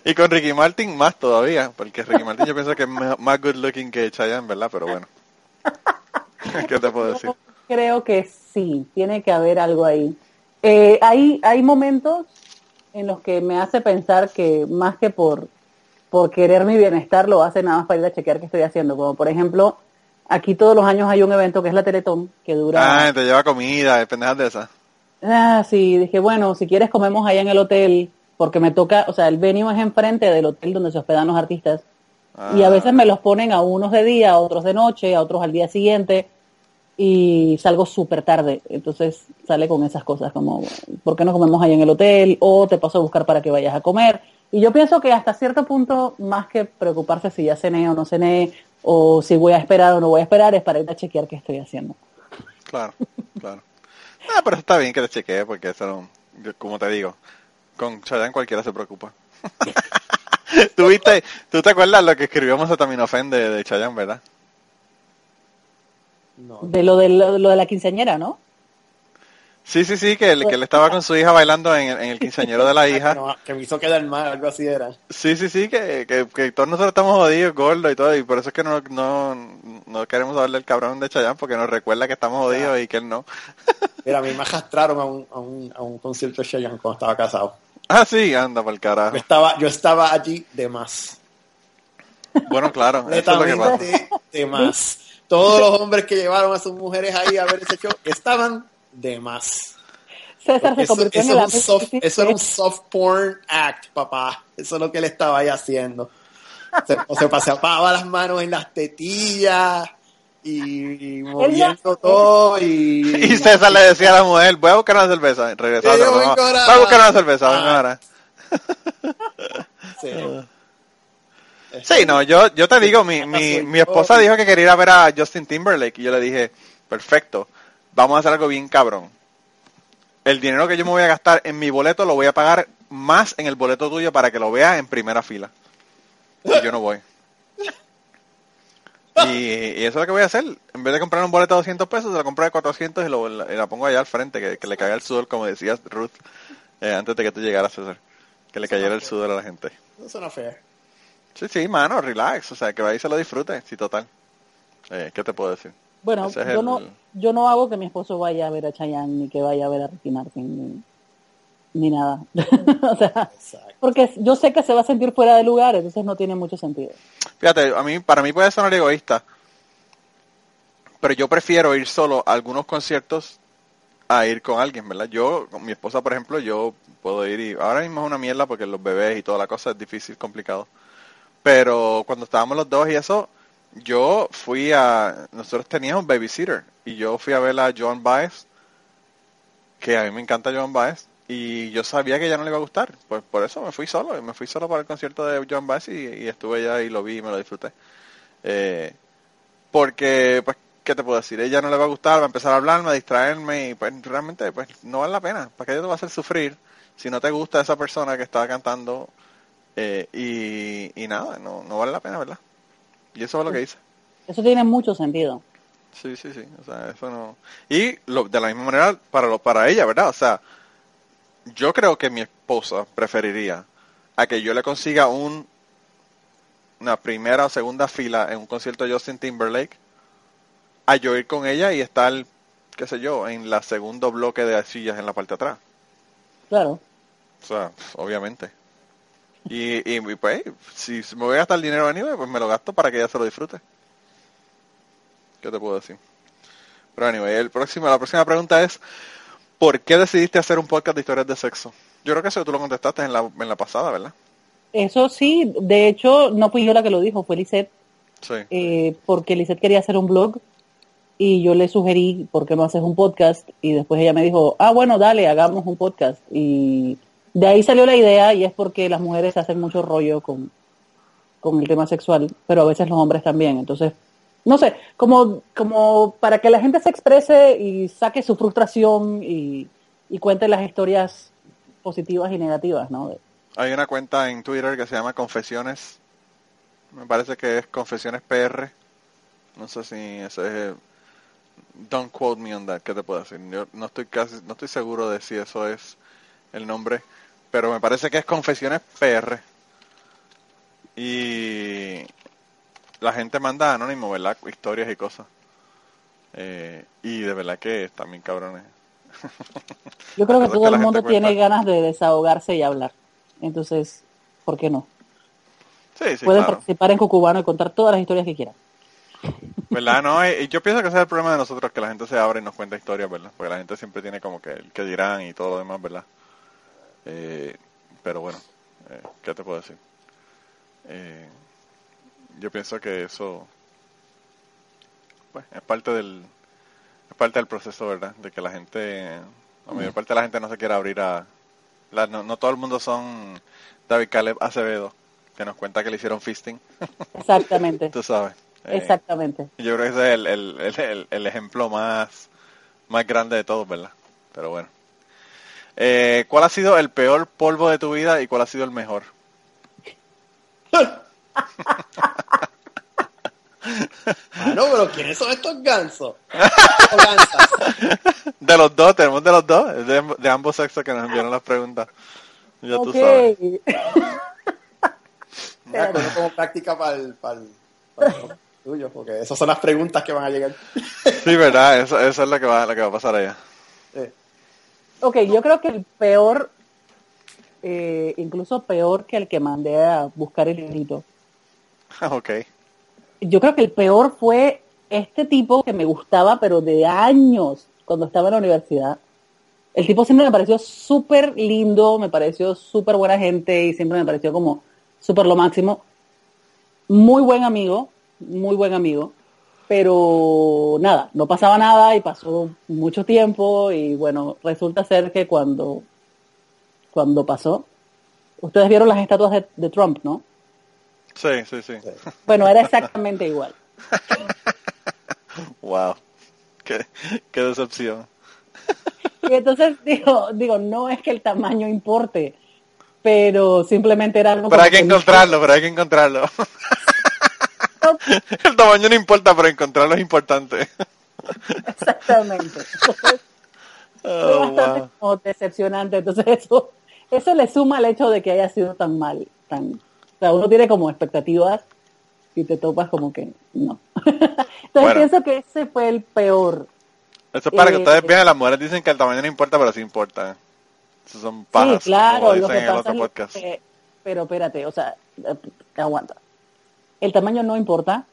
y con Ricky Martin más todavía, porque Ricky Martin yo pienso que es más good looking que Chayanne, ¿verdad? Pero bueno. ¿Qué te puedo decir? Creo que sí, tiene que haber algo ahí. Eh, hay, hay momentos en los que me hace pensar que más que por, por querer mi bienestar lo hace nada más para ir a chequear qué estoy haciendo. Como por ejemplo, aquí todos los años hay un evento que es la Teletón, que dura... Ah, te lleva comida, pendejas de esas. Ah, sí, dije, bueno, si quieres comemos allá en el hotel, porque me toca, o sea, el venue es enfrente del hotel donde se hospedan los artistas. Y a Ah. veces me los ponen a unos de día, a otros de noche, a otros al día siguiente y salgo súper tarde. Entonces sale con esas cosas como, ¿por qué no comemos ahí en el hotel? O te paso a buscar para que vayas a comer. Y yo pienso que hasta cierto punto, más que preocuparse si ya cené o no cené, o si voy a esperar o no voy a esperar, es para ir a chequear qué estoy haciendo. Claro, claro. Ah, pero está bien que te chequee, porque eso, como te digo, con Chayanne cualquiera se preocupa. ¿Tú, viste, ¿Tú te acuerdas lo que escribió Mazataminofen de, de Chayanne, verdad? No. De lo de, lo, lo de la quinceañera, ¿no? Sí, sí, sí, que él, que él estaba con su hija bailando en, el- en el quinceañero de la Que, hija. no- que me hizo quedar mal, algo así era. Sí, sí, sí, que, que, que todos nosotros estamos jodidos, gordos y todo, y por eso es que no, no, no queremos hablarle al cabrón de Chayanne, porque nos recuerda que estamos jodidos y que él no. Mira, a mí me arrastraron a un, a un, a un concierto de Cheyenne cuando estaba casado. Ah, sí, anda por el carajo. Yo estaba, yo estaba allí de más. Bueno, claro, eso es lo que pasa. De más. Todos los hombres que llevaron a sus mujeres ahí a ver ese show estaban de más. César se Eso, convirtió eso en el era un soft, eso era un soft porn act, papá. Eso es lo que él estaba ahí haciendo. Se, o se pasaba las manos en las tetillas y, moviendo todo y... Y César le decía a la mujer, voy a buscar una cerveza. Regresaba, a buscar una cerveza, venga Ah. ahora. Sí. Sí, no, yo, yo te digo, mi, mi, mi esposa dijo que quería ir a ver a Justin Timberlake y yo le dije, perfecto, vamos a hacer algo bien cabrón. El dinero que yo me voy a gastar en mi boleto lo voy a pagar más en el boleto tuyo para que lo veas en primera fila. Y yo no voy. Y, y eso es lo que voy a hacer. En vez de comprar un boleto de 200 pesos, se lo compro de 400 y, lo, y la pongo allá al frente, que, que le caiga el sudor, como decías Ruth, eh, antes de que tú llegaras, César. Que le cayera el sudor a la gente. Eso fair. Sí, sí, mano, relax. O sea, que vaya y se lo disfrute. Sí, total. Eh, ¿Qué te puedo decir? Bueno, Ese yo el- no, yo no hago que mi esposo vaya a ver a Chayanne ni que vaya a ver a Ricky Martin ni, ni nada. o sea, Exacto. porque yo sé que se va a sentir fuera de lugar, entonces no tiene mucho sentido. Fíjate, a mí, para mí puede sonar egoísta, pero yo prefiero ir solo a algunos conciertos a ir con alguien, ¿verdad? Yo, con mi esposa, por ejemplo, yo puedo ir y ahora mismo es una mierda porque los bebés y toda la cosa es difícil, complicado. Pero cuando estábamos los dos y eso, yo fui a, nosotros teníamos un babysitter y yo fui a ver a Joan Baez, que a mí me encanta Joan Baez, y yo sabía que ella no le iba a gustar, pues por eso me fui solo, y me fui solo para el concierto de Joan Baez y, y estuve allá y lo vi y me lo disfruté. Eh, porque, pues, ¿qué te puedo decir? Ella no le va a gustar, va a empezar a hablarme, a distraerme y pues realmente pues no vale la pena. ¿Para qué yo te voy a hacer sufrir si no te gusta esa persona que está cantando? Eh, y, y nada, no, no vale la pena, ¿verdad? Y eso es lo que hice. Eso tiene mucho sentido. Sí, sí, sí. O sea, eso no. Y lo, de la misma manera para lo, para ella, ¿verdad? O sea, yo creo que mi esposa preferiría a que yo le consiga un una primera o segunda fila en un concierto de Justin Timberlake a yo ir con ella y estar, qué sé yo, en la segundo bloque de sillas en la parte de atrás. Claro. O sea, obviamente. Y, y, y, pues, si me voy a gastar dinero anyway, pues me lo gasto para que ella se lo disfrute. ¿Qué te puedo decir? Pero anyway, el próximo, la próxima pregunta es, ¿por qué decidiste hacer un podcast de historias de sexo? Yo creo que eso tú lo contestaste en la, en la pasada, ¿verdad? Eso sí, de hecho, no fui yo la que lo dijo, fue Lisette, Sí. eh, porque Lisette quería hacer un blog y yo le sugerí, ¿por qué no haces un podcast? Y después ella me dijo, ah, bueno, dale, hagamos un podcast. Y de ahí salió la idea y es porque las mujeres hacen mucho rollo con, con el tema sexual, pero a veces los hombres también. Entonces, no sé, como, como para que la gente se exprese y saque su frustración y, y cuente las historias positivas y negativas, ¿no? Hay una cuenta en Twitter que se llama Confesiones. Me parece que es Confesiones PR. No sé si ese es... Don't quote me on that. ¿Qué te puedo decir? Yo no estoy casi, no estoy seguro de si eso es el nombre, pero me parece que es Confesiones PR. Y la gente manda anónimo, ¿verdad? Historias y cosas. Eh, y de verdad que bien cabrones. Yo creo que todo que el mundo tiene cuenta. ganas de desahogarse y hablar. Entonces, ¿por qué no? Sí, sí, Pueden claro. participar en Cucubano y contar todas las historias que quieran. ¿Verdad? No, y yo pienso que ese es el problema de nosotros, que la gente se abre y nos cuenta historias, ¿verdad? Porque la gente siempre tiene como que el que dirán y todo lo demás, ¿verdad? Eh, pero bueno, eh, ¿qué te puedo decir? Eh, yo pienso que eso pues, es parte del es parte del proceso, ¿verdad? De que la gente, la mayor parte de la gente no se quiere abrir a... la- no, no todo el mundo son David Caleb Acevedo, que nos cuenta que le hicieron fisting, Exactamente. tú sabes. Eh, Exactamente. yo creo que ese es el, el, el, el- el ejemplo más, más grande de todos, ¿verdad? Pero bueno. Eh, ¿Cuál ha sido el peor polvo de tu vida y cuál ha sido el mejor? Mano, pero ¿quiénes son estos gansos? O gansas. De los dos, tenemos de los dos, es de, de ambos sexos que nos enviaron las preguntas. Ya tú Ok. sabes. Como práctica para el, para el, para el tuyo, porque esas son las preguntas que van a llegar. Sí, verdad, eso, eso es lo que va, lo que va a pasar allá. Eh, Ok, yo creo que el peor, eh, incluso peor que el que mandé a buscar el librito, ok. yo creo que el peor fue este tipo que me gustaba, pero de años, cuando estaba en la universidad. El tipo siempre me pareció súper lindo, me pareció súper buena gente y siempre me pareció como súper lo máximo. Muy buen amigo, muy buen amigo, pero nada, no pasaba nada y pasó mucho tiempo y bueno, resulta ser que cuando, cuando pasó, ustedes vieron las estatuas de, de Trump, ¿no? Sí, sí, sí. Bueno, era exactamente igual. Wow. Qué, qué decepción. Y entonces digo, digo, no es que el tamaño importe, pero simplemente era algo Pero hay que no- encontrarlo, pero hay que encontrarlo. El tamaño no importa, pero encontrarlo es importante. Exactamente. Entonces, fue Oh, bastante wow. decepcionante. Entonces eso, eso le suma al hecho de que haya sido tan mal. Tan, sea, uno tiene como expectativas y te topas como que no. Entonces Bueno. pienso que ese fue el peor. Eso es para que Eh, ustedes vean, las mujeres dicen que el tamaño no importa, pero sí importa. Esos son pajas, sí, claro, como lo dicen que en el pasa otro es podcast. que- pero espérate, o sea, eh, aguanta. El tamaño no importa.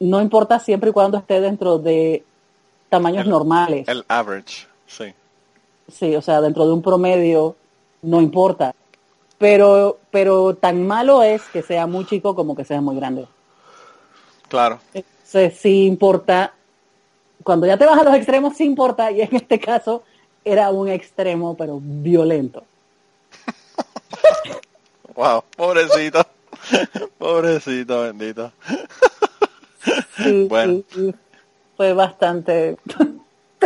No importa siempre y cuando esté dentro de tamaños El- normales. El average, sí. Sí, o sea, dentro de un promedio no importa. Pero, pero tan malo es que sea muy chico como que sea muy grande. Claro. Entonces sí importa, cuando ya te vas a los extremos sí importa, y en este caso era un extremo, pero violento. Wow, pobrecito. pobrecito, bendito. Sí, Bueno. sí, sí. fue bastante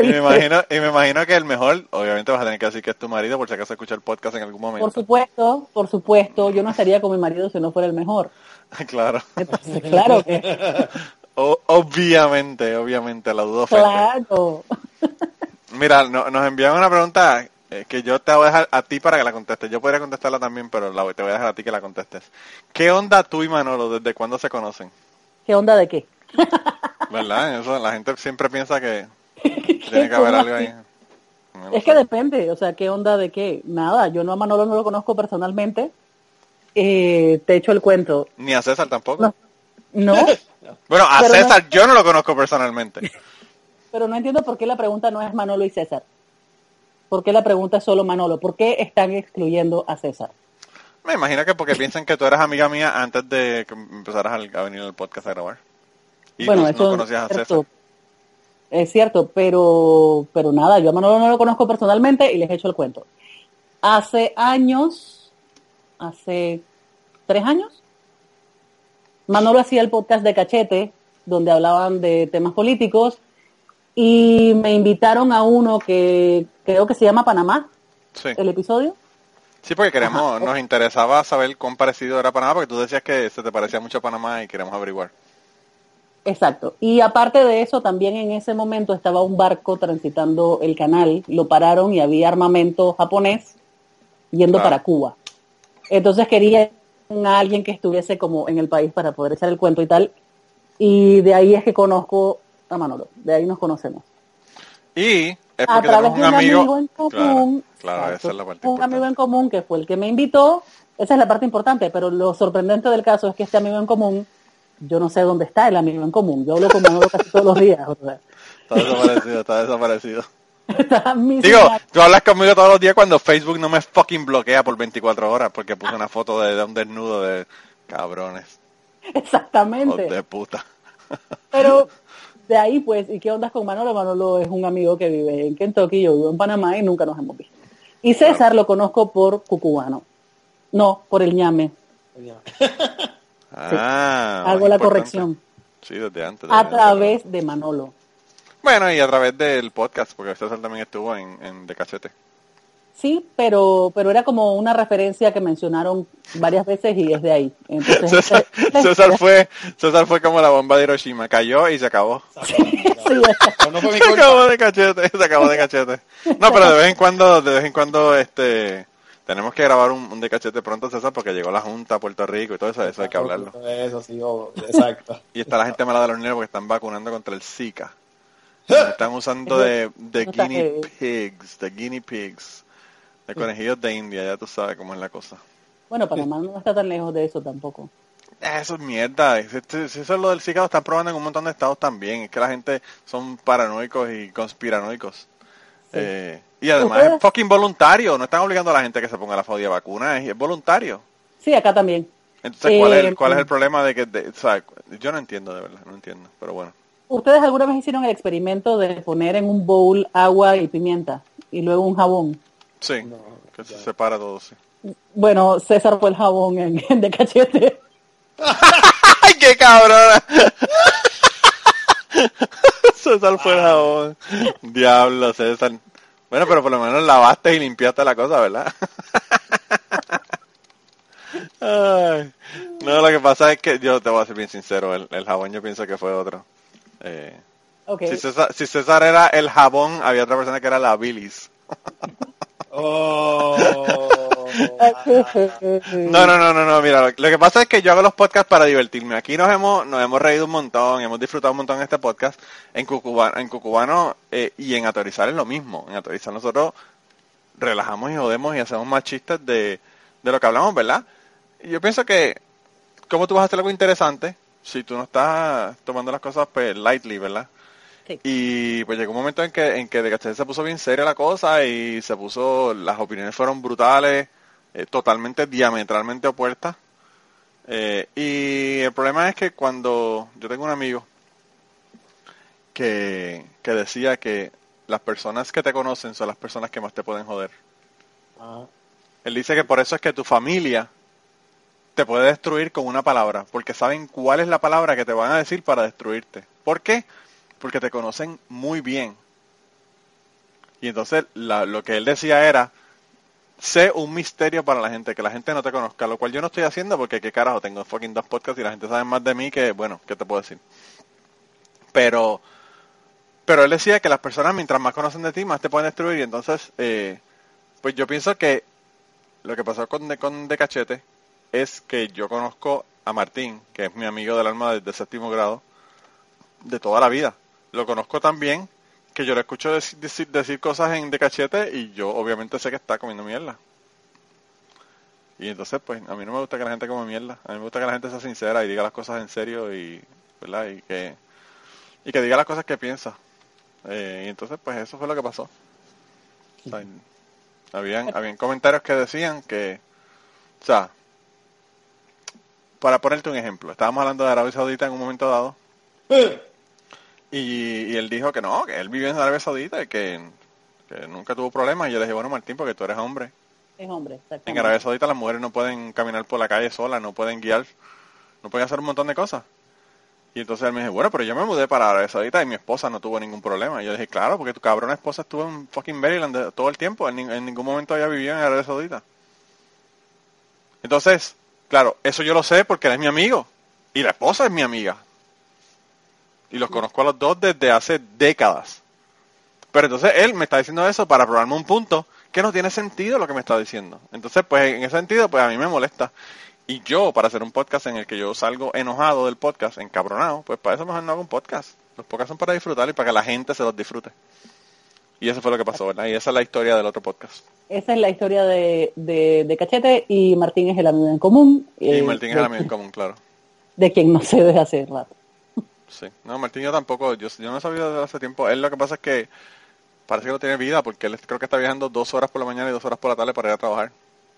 Y me imagino, y me imagino que el mejor, obviamente vas a tener que decir que es tu marido por si acaso escucha el podcast en algún momento. Por supuesto, por supuesto, yo no estaría con mi marido si no fuera el mejor. claro. Entonces, claro que, O- obviamente, obviamente, la duda ofende. claro. Mira, no- nos envían una pregunta eh, que yo te voy a dejar a ti para que la contestes. Yo podría contestarla también, pero la, te voy a dejar a ti que la contestes. ¿Qué onda tú y Manolo? ¿Desde cuándo se conocen? ¿Qué onda de qué? ¿Verdad? Eso, la gente siempre piensa que tiene que haber algo ahí. No Es sé. que depende, o sea, ¿qué onda de qué? Nada, yo no a Manolo no lo conozco personalmente. Eh, te echo el cuento. Ni a César tampoco. No. No, Bueno, a Pero no- César yo no lo conozco personalmente. pero no entiendo por qué la pregunta no es Manolo y César. ¿Por qué la pregunta es solo Manolo? ¿Por qué están excluyendo a César? Me imagino que porque piensan que tú eras amiga mía antes de que empezaras a venir al podcast a grabar. Y bueno, no, eso no conocías a. César. Es cierto, pero, pero nada, yo a Manolo no lo conozco personalmente y les echo el cuento. Hace años, hace tres años, Manolo hacía el podcast de Cachete, donde hablaban de temas políticos, y me invitaron a uno que creo que se llama Panamá, Sí. el episodio. Sí, porque queremos, Ajá. nos interesaba saber cuán parecido era Panamá, porque tú decías que se te parecía mucho a Panamá y queremos averiguar. Exacto. Y aparte de eso, también en ese momento estaba un barco transitando el canal, lo pararon y había armamento japonés yendo para Cuba. Entonces quería a alguien que estuviese como en el país para poder echar el cuento y tal. Y de ahí es que conozco a Manolo, de ahí nos conocemos. Y es A través de un amigo. en común. Claro, esa es la parte Un importante. amigo en común que fue el que me invitó. Esa es la parte importante, pero lo sorprendente del caso es que este amigo en común, yo no sé dónde está el amigo en común. Yo hablo con Manolo casi todos los días. o sea, Está desaparecido, está desaparecido. está Digo, tú hablas conmigo todos los días cuando Facebook no me fucking bloquea por 24 horas porque puse una foto de, de un desnudo de cabrones, Exactamente. de puta. Pero de ahí, pues, ¿y qué ondas con Manolo? Manolo es un amigo que vive en Kentucky, yo vivo en Panamá y nunca nos hemos visto. Y César lo conozco por Cucubano. No, por el ñame. Ah, Hago la corrección. Sí, desde antes. A través de Manolo. Bueno, y a través del podcast, porque César también estuvo en, en De Cachete. Sí, pero, pero era como una referencia que mencionaron varias veces y es de ahí. Entonces, César, César fue César fue como la bomba de Hiroshima, cayó y se acabó. sí, exacto. No fue mi Se culpa. acabó de cachete, se acabó de cachete. No, pero de vez en cuando, de vez en cuando, este, tenemos que grabar un, un de cachete pronto, César, porque llegó la Junta a Puerto Rico y todo eso, eso hay que hablarlo. Eso sí, oh, exacto. Y está la gente mala de los niños porque están vacunando contra el Zika. Nos están usando de, de guinea pigs, de guinea pigs, de conejillos de India, ya tú sabes cómo es la cosa. Bueno, Panamá no está tan lejos de eso tampoco. Eso es mierda. Eso es lo del Zika, lo están probando en un montón de estados también. Es que la gente son paranoicos y conspiranoicos. Eh, y además ¿Ustedes? es fucking voluntario. No están obligando a la gente a que se ponga la fodida vacuna. Es, es voluntario. Sí, acá también. Entonces, ¿cuál, es Eh, el, ¿cuál es el problema de que... de- o sea, yo no entiendo de verdad, no entiendo. Pero bueno. ¿Ustedes alguna vez hicieron el experimento de poner en un bowl agua y pimienta y luego un jabón? Sí, que se separa todo, sí. Bueno, César fue el jabón en, en de cachete. ¡Ay, qué cabrona! César fue el jabón. Diablo, César. Bueno, pero por lo menos lavaste y limpiaste la cosa, ¿verdad? Ay. No, lo que pasa es que yo te voy a ser bien sincero, el, el jabón yo pienso que fue otro. Eh, Ok. si, César, si César era el jabón, había otra persona que era la bilis. Oh. No, no, no, no, no, mira, lo, que pasa es que yo hago los podcasts para divertirme. Aquí nos hemos, nos hemos reído un montón, hemos disfrutado un montón en este podcast. En Cucubano, en Cucubano eh, y en Autorizar es lo mismo. En Autorizar nosotros relajamos y jodemos y hacemos más chistes de, de lo que hablamos, ¿verdad? Y yo pienso que, ¿cómo tú vas a hacer algo interesante si tú no estás tomando las cosas pues lightly, ¿verdad? Sí. Y pues llegó un momento en que, en que de se puso bien seria la cosa y se puso, las opiniones fueron brutales, eh, totalmente diametralmente opuestas. Eh, y el problema es que cuando yo tengo un amigo que, que decía que las personas que te conocen son las personas que más te pueden joder. Ah. Él dice que por eso es que tu familia te puede destruir con una palabra, porque saben cuál es la palabra que te van a decir para destruirte. ¿Por qué? Porque te conocen muy bien. Y entonces la- lo que él decía era, sé un misterio para la gente, que la gente no te conozca, lo cual yo no estoy haciendo porque qué carajo, tengo fucking dos podcasts y la gente sabe más de mí que, bueno, ¿qué te puedo decir? Pero, pero él decía que las personas mientras más conocen de ti, más te pueden destruir y entonces, eh, pues yo pienso que lo que pasó con, de, con Cachete es que yo conozco a Martín, que es mi amigo del alma desde séptimo grado, de toda la vida. Lo conozco tan bien que yo le escucho dec- decir, decir cosas en De Cachete y yo obviamente sé que está comiendo mierda. Y entonces, pues, a mí no me gusta que la gente coma mierda. A mí me gusta que la gente sea sincera y diga las cosas en serio y, ¿verdad? Y que, y que diga las cosas que piensa. Eh, y entonces, pues, eso fue lo que pasó. O sea, habían, habían comentarios que decían que, o sea, para ponerte un ejemplo, estábamos hablando de Arabia Saudita en un momento dado y, y él dijo que no, que él vivió en Arabia Saudita y que, que nunca tuvo problemas. Y yo le dije, bueno, Martín, porque tú eres hombre. Es hombre, En. Arabia Saudita las mujeres no pueden caminar por la calle solas, no pueden guiar, no pueden hacer un montón de cosas. Y entonces él me dijo, bueno, pero yo me mudé para Arabia Saudita y mi esposa no tuvo ningún problema. Y yo le dije, claro, porque tu cabrona esposa estuvo en fucking Maryland todo el tiempo, en, en ningún momento había vivido en Arabia Saudita. Entonces, claro, eso yo lo sé porque él es mi amigo y la esposa es mi amiga. Y los conozco a los dos desde hace décadas. Pero entonces él me está diciendo eso para probarme un punto que no tiene sentido lo que me está diciendo. Entonces, pues en ese sentido, pues a mí me molesta. Y yo, para hacer un podcast en el que yo salgo enojado del podcast, encabronado, pues para eso mejor no hago un podcast. Los podcasts son para disfrutar y para que la gente se los disfrute. Y eso fue lo que pasó, ¿verdad? Y esa es la historia del otro podcast. Esa es la historia de, de, de Cachete y Martín es el amigo en común. Y eh, Martín es el amigo en común, claro. de quien no sé desde hace rato. Sí. No, Martín yo tampoco, yo, yo no he sabido desde hace tiempo. Él lo que pasa es que parece que no tiene vida porque él creo que está viajando dos horas por la mañana y dos horas por la tarde para ir a trabajar.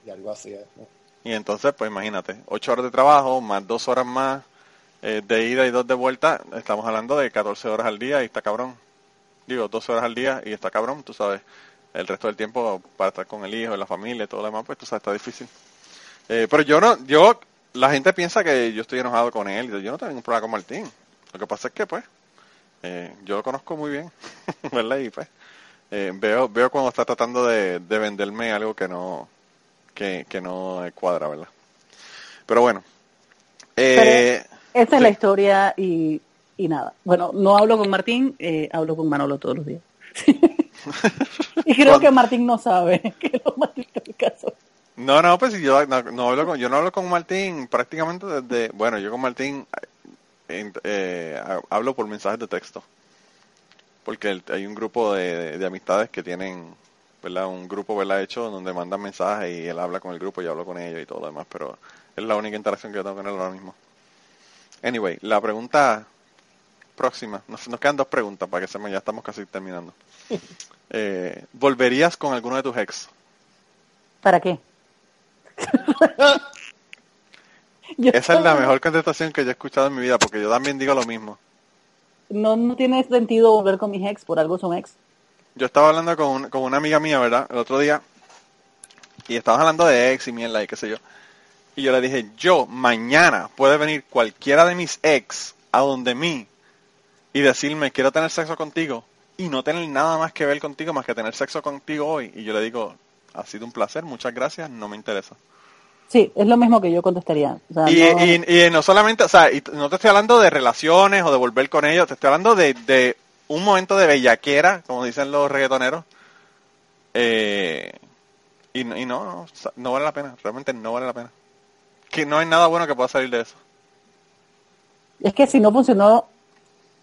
Y algo así es. ¿no? Y entonces, pues imagínate, ocho horas de trabajo, más dos horas más eh, de ida y dos de vuelta, estamos hablando de 14 horas al día y está cabrón. Digo, 12 horas al día y está cabrón, tú sabes. El resto del tiempo para estar con el hijo, la familia y todo lo demás, pues tú sabes, está difícil. Eh, pero yo no, yo, la gente piensa que yo estoy enojado con él. Yo no tengo ningún problema con Martín. Lo que pasa es que, pues, eh, yo lo conozco muy bien, ¿verdad? Y pues, eh, veo, veo cuando está tratando de, de venderme algo que no, que, que no cuadra, ¿verdad? Pero bueno. Eh, Esa es la historia y, y nada. Bueno, no hablo con Martín, eh, hablo con Manolo todos los días. y creo que Martín no sabe que es lo más triste del caso. No, no, pues yo no, no hablo con, yo no hablo con Martín prácticamente desde, bueno, yo con Martín eh, ha- hablo por mensajes de texto. Porque hay un grupo de, de- de amistades que tienen, ¿verdad? Un grupo, ¿verdad? Hecho donde mandan mensajes y él habla con el grupo y yo hablo con ellos y todo lo demás, pero es la única interacción que yo tengo con él ahora mismo. Anyway, la pregunta próxima, nos, nos quedan dos preguntas para que se me, ya estamos casi terminando. Eh, ¿Volverías con alguno de tus ex? ¿Para qué? Yo- Esa es la mejor contestación que yo he escuchado en mi vida, porque yo también digo lo mismo. No, no tiene sentido volver con mis ex, por algo son ex. Yo estaba hablando con, un- con una amiga mía, ¿verdad? El otro día, y estábamos hablando de ex y mierda y qué sé yo. Y yo le dije, yo mañana puede venir cualquiera de mis ex a donde mí y decirme, quiero tener sexo contigo y no tener nada más que ver contigo más que tener sexo contigo hoy. Y yo le digo, ha sido un placer, muchas gracias, no me interesa. Sí, es lo mismo que yo contestaría. O sea, Y, no- y- y no solamente, o sea, y no te estoy hablando de relaciones o de volver con ellos, te estoy hablando de, de un momento de bellaquera, como dicen los reggaetoneros. Eh, y, no- y no, no vale la pena, realmente no vale la pena. Que no hay nada bueno que pueda salir de eso. Es que si no funcionó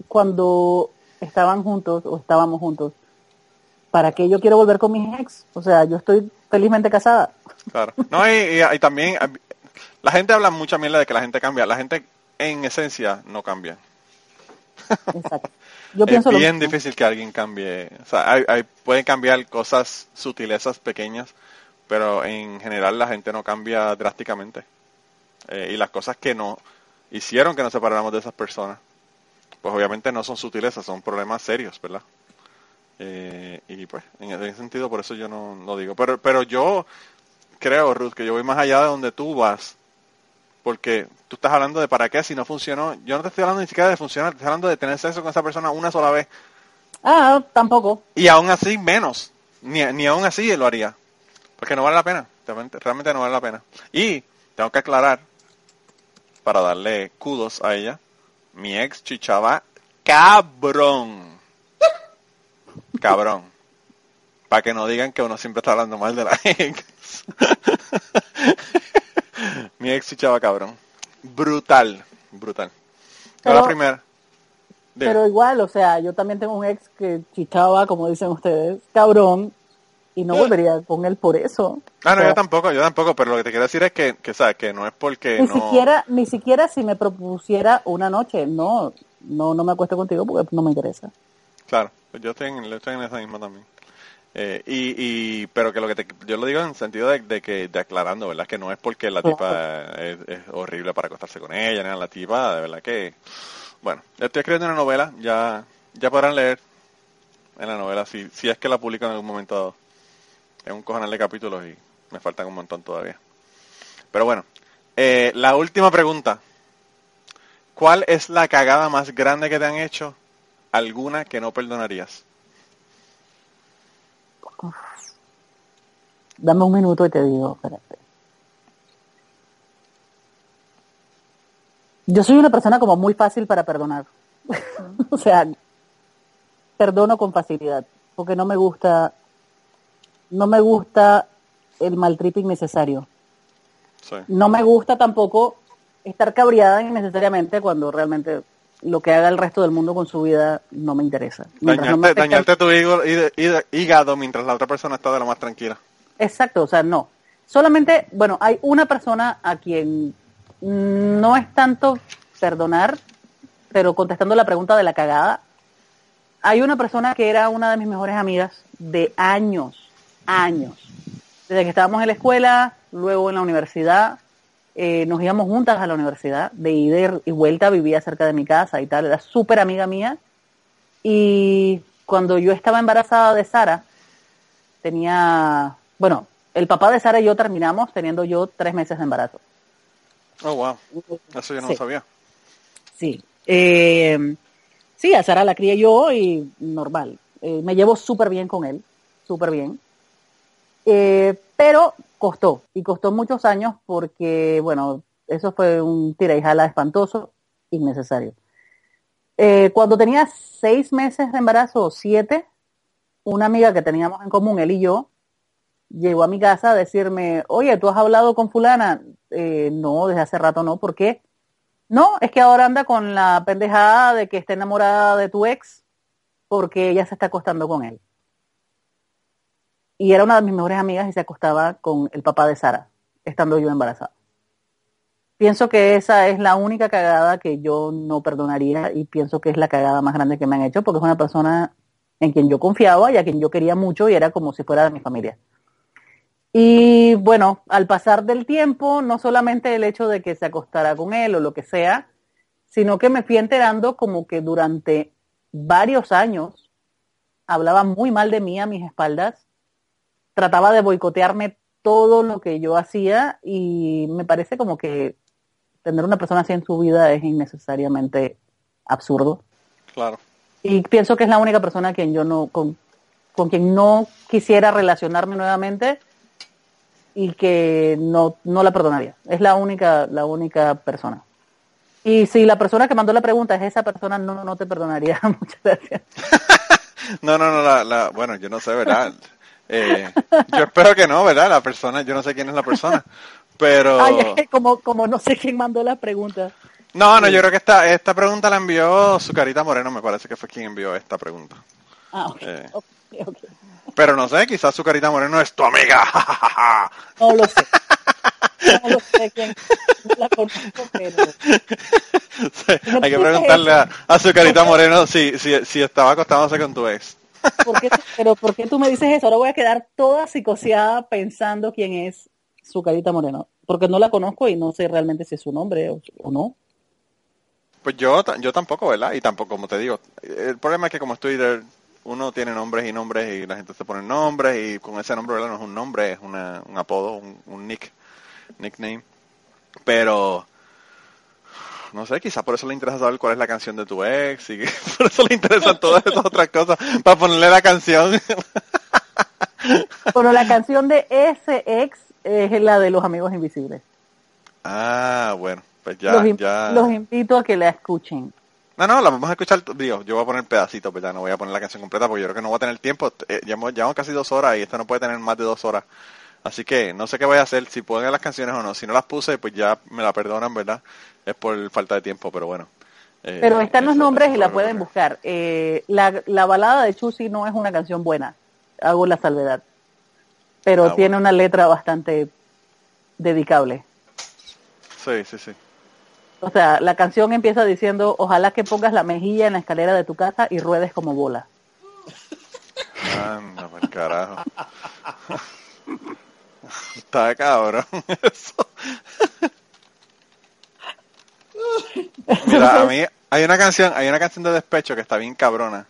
cuando estaban juntos o estábamos juntos, ¿para qué yo quiero volver con mis ex? O sea, yo estoy felizmente casada. Claro. No, y, y- y también la gente habla mucha mierda de que la gente cambia. La gente en esencia no cambia. Exacto. Yo es pienso bien difícil que alguien cambie. O sea, hay, hay- pueden cambiar cosas, sutilezas pequeñas, pero en general la gente no cambia drásticamente. Eh, y las cosas que no hicieron que nos separáramos de esas personas, pues obviamente no son sutilezas, son problemas serios, ¿verdad? Eh, y pues, en ese sentido, por eso yo no lo digo. Pero, pero yo creo, Ruth, que yo voy más allá de donde tú vas. Porque tú estás hablando de para qué si no funcionó. Yo no te estoy hablando ni siquiera de funcionar, te estoy hablando de tener sexo con esa persona una sola vez. Ah, tampoco. Y aún así menos. Ni, ni aún así lo haría. Porque no vale la pena. Realmente, realmente no vale la pena. Y tengo que aclarar, para darle kudos a ella, mi ex chichaba cabrón. Cabrón. Para que no digan que uno siempre está hablando mal de la ex. mi ex chichaba cabrón. Brutal. Brutal. La Pero- primera. Dime. Pero igual, o sea, yo también tengo un ex que chichaba, como dicen ustedes, cabrón, y no volvería con él por eso. Ah, no, O sea, yo tampoco, yo tampoco, pero lo que te quiero decir es que, que sabes, que no es porque ni no... siquiera, ni siquiera si me propusiera una noche, no, no, no me acuesto contigo porque no me interesa. Claro, yo estoy en, estoy en esa misma también. Eh, y, y, pero que lo que te, yo lo digo en sentido de, de que, de aclarando, ¿verdad? Que no es porque la tipa es, es horrible para acostarse con ella, ni la tipa, de verdad que, bueno, estoy escribiendo una novela, ya, ya podrán leer en la novela, si, si es que la publico en algún momento dado. Es un cojonal de capítulos y me faltan un montón todavía. Pero bueno, eh, la última pregunta. ¿Cuál es la cagada más grande que te han hecho? ¿Alguna que no perdonarías? Dame un minuto y te digo, espérate. Yo soy una persona como muy fácil para perdonar. o sea, perdono con facilidad, porque no me gusta, no me gusta el maltrip innecesario. Sí. No me gusta tampoco estar cabreada innecesariamente cuando realmente lo que haga el resto del mundo con su vida no me interesa. Mientras no me Dañarte, dañarte tu hígado mientras la otra persona está de lo más tranquila. Exacto, o sea, no. Solamente, bueno, hay una persona a quien no es tanto perdonar, pero contestando la pregunta de la cagada, hay una persona que era una de mis mejores amigas de años, años. Desde que estábamos en la escuela, luego en la universidad, eh, nos íbamos juntas a la universidad, de ida y vuelta, vivía cerca de mi casa y tal, era súper amiga mía. Y cuando yo estaba embarazada de Sara, tenía, bueno, el papá de Sara y yo terminamos teniendo yo tres meses de embarazo. Oh, wow. Eso yo no Sí. lo sabía. Sí. Eh, sí, a Sara la crié yo y normal. Eh, me llevo súper bien con él, súper bien. Eh, pero costó, y costó muchos años porque, bueno, eso fue un tira y jala espantoso, innecesario. Eh, cuando tenía seis meses de embarazo, o siete, una amiga que teníamos en común, él y yo, llegó a mi casa a decirme, oye, ¿tú has hablado con fulana? Eh, no, desde hace rato no, ¿por qué? No, es que ahora anda con la pendejada de que está enamorada de tu ex porque ella se está acostando con él. Y era una de mis mejores amigas y se acostaba con el papá de Sara, estando yo embarazada. Pienso que esa es la única cagada que yo no perdonaría y pienso que es la cagada más grande que me han hecho porque es una persona en quien yo confiaba y a quien yo quería mucho y era como si fuera de mi familia. Y bueno, al pasar del tiempo, no solamente el hecho de que se acostara con él o lo que sea, sino que me fui enterando como que durante varios años hablaba muy mal de mí a mis espaldas, trataba de boicotearme todo lo que yo hacía y me parece como que tener una persona así en su vida es innecesariamente absurdo. Claro. Y pienso que es la única persona quien yo no, con, con quien no quisiera relacionarme nuevamente y que no, no la perdonaría. Es la única, la única persona. Y si la persona que mandó la pregunta es esa persona, no, no te perdonaría. Muchas gracias. No, no, no, la, la- bueno, yo no sé, ¿verdad? Eh, yo espero que no, ¿verdad? La persona, yo no sé quién es la persona, pero... Ay, es que como, como no sé quién mandó la pregunta. No, no, yo creo que esta, esta pregunta la envió Zucarita Moreno, me parece que fue quien envió esta pregunta. Ah, ok, Eh. ok, ok. Pero no sé, quizás Zucarita Moreno es tu amiga. No lo sé. No lo sé quién no la conozco, pero Sí, Hay que preguntarle a, a Zucarita Moreno si, si, si estaba acostándose con tu ex. ¿Por qué, pero ¿por qué tú me dices eso? Ahora voy a quedar toda psicoseada pensando quién es su carita moreno. Porque no la conozco y no sé realmente si es su nombre o, no. Pues yo, yo tampoco, ¿verdad? Y tampoco, como te digo, el problema es que como es Twitter, uno tiene nombres y nombres y la gente se pone nombres y con ese nombre, ¿verdad? No es un nombre, es una, un apodo, un, un nick, nickname. Pero, no sé, quizás por eso le interesa saber cuál es la canción de tu ex y que por eso le interesan todas esas otras cosas, para ponerle la canción. Bueno, la canción de ese ex es la de los amigos invisibles. ah, bueno, pues ya, los, ya. los invito a que la escuchen. No, no, la vamos a escuchar, digo, yo voy a poner pedacitos, ¿verdad? No voy a poner la canción completa porque yo creo que no voy a tener tiempo. Eh, llevamos, llevamos casi dos horas y esta no puede tener más de dos horas. Así que no sé qué voy a hacer, si ponen las canciones o no. Si no las puse, pues ya me la perdonan, ¿verdad? Es por falta de tiempo, pero bueno. Eh, Pero están los nombres y la pueden buscar. Eh, la, la balada de Chusi no es una canción buena, hago la salvedad. Pero Ah, tiene una letra bastante dedicable. Sí, sí, sí. O sea, la canción empieza diciendo, ojalá que pongas la mejilla en la escalera de tu casa y ruedes como bola. Anda, por carajo. Está cabrón eso. Mira, a mí hay una canción, hay una canción de despecho que está bien cabrona.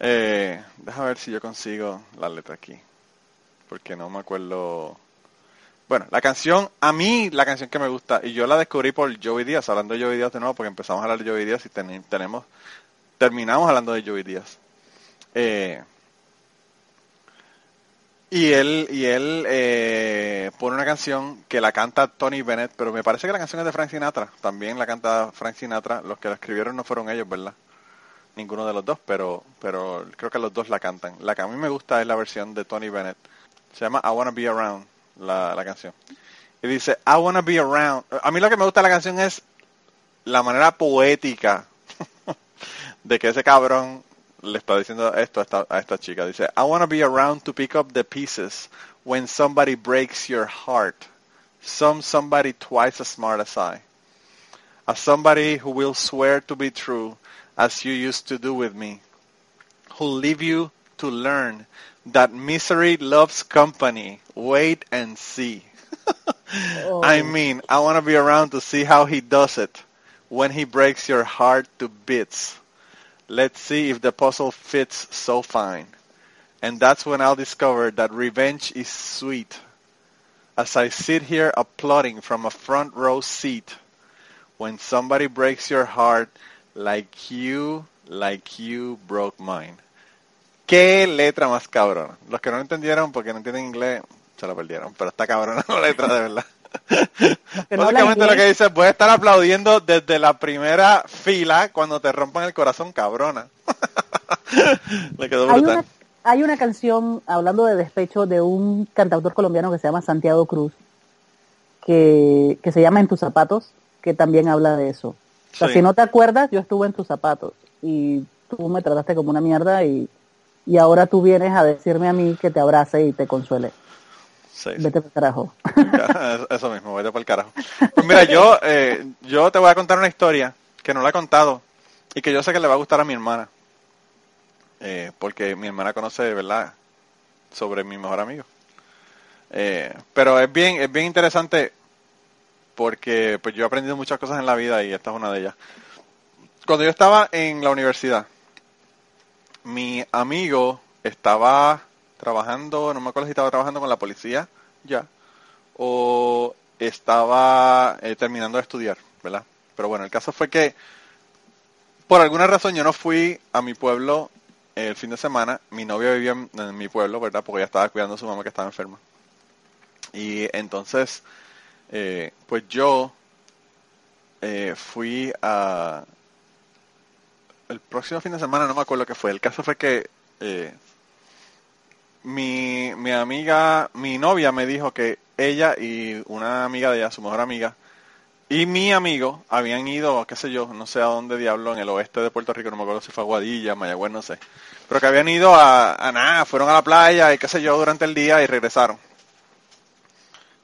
Eh, déjame ver si yo consigo la letra aquí. Porque no me acuerdo. Bueno, la canción, a mí la canción que me gusta, y yo la descubrí por Joey Díaz, hablando de Joey Díaz de nuevo, porque empezamos a hablar de Joey Díaz y ten- tenemos, terminamos hablando de Joey Díaz. Eh, y él, y él eh, pone una canción que la canta Tony Bennett, pero me parece que la canción es de Frank Sinatra. También la canta Frank Sinatra. Los que la escribieron no fueron ellos, ¿verdad? Ninguno de los dos, pero, pero creo que los dos la cantan. La que a mí me gusta es la versión de Tony Bennett. Se llama I Wanna Be Around, la, la canción. Y dice, I Wanna Be Around. A mí lo que me gusta de la canción es la manera poética de que ese cabrón le está diciendo esto a esta, a esta chica. Dice, I want to be around to pick up the pieces when somebody breaks your heart. Some somebody twice as smart as I. As somebody who will swear to be true as you used to do with me. Who'll leave you to learn that misery loves company. Wait and see. Oh. I mean, I want to be around to see how he does it when he breaks your heart to bits. Let's see if the puzzle fits so fine. And that's when I'll discover that revenge is sweet. As I sit here applauding from a front row seat. When somebody breaks your heart like you, like you broke mine. Qué letra más cabrona. Los que no entendieron porque no entienden inglés, se la perdieron. Pero está cabrona la letra de verdad. Que no hablan Básicamente lo que dice, a estar aplaudiendo desde la primera fila cuando te rompan el corazón, cabrona. Le quedó Hay brutal. una, hay una canción, hablando de despecho, de un cantautor colombiano que se llama Santiago Cruz, que, que se llama En tus zapatos, que también habla de eso. O sea, Sí. si no te acuerdas, yo estuve en tus zapatos y tú me trataste como una mierda y, y ahora tú vienes a decirme a mí que te abrace y te consuele. Sí, sí. Vete por carajo. Ya, Eso mismo, vete por el carajo. Pues mira, yo, eh, yo te voy a contar una historia que no la he contado y que yo sé que le va a gustar a mi hermana. Eh, porque mi hermana conoce, ¿verdad?, sobre mi mejor amigo. Eh, pero es bien, es bien interesante porque pues yo he aprendido muchas cosas en la vida y esta es una de ellas. Cuando yo estaba en la universidad, mi amigo estaba trabajando, no me acuerdo si estaba trabajando con la policía ya, o estaba eh, terminando de estudiar, ¿verdad? Pero bueno, el caso fue que por alguna razón yo no fui a mi pueblo el fin de semana. Mi novia vivía en, mi pueblo, ¿verdad? Porque ella estaba cuidando a su mamá que estaba enferma. Y entonces, eh, pues yo eh, fui a... El próximo fin de semana no me acuerdo qué fue. El caso fue que eh, mi, mi amiga, mi novia me dijo que ella y una amiga de ella, su mejor amiga, y mi amigo habían ido, qué sé yo, no sé a dónde diablo, en el oeste de Puerto Rico, no me acuerdo si fue a Guadilla, Mayagüez, no sé. Pero que habían ido a, nada, fueron a la playa y qué sé yo durante el día y regresaron.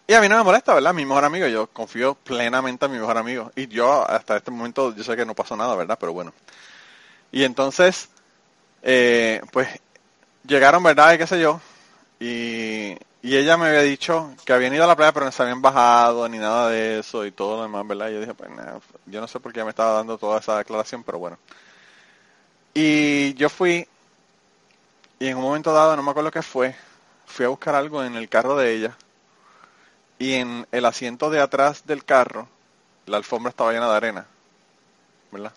Y a mí no me molesta, ¿verdad? Mi mejor amigo, yo confío plenamente en mi mejor amigo. Y yo hasta este momento, yo sé que no pasó nada, ¿verdad? Pero bueno. Y entonces, eh, pues, llegaron, ¿verdad? Y qué sé yo. Y, y ella me había dicho que habían ido a la playa, pero no se habían bajado ni nada de eso y todo lo demás, ¿verdad? Y yo dije, pues nada, yo no sé por qué me estaba dando toda esa declaración, pero bueno. Y yo fui, y en un momento dado, no me acuerdo qué fue, fui a buscar algo en el carro de ella. Y en el asiento de atrás del carro, la alfombra estaba llena de arena, ¿verdad?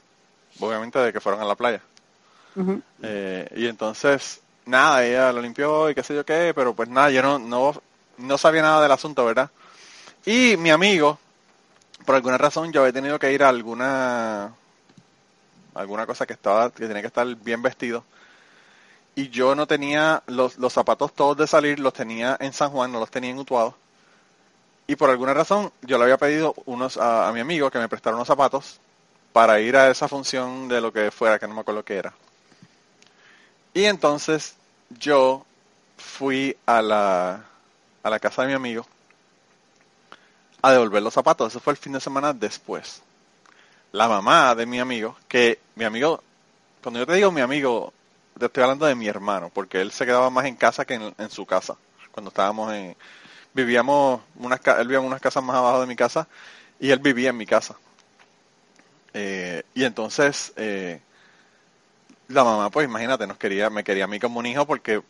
Obviamente de que fueron a la playa. Eh, y entonces, nada, ella lo limpió y qué sé yo qué, pero pues nada, yo no, no, no sabía nada del asunto, ¿verdad? Y mi amigo, por alguna razón, yo había tenido que ir a alguna, alguna cosa que estaba, que tenía que estar bien vestido. Y yo no tenía los, los zapatos todos de salir, los tenía en San Juan, no los tenía en Utuado. Y por alguna razón, yo le había pedido unos a, a mi amigo que me prestara unos zapatos para ir a esa función de lo que fuera, que no me acuerdo qué era. Y entonces yo fui a la, a la casa de mi amigo a devolver los zapatos. Eso fue el fin de semana después. La mamá de mi amigo, que mi amigo, cuando yo te digo mi amigo, te estoy hablando de mi hermano, porque él se quedaba más en casa que en, en su casa. Cuando estábamos en, vivíamos unas, él vivía en unas casas más abajo de mi casa y él vivía en mi casa. Eh, y entonces, eh, la mamá, pues imagínate, nos quería, me quería a mí como un hijo porque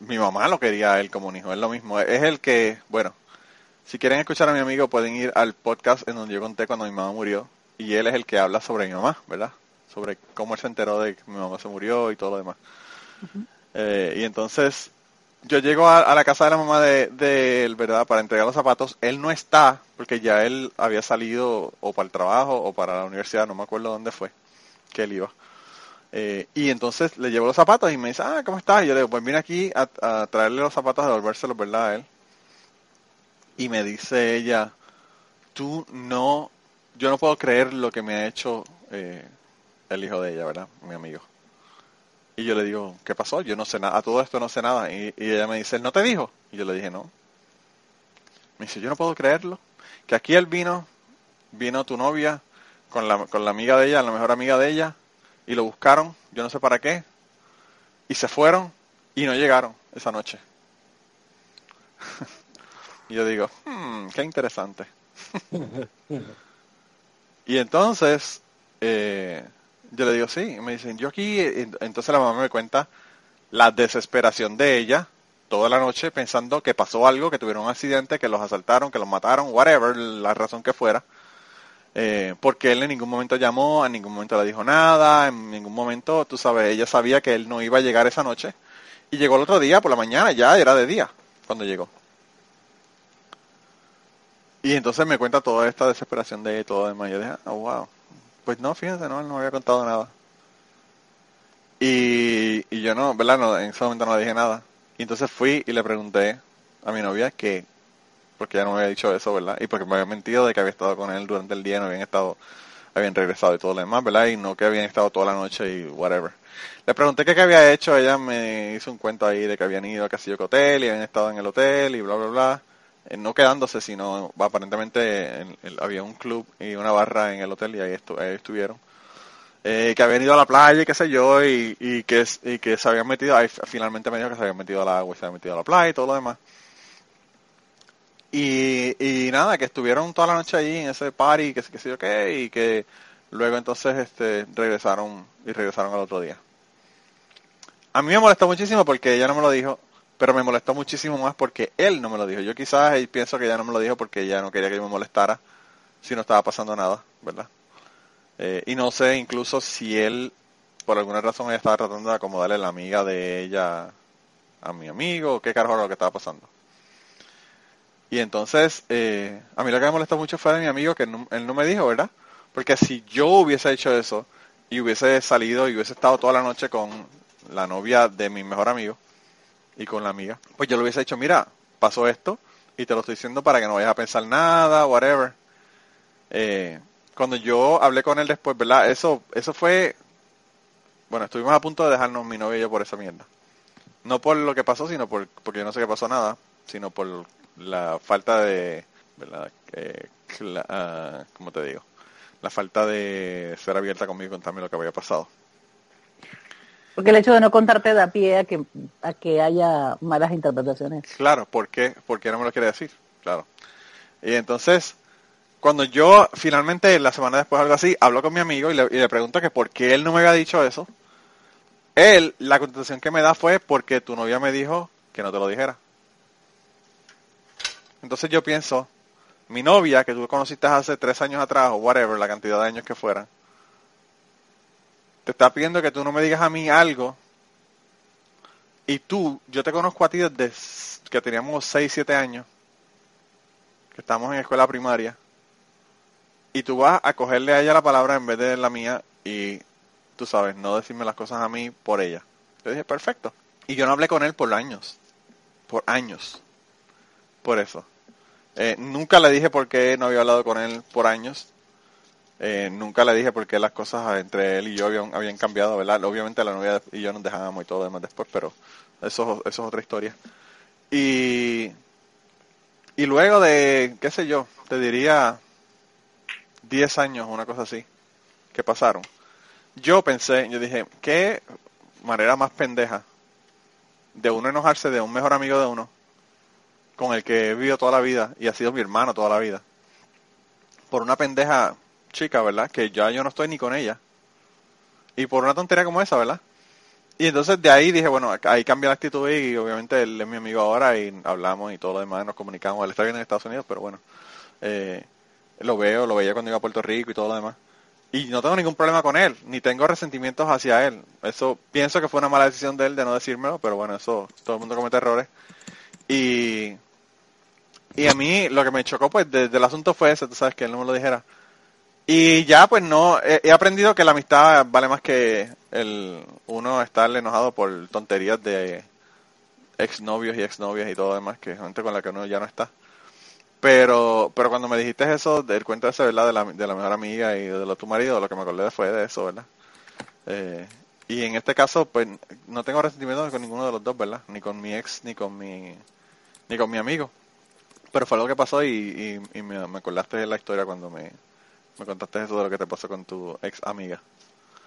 mi mamá lo quería a él como un hijo, es lo mismo. Es el que, bueno, si quieren escuchar a mi amigo pueden ir al podcast en donde yo conté cuando mi mamá murió y él es el que habla sobre mi mamá, ¿verdad? Sobre cómo él se enteró de que mi mamá se murió y todo lo demás. Eh, y entonces yo llego a, a la casa de la mamá de, de él, ¿verdad? Para entregar los zapatos. Él no está porque ya él había salido o para el trabajo o para la universidad, no me acuerdo dónde fue que él iba. Eh, y entonces le llevo los zapatos y me dice, ah, ¿cómo estás? Y yo le digo, pues vine aquí a, traerle los zapatos, a devolvérselos, ¿verdad? A él. Y me dice ella, tú no, yo no puedo creer lo que me ha hecho eh, el hijo de ella, ¿verdad? Mi amigo. Y yo le digo, ¿qué pasó? Yo no sé nada, a todo esto no sé nada. Y, y ella me dice, ¿él no te dijo? Y yo le dije, no. Me dice, yo no puedo creerlo. Que aquí él vino, vino tu novia con la, con la amiga de ella, la mejor amiga de ella, y lo buscaron, yo no sé para qué, y se fueron y no llegaron esa noche. y yo digo, hmm, qué interesante. y entonces, eh, yo le digo, sí, y me dicen, yo aquí, entonces la mamá me cuenta la desesperación de ella toda la noche pensando que pasó algo, que tuvieron un accidente, que los asaltaron, que los mataron, whatever, la razón que fuera. Eh, porque él en ningún momento llamó, en ningún momento le dijo nada, en ningún momento, tú sabes, ella sabía que él no iba a llegar esa noche. Y llegó el otro día por la mañana, ya era de día cuando llegó. Y entonces me cuenta toda esta desesperación de todo demás. Yo dije, oh, wow. Pues no, fíjense, no, él no había contado nada. Y, y yo no, ¿verdad? No, en ese momento no le dije nada. Y entonces fui y le pregunté a mi novia que, porque ella no había dicho eso, ¿verdad? Y porque me había mentido de que había estado con él durante el día, no habían estado, habían regresado y todo lo demás, ¿verdad? Y no que habían estado toda la noche y whatever. Le pregunté qué, había hecho, ella me hizo un cuento ahí de que habían ido a Castillo Hotel y habían estado en el hotel y bla, bla, bla. Eh, no quedándose, sino aparentemente en- había un club y una barra en el hotel y ahí, estu- ahí estuvieron. Eh, que habían ido a la playa y qué sé yo, y, y que se habían metido, ahí finalmente me dijo que se habían metido al agua y se habían metido a la playa y todo lo demás. Y, y nada, que estuvieron toda la noche ahí en ese party, que, qué sé yo qué, y que luego entonces este regresaron y regresaron al otro día. A mí me molestó muchísimo porque ella no me lo dijo, Pero me molestó muchísimo más porque él no me lo dijo. Yo quizás eh, pienso que ella no me lo dijo porque ella no quería que yo me molestara si no estaba pasando nada, ¿verdad? Eh, y no sé incluso si él, por alguna razón, ella estaba tratando de acomodarle la amiga de ella a mi amigo, o qué carajo era lo que estaba pasando. Y entonces, eh, a mí lo que me molestó mucho fue de mi amigo que él no me dijo, ¿verdad? Porque si yo hubiese hecho eso y hubiese salido y hubiese estado toda la noche con la novia de mi mejor amigo y con la amiga, pues yo le hubiese dicho, mira, pasó esto y te lo estoy diciendo para que no vayas a pensar nada, whatever. Eh, cuando yo hablé con él después, ¿verdad? Eso, eso fue, bueno, estuvimos a punto de dejarnos mi novia y yo por esa mierda. No por lo que pasó, sino por, porque yo no sé qué pasó nada, sino por la falta de, ¿verdad? Eh, ah, ¿Cómo te digo? La falta de ser abierta conmigo y contarme lo que había pasado. Porque el hecho de no contarte da pie a que, a que haya malas interpretaciones. Claro, ¿por qué? ¿Por qué no me lo quiere decir? Claro. Y entonces, cuando yo finalmente, la semana después algo así, hablo con mi amigo y le, y le pregunto que por qué él no me había dicho eso, él, la contestación que me da fue porque tu novia me dijo que no te lo dijera. Entonces yo pienso, mi novia, que tú conociste hace tres años atrás, o whatever, la cantidad de años que fueran, te está pidiendo que tú no me digas a mí algo y tú, yo te conozco a ti desde que teníamos 6, 7 años, que estamos en escuela primaria, y tú vas a cogerle a ella la palabra en vez de la mía y tú sabes, no decirme las cosas a mí por ella. Yo dije, perfecto. Y yo no hablé con él por años, por años, por eso. Eh, nunca le dije por qué no había hablado con él por años. Eh, nunca le dije por qué las cosas entre él y yo habían, habían cambiado, ¿verdad? Obviamente la novia y yo nos dejábamos y todo demás después, pero eso, eso es otra historia. Y, y luego de, qué sé yo, te diría 10 años, una cosa así, que pasaron. Yo pensé, yo dije, qué manera más pendeja de uno enojarse de un mejor amigo de uno, con el que he vivido toda la vida y ha sido mi hermano toda la vida, por una pendeja chica, ¿verdad? Que ya yo no estoy ni con ella. Y por una tontería como esa, ¿verdad? Y entonces de ahí dije, bueno, ahí cambia la actitud y obviamente él es mi amigo ahora y hablamos y todo lo demás, nos comunicamos. Él está bien en Estados Unidos, pero bueno, eh, lo veo, lo veía cuando iba a Puerto Rico y todo lo demás. Y no tengo ningún problema con él, ni tengo resentimientos hacia él. Eso pienso que fue una mala decisión de él de no decírmelo, pero bueno, eso todo el mundo comete errores. Y, y a mí lo que me chocó pues desde el asunto fue ese, tú sabes, que él no me lo dijera. Y ya pues no, he, aprendido que la amistad vale más que el uno estarle enojado por tonterías de exnovios y exnovias y todo lo demás, que es gente con la que uno ya no está. Pero, pero cuando me dijiste eso, del cuento ese, ¿verdad? De la, de la mejor amiga y de lo tu marido, lo que me acordé fue de eso, ¿verdad? Eh, y en este caso, pues, no tengo resentimiento con ninguno de los dos, ¿verdad? Ni con mi ex, ni con mi, ni con mi amigo. Pero fue algo que pasó y, y, y me, me acordaste de la historia cuando me, me contaste eso de lo que te pasó con tu ex amiga.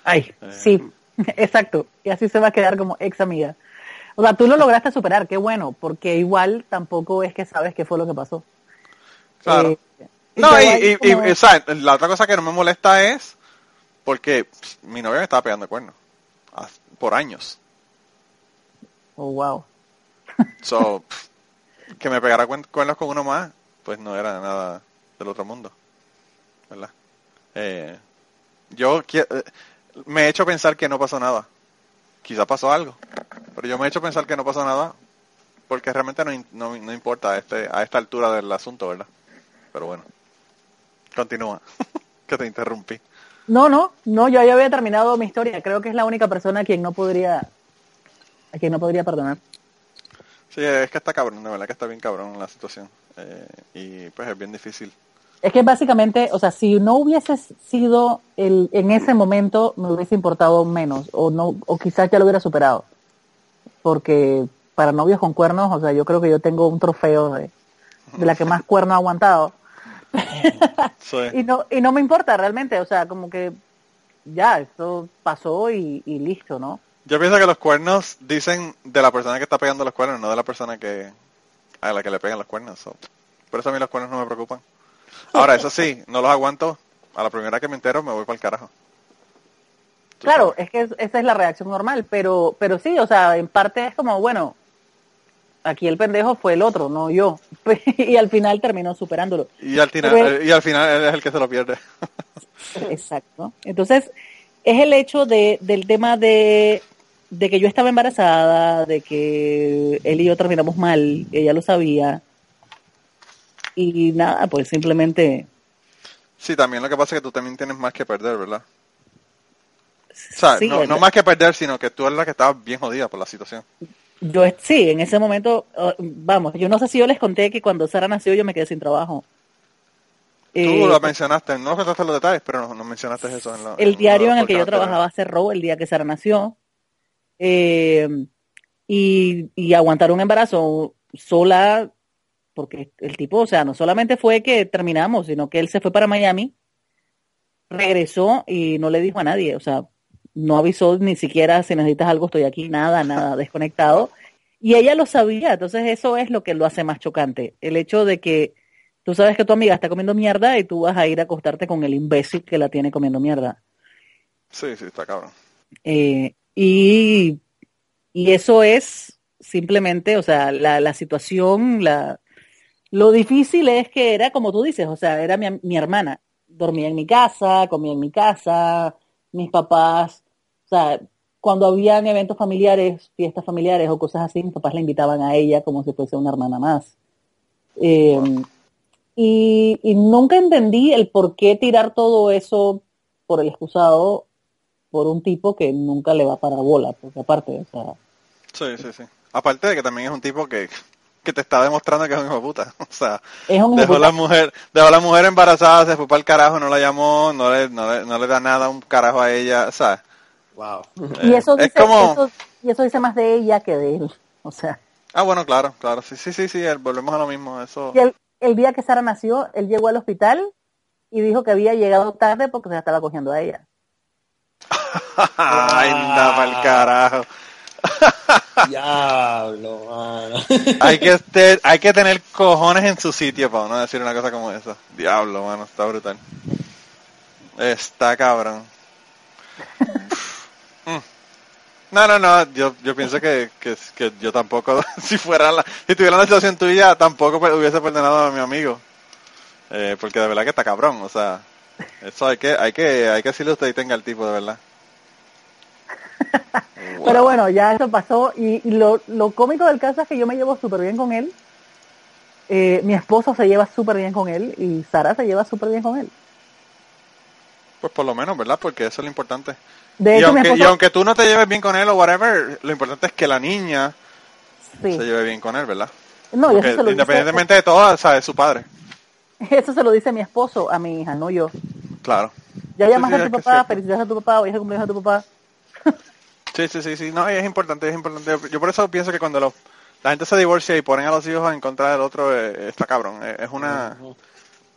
Ay, Eh. sí, exacto. Y así se va a quedar como ex amiga. O sea, tú lo lograste superar, qué bueno, porque igual tampoco es que sabes qué fue lo que pasó. Claro. Eh, No, y, y, o sea, la otra cosa que no me molesta es porque mi novia me estaba pegando cuernos por años. Oh, wow. So, pff, que me pegara cuernos con uno más, pues no era nada del otro mundo. ¿Verdad? Eh, yo eh, me he hecho pensar que no pasó nada. Quizá pasó algo. Pero yo me he hecho pensar que no pasó nada porque realmente no, no, no importa a, este, a esta altura del asunto, ¿verdad? Pero bueno. Continúa. que te interrumpí. No, no, no, yo ya había terminado mi historia. Creo que es la única persona a quien no podría, a quien no podría perdonar. Sí, es que está cabrón, de verdad que está bien cabrón la situación. Eh, y pues es bien difícil. Es que básicamente, o sea, si no hubiese sido el, en ese momento, me hubiese importado menos, o no, o quizás ya lo hubiera superado. Porque para novios con cuernos, o sea, yo creo que yo tengo un trofeo de, de la que más cuerno ha aguantado. Sí. Y no, y no me importa realmente, o sea, como que ya, esto pasó y, y listo, ¿no? Yo pienso que los cuernos dicen de la persona que está pegando los cuernos, no de la persona que a la que le pegan los cuernos. so. Por eso a mí los cuernos no me preocupan. Ahora, eso sí, no los aguanto. A la primera que me entero me voy para el carajo. Claro, es que es- esa es la reacción normal, pero, pero sí, o sea, en parte es como, bueno, aquí el pendejo fue el otro, no yo. y al final terminó superándolo. Y al final, Pero- y al final él es el que se lo pierde. Exacto. Entonces, es el hecho de, del tema de, de que yo estaba embarazada, de que él y yo terminamos mal, ella lo sabía. Y nada, pues simplemente, Sí, también lo que pasa es que tú también tienes más que perder, ¿verdad? O sea, sí, no, más que perder, sino que tú eres la que estaba bien jodida por la situación. yo sí, en ese momento, uh, vamos, yo no sé si yo les conté que cuando Sara nació yo me quedé sin trabajo. Tú Eh, lo mencionaste, no contaste los detalles, pero no, no mencionaste eso en la el diario en el que yo trabajaba cerró el día que Sara nació. Eh, y, y aguantar un embarazo sola, porque el tipo, o sea, no solamente fue que terminamos, sino que él se fue para Miami, regresó y no le dijo a nadie, o sea, no avisó ni siquiera si necesitas algo, estoy aquí, nada, nada, desconectado. Y ella lo sabía, entonces eso es lo que lo hace más chocante, el hecho de que tú sabes que tu amiga está comiendo mierda y tú vas a ir a acostarte con el imbécil que la tiene comiendo mierda. Sí, sí, está cabrón. Eh, y, y eso es simplemente, o sea, la, la situación, la, lo difícil es que era como tú dices, o sea, era mi, mi hermana. Dormía en mi casa, comía en mi casa, mis papás, o sea, cuando habían eventos familiares, fiestas familiares o cosas así, mis papás la invitaban a ella como si fuese una hermana más. Eh, y, y nunca entendí el por qué tirar todo eso por el excusado por un tipo que nunca le va a parar bola, porque aparte, o sea, Sí, sí, sí. Aparte de que también es un tipo que, que te está demostrando que es un hijo de puta. O sea, es un dejó la mujer, dejó la mujer embarazada, se fue para el carajo, no la llamó, no le, no le, no le da nada un carajo a ella, o sea, Wow. Y eso, es dice, como- eso- y eso dice más de ella que de él. O sea, ah bueno, claro, claro, sí, sí, sí, sí, volvemos a lo mismo, eso, y el, el día que Sara nació, él llegó al hospital y dijo que había llegado tarde porque se la estaba cogiendo a ella. ay, anda pa'l carajo. Diablo, mano. hay que este- hay que tener cojones en su sitio para no decir una cosa como esa. Diablo, mano, está brutal. Está cabrón. Mm. No, no, no, yo, yo pienso que, que, que yo tampoco, si fuera la, si tuviera la situación tuya, tampoco pues, hubiese perdonado a mi amigo. Eh, porque de verdad que está cabrón, o sea, eso hay que, hay que, hay que decirle usted y tenga el tipo de verdad. Pero bueno, ya eso pasó y, y lo, lo cómico del caso es que yo me llevo súper bien con él. Eh, mi esposo se lleva súper bien con él y Sara se lleva súper bien con él. Pues por lo menos, ¿verdad? Porque eso es lo importante. De y, hecho, aunque, y aunque tú no te lleves bien con él o whatever, lo importante es que la niña sí. se lleve bien con él, ¿verdad? No, y eso Porque se, lo dice, independientemente de todo, sabe su padre. eso se lo dice mi esposo a mi hija, no yo. Claro. Ya llamaste sí, a tu papá, felicidades a tu papá, hoy es el cumpleaños de tu papá. Sí, sí, sí, sí. No, es importante, es importante. Yo por eso pienso que cuando los- la gente se divorcia y ponen a los hijos en contra del otro, eh, está cabrón. Eh, Es una...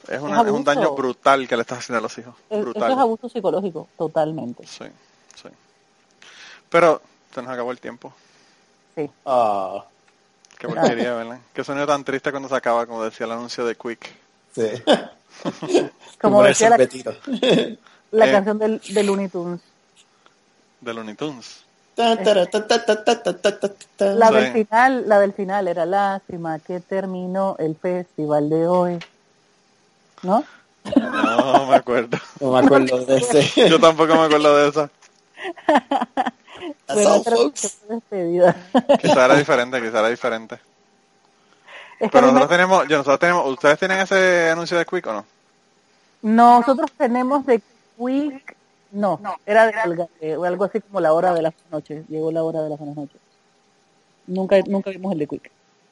Es, una, es un daño brutal que le estás haciendo a los hijos. Es- Eso Brutal. es abuso psicológico, totalmente. Sí, sí. Pero se nos acabó el tiempo. Sí. Ah, Qué porquería, ¿verdad? Qué sonido tan triste cuando se acaba, como decía el anuncio de Quick. Sí. Como decía la, la eh. canción del, de Looney Tunes. De Looney Tunes. La del final, la del final era lástima que terminó el festival de hoy. ¿No? No me acuerdo. No me acuerdo de ese. Yo tampoco me acuerdo de esa. That's all, folks. Quizá era diferente, quizá era diferente. Es que Pero me- nosotros tenemos, yo, nosotros tenemos, ¿ustedes tienen ese anuncio de Quick o no? nosotros tenemos de Quick, no, era de algo así como la hora de las noches. Llegó la hora de las noches. Nunca, nunca vimos el de Quick.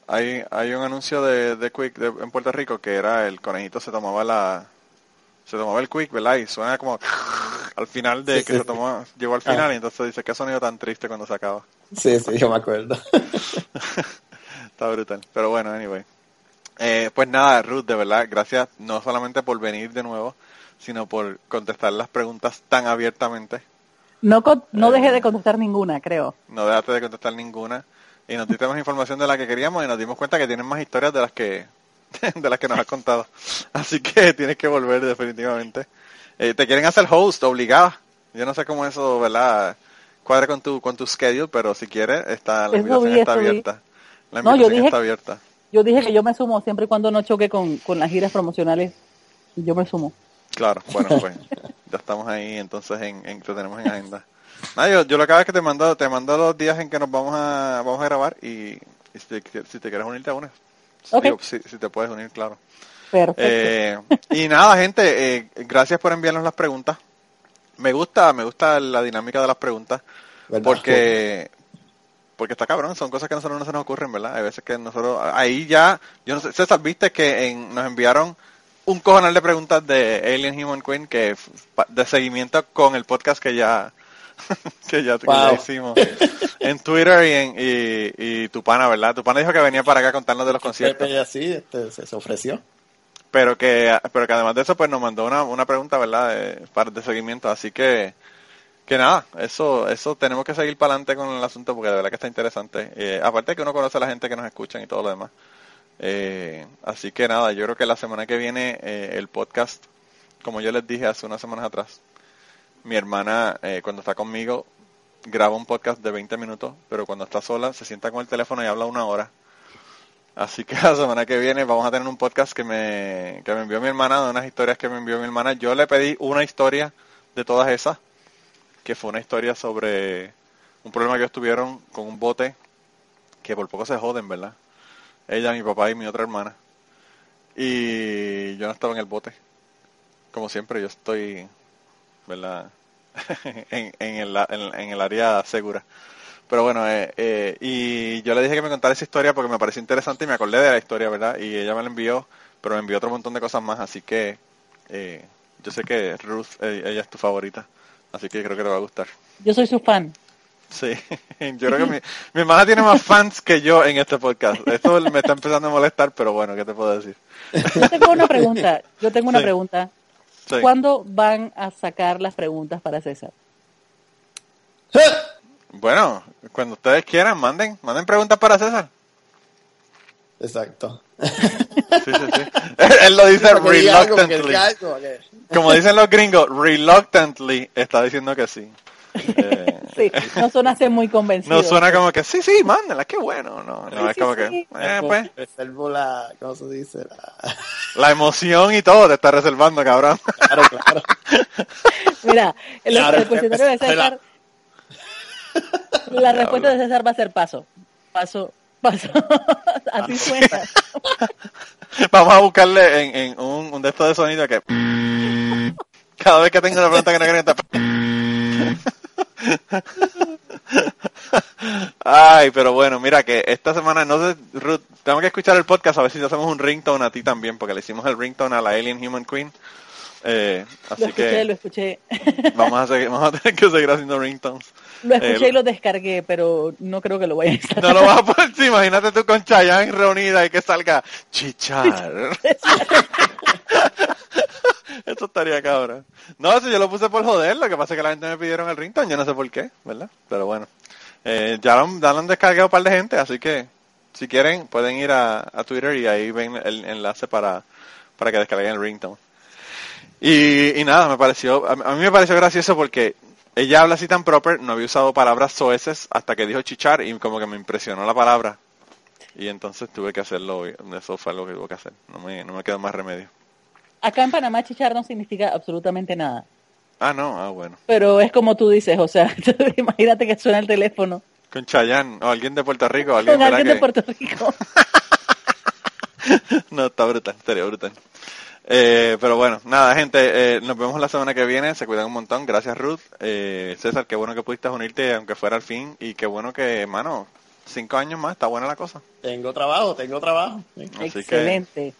Hay, hay un anuncio de, de Quick de- en Puerto Rico que era el conejito se tomaba la, se tomaba el Quick, ¿verdad? Y suena como al final de Sí, que sí, se sí. tomó, llegó al final y entonces dice, qué sonido tan triste cuando se acaba. Sí, sí, yo me acuerdo. Está brutal. Pero bueno, anyway. Eh, pues nada, Ruth, de verdad, gracias no solamente por venir de nuevo, sino por contestar las preguntas tan abiertamente. No, con- no Eh. dejé de contestar ninguna, creo. No dejaste de contestar ninguna. Y nos diste más información de la que queríamos y nos dimos cuenta que tienes más historias de las que de las que nos has contado. Así que tienes que volver definitivamente. Eh, te quieren hacer host obligada. Yo no sé cómo eso, ¿verdad? Cuadra con tu con tu schedule, pero si quieres, está la invitación vi, está abierta. La No, yo dije- está abierta. Yo dije que yo me sumo siempre y cuando no choque con, con las giras promocionales. Yo me sumo. Claro, bueno, pues ya estamos ahí, entonces en, en- te tenemos en agenda. Nada, yo, yo lo que hago es que te mando, te mando los días en que nos vamos a, vamos a grabar y, y si, te, si te quieres unir te unes. Ok. Digo, si, si te puedes unir, claro. Perfecto. Eh, y nada, gente, eh, gracias por enviarnos las preguntas. Me gusta, me gusta la dinámica de las preguntas ¿Verdad? porque porque está cabrón, son cosas que a nosotros no se nos ocurren, ¿verdad? Hay veces que nosotros ahí ya, yo no sé, César, viste que en- nos enviaron un cojonal de preguntas de Alien Human Queen que de seguimiento con el podcast que ya que ya, que ya Wow. hicimos en Twitter y en y, y tu pana, ¿verdad? Tu pana dijo que venía para acá a contarnos de los conciertos Pepe así este, se, se ofreció. pero que pero que además de eso pues nos mandó una, una pregunta verdad de, de seguimiento así que que nada eso eso tenemos que seguir para adelante con el asunto porque de verdad que está interesante. Eh, aparte que uno conoce a la gente que nos escuchan y todo lo demás. Eh, así que nada yo creo que la semana que viene eh, el podcast como yo les dije hace unas semanas atrás mi hermana eh, cuando está conmigo graba un podcast de 20 minutos pero cuando está sola se sienta con el teléfono y habla una hora. Así que la semana que viene vamos a tener un podcast que me, que me envió mi hermana, de unas historias que me envió mi hermana. Yo le pedí una historia de todas esas, que fue una historia sobre un problema que ellos tuvieron con un bote, que por poco se joden, ¿verdad? Ella, mi papá y mi otra hermana. Y yo no estaba en el bote. Como siempre, yo estoy, ¿verdad? en, en, el, en, en el área segura. Pero bueno, eh, eh, y yo le dije que me contara esa historia porque me pareció interesante y me acordé de la historia, ¿verdad? Y ella me la envió, pero me envió otro montón de cosas más, así que eh, yo sé que Ruth, eh, ella es tu favorita, así que creo que te va a gustar. Yo soy su fan. Sí, yo creo que mi, mi hermana tiene más fans que yo en este podcast. Esto me está empezando a molestar, pero bueno, ¿qué te puedo decir? Yo tengo una pregunta. Yo tengo una Sí. pregunta. Sí. ¿Cuándo van a sacar las preguntas para César? Bueno, cuando ustedes quieran, manden, manden preguntas para César. Exacto. Sí, sí, sí. Él lo dice reluctantly. Como dicen los gringos, reluctantly está diciendo que sí. Eh, Sí, no suena ser muy convencido. no suena como que sí, sí, mándenla, qué bueno. No, no Sí, es como sí. que, eh, pues, Reservo la, ¿cómo se dice? La- la emoción y todo te está reservando, cabrón. Claro, claro. Mira, el, Claro, el cuestionario de César, la respuesta de César va a ser paso, paso, Así suena. Vamos a buscarle en, en un, un de estos de sonido que cada vez que tengo una pregunta que no quiero Ay, pero bueno, mira que esta semana, no sé, Ruth, tengo que escuchar el podcast a ver si hacemos un ringtone a ti también, porque le hicimos el ringtone a la Alien Human Queen. Eh, Lo así escuché, que lo escuché. vamos a, seguir, vamos a tener que seguir haciendo ringtones. Lo escuché Eh, y lo descargué, pero no creo que lo vaya a instalar. No lo vas a poner, sí, imagínate tú con Chayanne reunida y que salga chichar. Eso estaría cabrón. No, eso yo lo puse por joder, lo que pasa es que la gente me pidieron el ringtone, yo no sé por qué, ¿verdad? Pero bueno, eh, ya, lo, ya lo han descargado un par de gente, así que si quieren pueden ir a, a Twitter y ahí ven el enlace para, para que descarguen el ringtone. Y, y nada, me pareció, a, mí- me pareció gracioso porque ella habla así tan proper, no había usado palabras soeces hasta que dijo chichar y como que me impresionó la palabra. Y entonces tuve que hacerlo, eso fue lo que tuve que hacer, no me, no me quedó más remedio. Acá en Panamá chichar no significa absolutamente nada. Ah, no, ah, bueno. Pero es como tú dices, o sea, imagínate que suena el teléfono Con Chayanne, o alguien de Puerto Rico, alguien, con alguien de ¿verdad Puerto Rico. No, está brutal, estaría brutal. Eh, pero bueno, nada, gente, eh, nos vemos la semana que viene, se cuidan un montón, gracias Ruth. Eh, César, qué bueno que pudiste unirte, aunque fuera al fin, y qué bueno que, mano, cinco años más, está buena la cosa. Tengo trabajo, tengo trabajo. Sí. Así que- Excelente.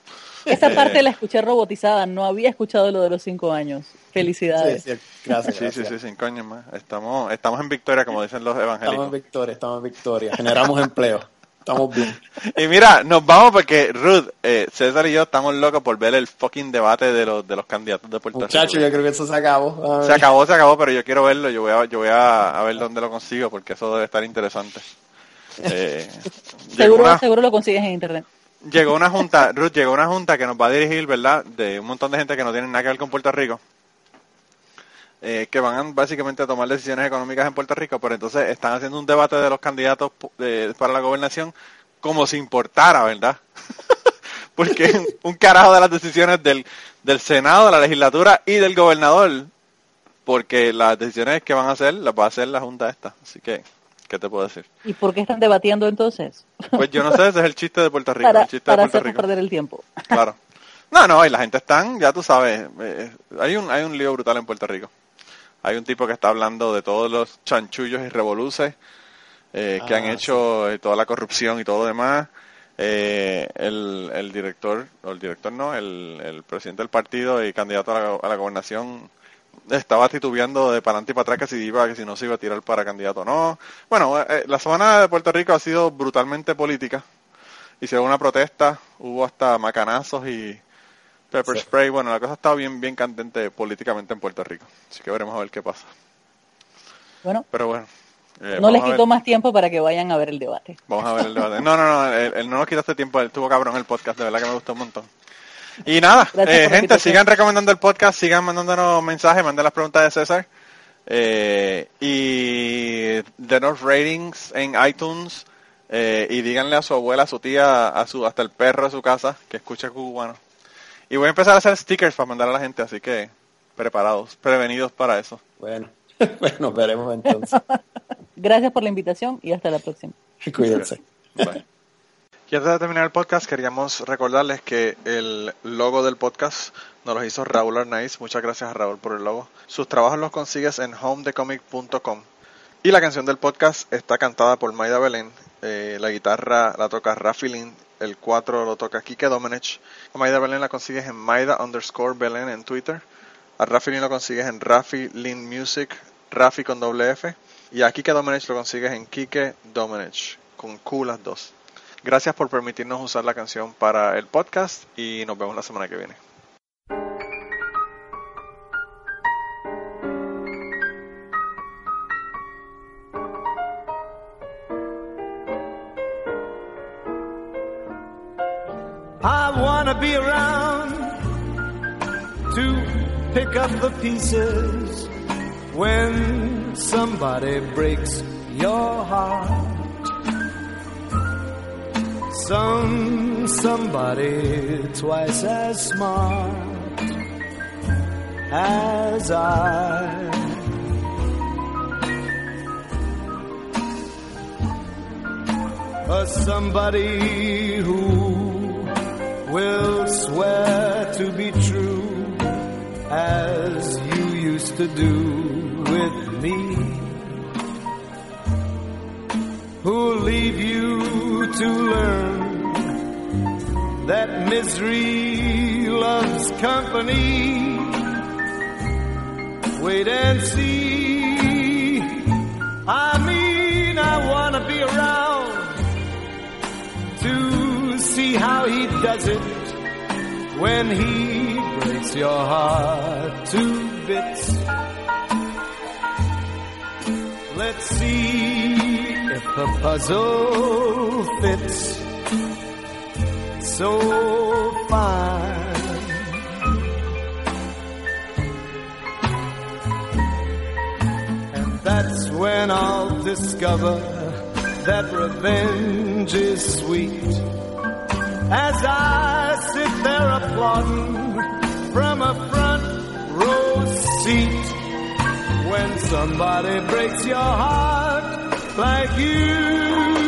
Esa Eh, parte la escuché robotizada, no había escuchado lo de los cinco años. Felicidades. Sí, sí, gracias, Sí, sí, gracias. sí, cinco años más. Estamos, estamos en victoria, como dicen los Estamos en evangélicos. victoria, estamos en victoria. Generamos empleo. Estamos bien. Y mira, nos vamos porque Ruth, eh, César y yo estamos locos por ver el fucking debate de los, de los candidatos de Puerto Muchachos, Rico. yo creo que eso se acabó. Se acabó, se acabó, pero yo quiero verlo. Yo voy a, yo voy a, a ver dónde lo consigo porque eso debe estar interesante. Eh, Seguro, una, seguro lo consigues en internet. llegó una junta, Ruth, llegó una junta que nos va a dirigir, ¿verdad? De un montón de gente que no tiene nada que ver con Puerto Rico. Eh, que van a, básicamente a tomar decisiones económicas en Puerto Rico, pero entonces están haciendo un debate de los candidatos de- para la gobernación como si importara, ¿verdad? Porque un carajo de las decisiones del, del Senado, de la legislatura y del gobernador, porque las decisiones que van a hacer las va a hacer la Junta esta. Así que, ¿qué te puedo decir? ¿Y por qué están debatiendo entonces? Pues yo no sé, ese es el chiste de Puerto Rico. para el chiste para de Puerto Rico. perder el tiempo. Claro. No, no, y la gente están, ya tú sabes, eh, hay un hay un lío brutal en Puerto Rico. Hay un tipo que está hablando de todos los chanchullos y revoluces eh, que Ah, han hecho, eh, toda la corrupción y todo lo demás. Eh, el, el director, o el director no, el, el presidente del partido y candidato a la, a la gobernación estaba titubeando de para adelante y para atrás que si iba, que si no se iba a tirar para candidato o no. Bueno, eh, la semana de Puerto Rico ha sido brutalmente política. Hicieron una protesta, hubo hasta macanazos y pepper Sí. spray. Bueno, la cosa está bien, bien candente políticamente en Puerto Rico. Así que veremos a ver qué pasa. Bueno, Pero bueno. eh, no les quito más tiempo para que vayan a ver el debate. Vamos a ver el debate. No, no, no, él, él no nos quitaste tiempo, él tuvo cabrón el podcast, de verdad que me gustó un montón. Y nada, eh, gente, sigan recomendando el podcast, sigan mandándonos mensajes, manden las preguntas de César. Eh, y denos ratings en iTunes eh, y díganle a su abuela, a su tía, a su hasta el perro de su casa que escuche cubano. Y voy a empezar a hacer stickers para mandar a la gente, así que preparados, prevenidos para eso. Bueno, bueno, veremos entonces. Gracias por la invitación y hasta la próxima. Cuídense. Bye. Y antes de terminar el podcast, queríamos recordarles que el logo del podcast nos lo hizo Raúl Arnaiz. Muchas gracias a Raúl por el logo. Sus trabajos los consigues en homedecomic.com. Y la canción del podcast está cantada por Maida Belén. Eh, la guitarra la toca Rafi Lin. El 4 lo toca Kike Domenech. A Maida Belén la consigues en Maida underscore Belén en Twitter. A Rafi Lin lo consigues en Rafi Lin Music, Rafi con doble F. Y a Kike Domenech lo consigues en Kike Domenech, con Q las dos. Gracias por permitirnos usar la canción para el podcast y nos vemos la semana que viene. Be around to pick up the pieces when somebody breaks your heart. Some somebody twice as smart as I. A somebody who will swear to be true as you used to do with me. Who'll leave you to learn that misery loves company. Wait and see. I how he does it when he breaks your heart to bits. Let's see if the puzzle fits so fine. And that's when I'll discover that revenge is sweet. As I sit there applauding from a front row seat. When somebody breaks your heart like you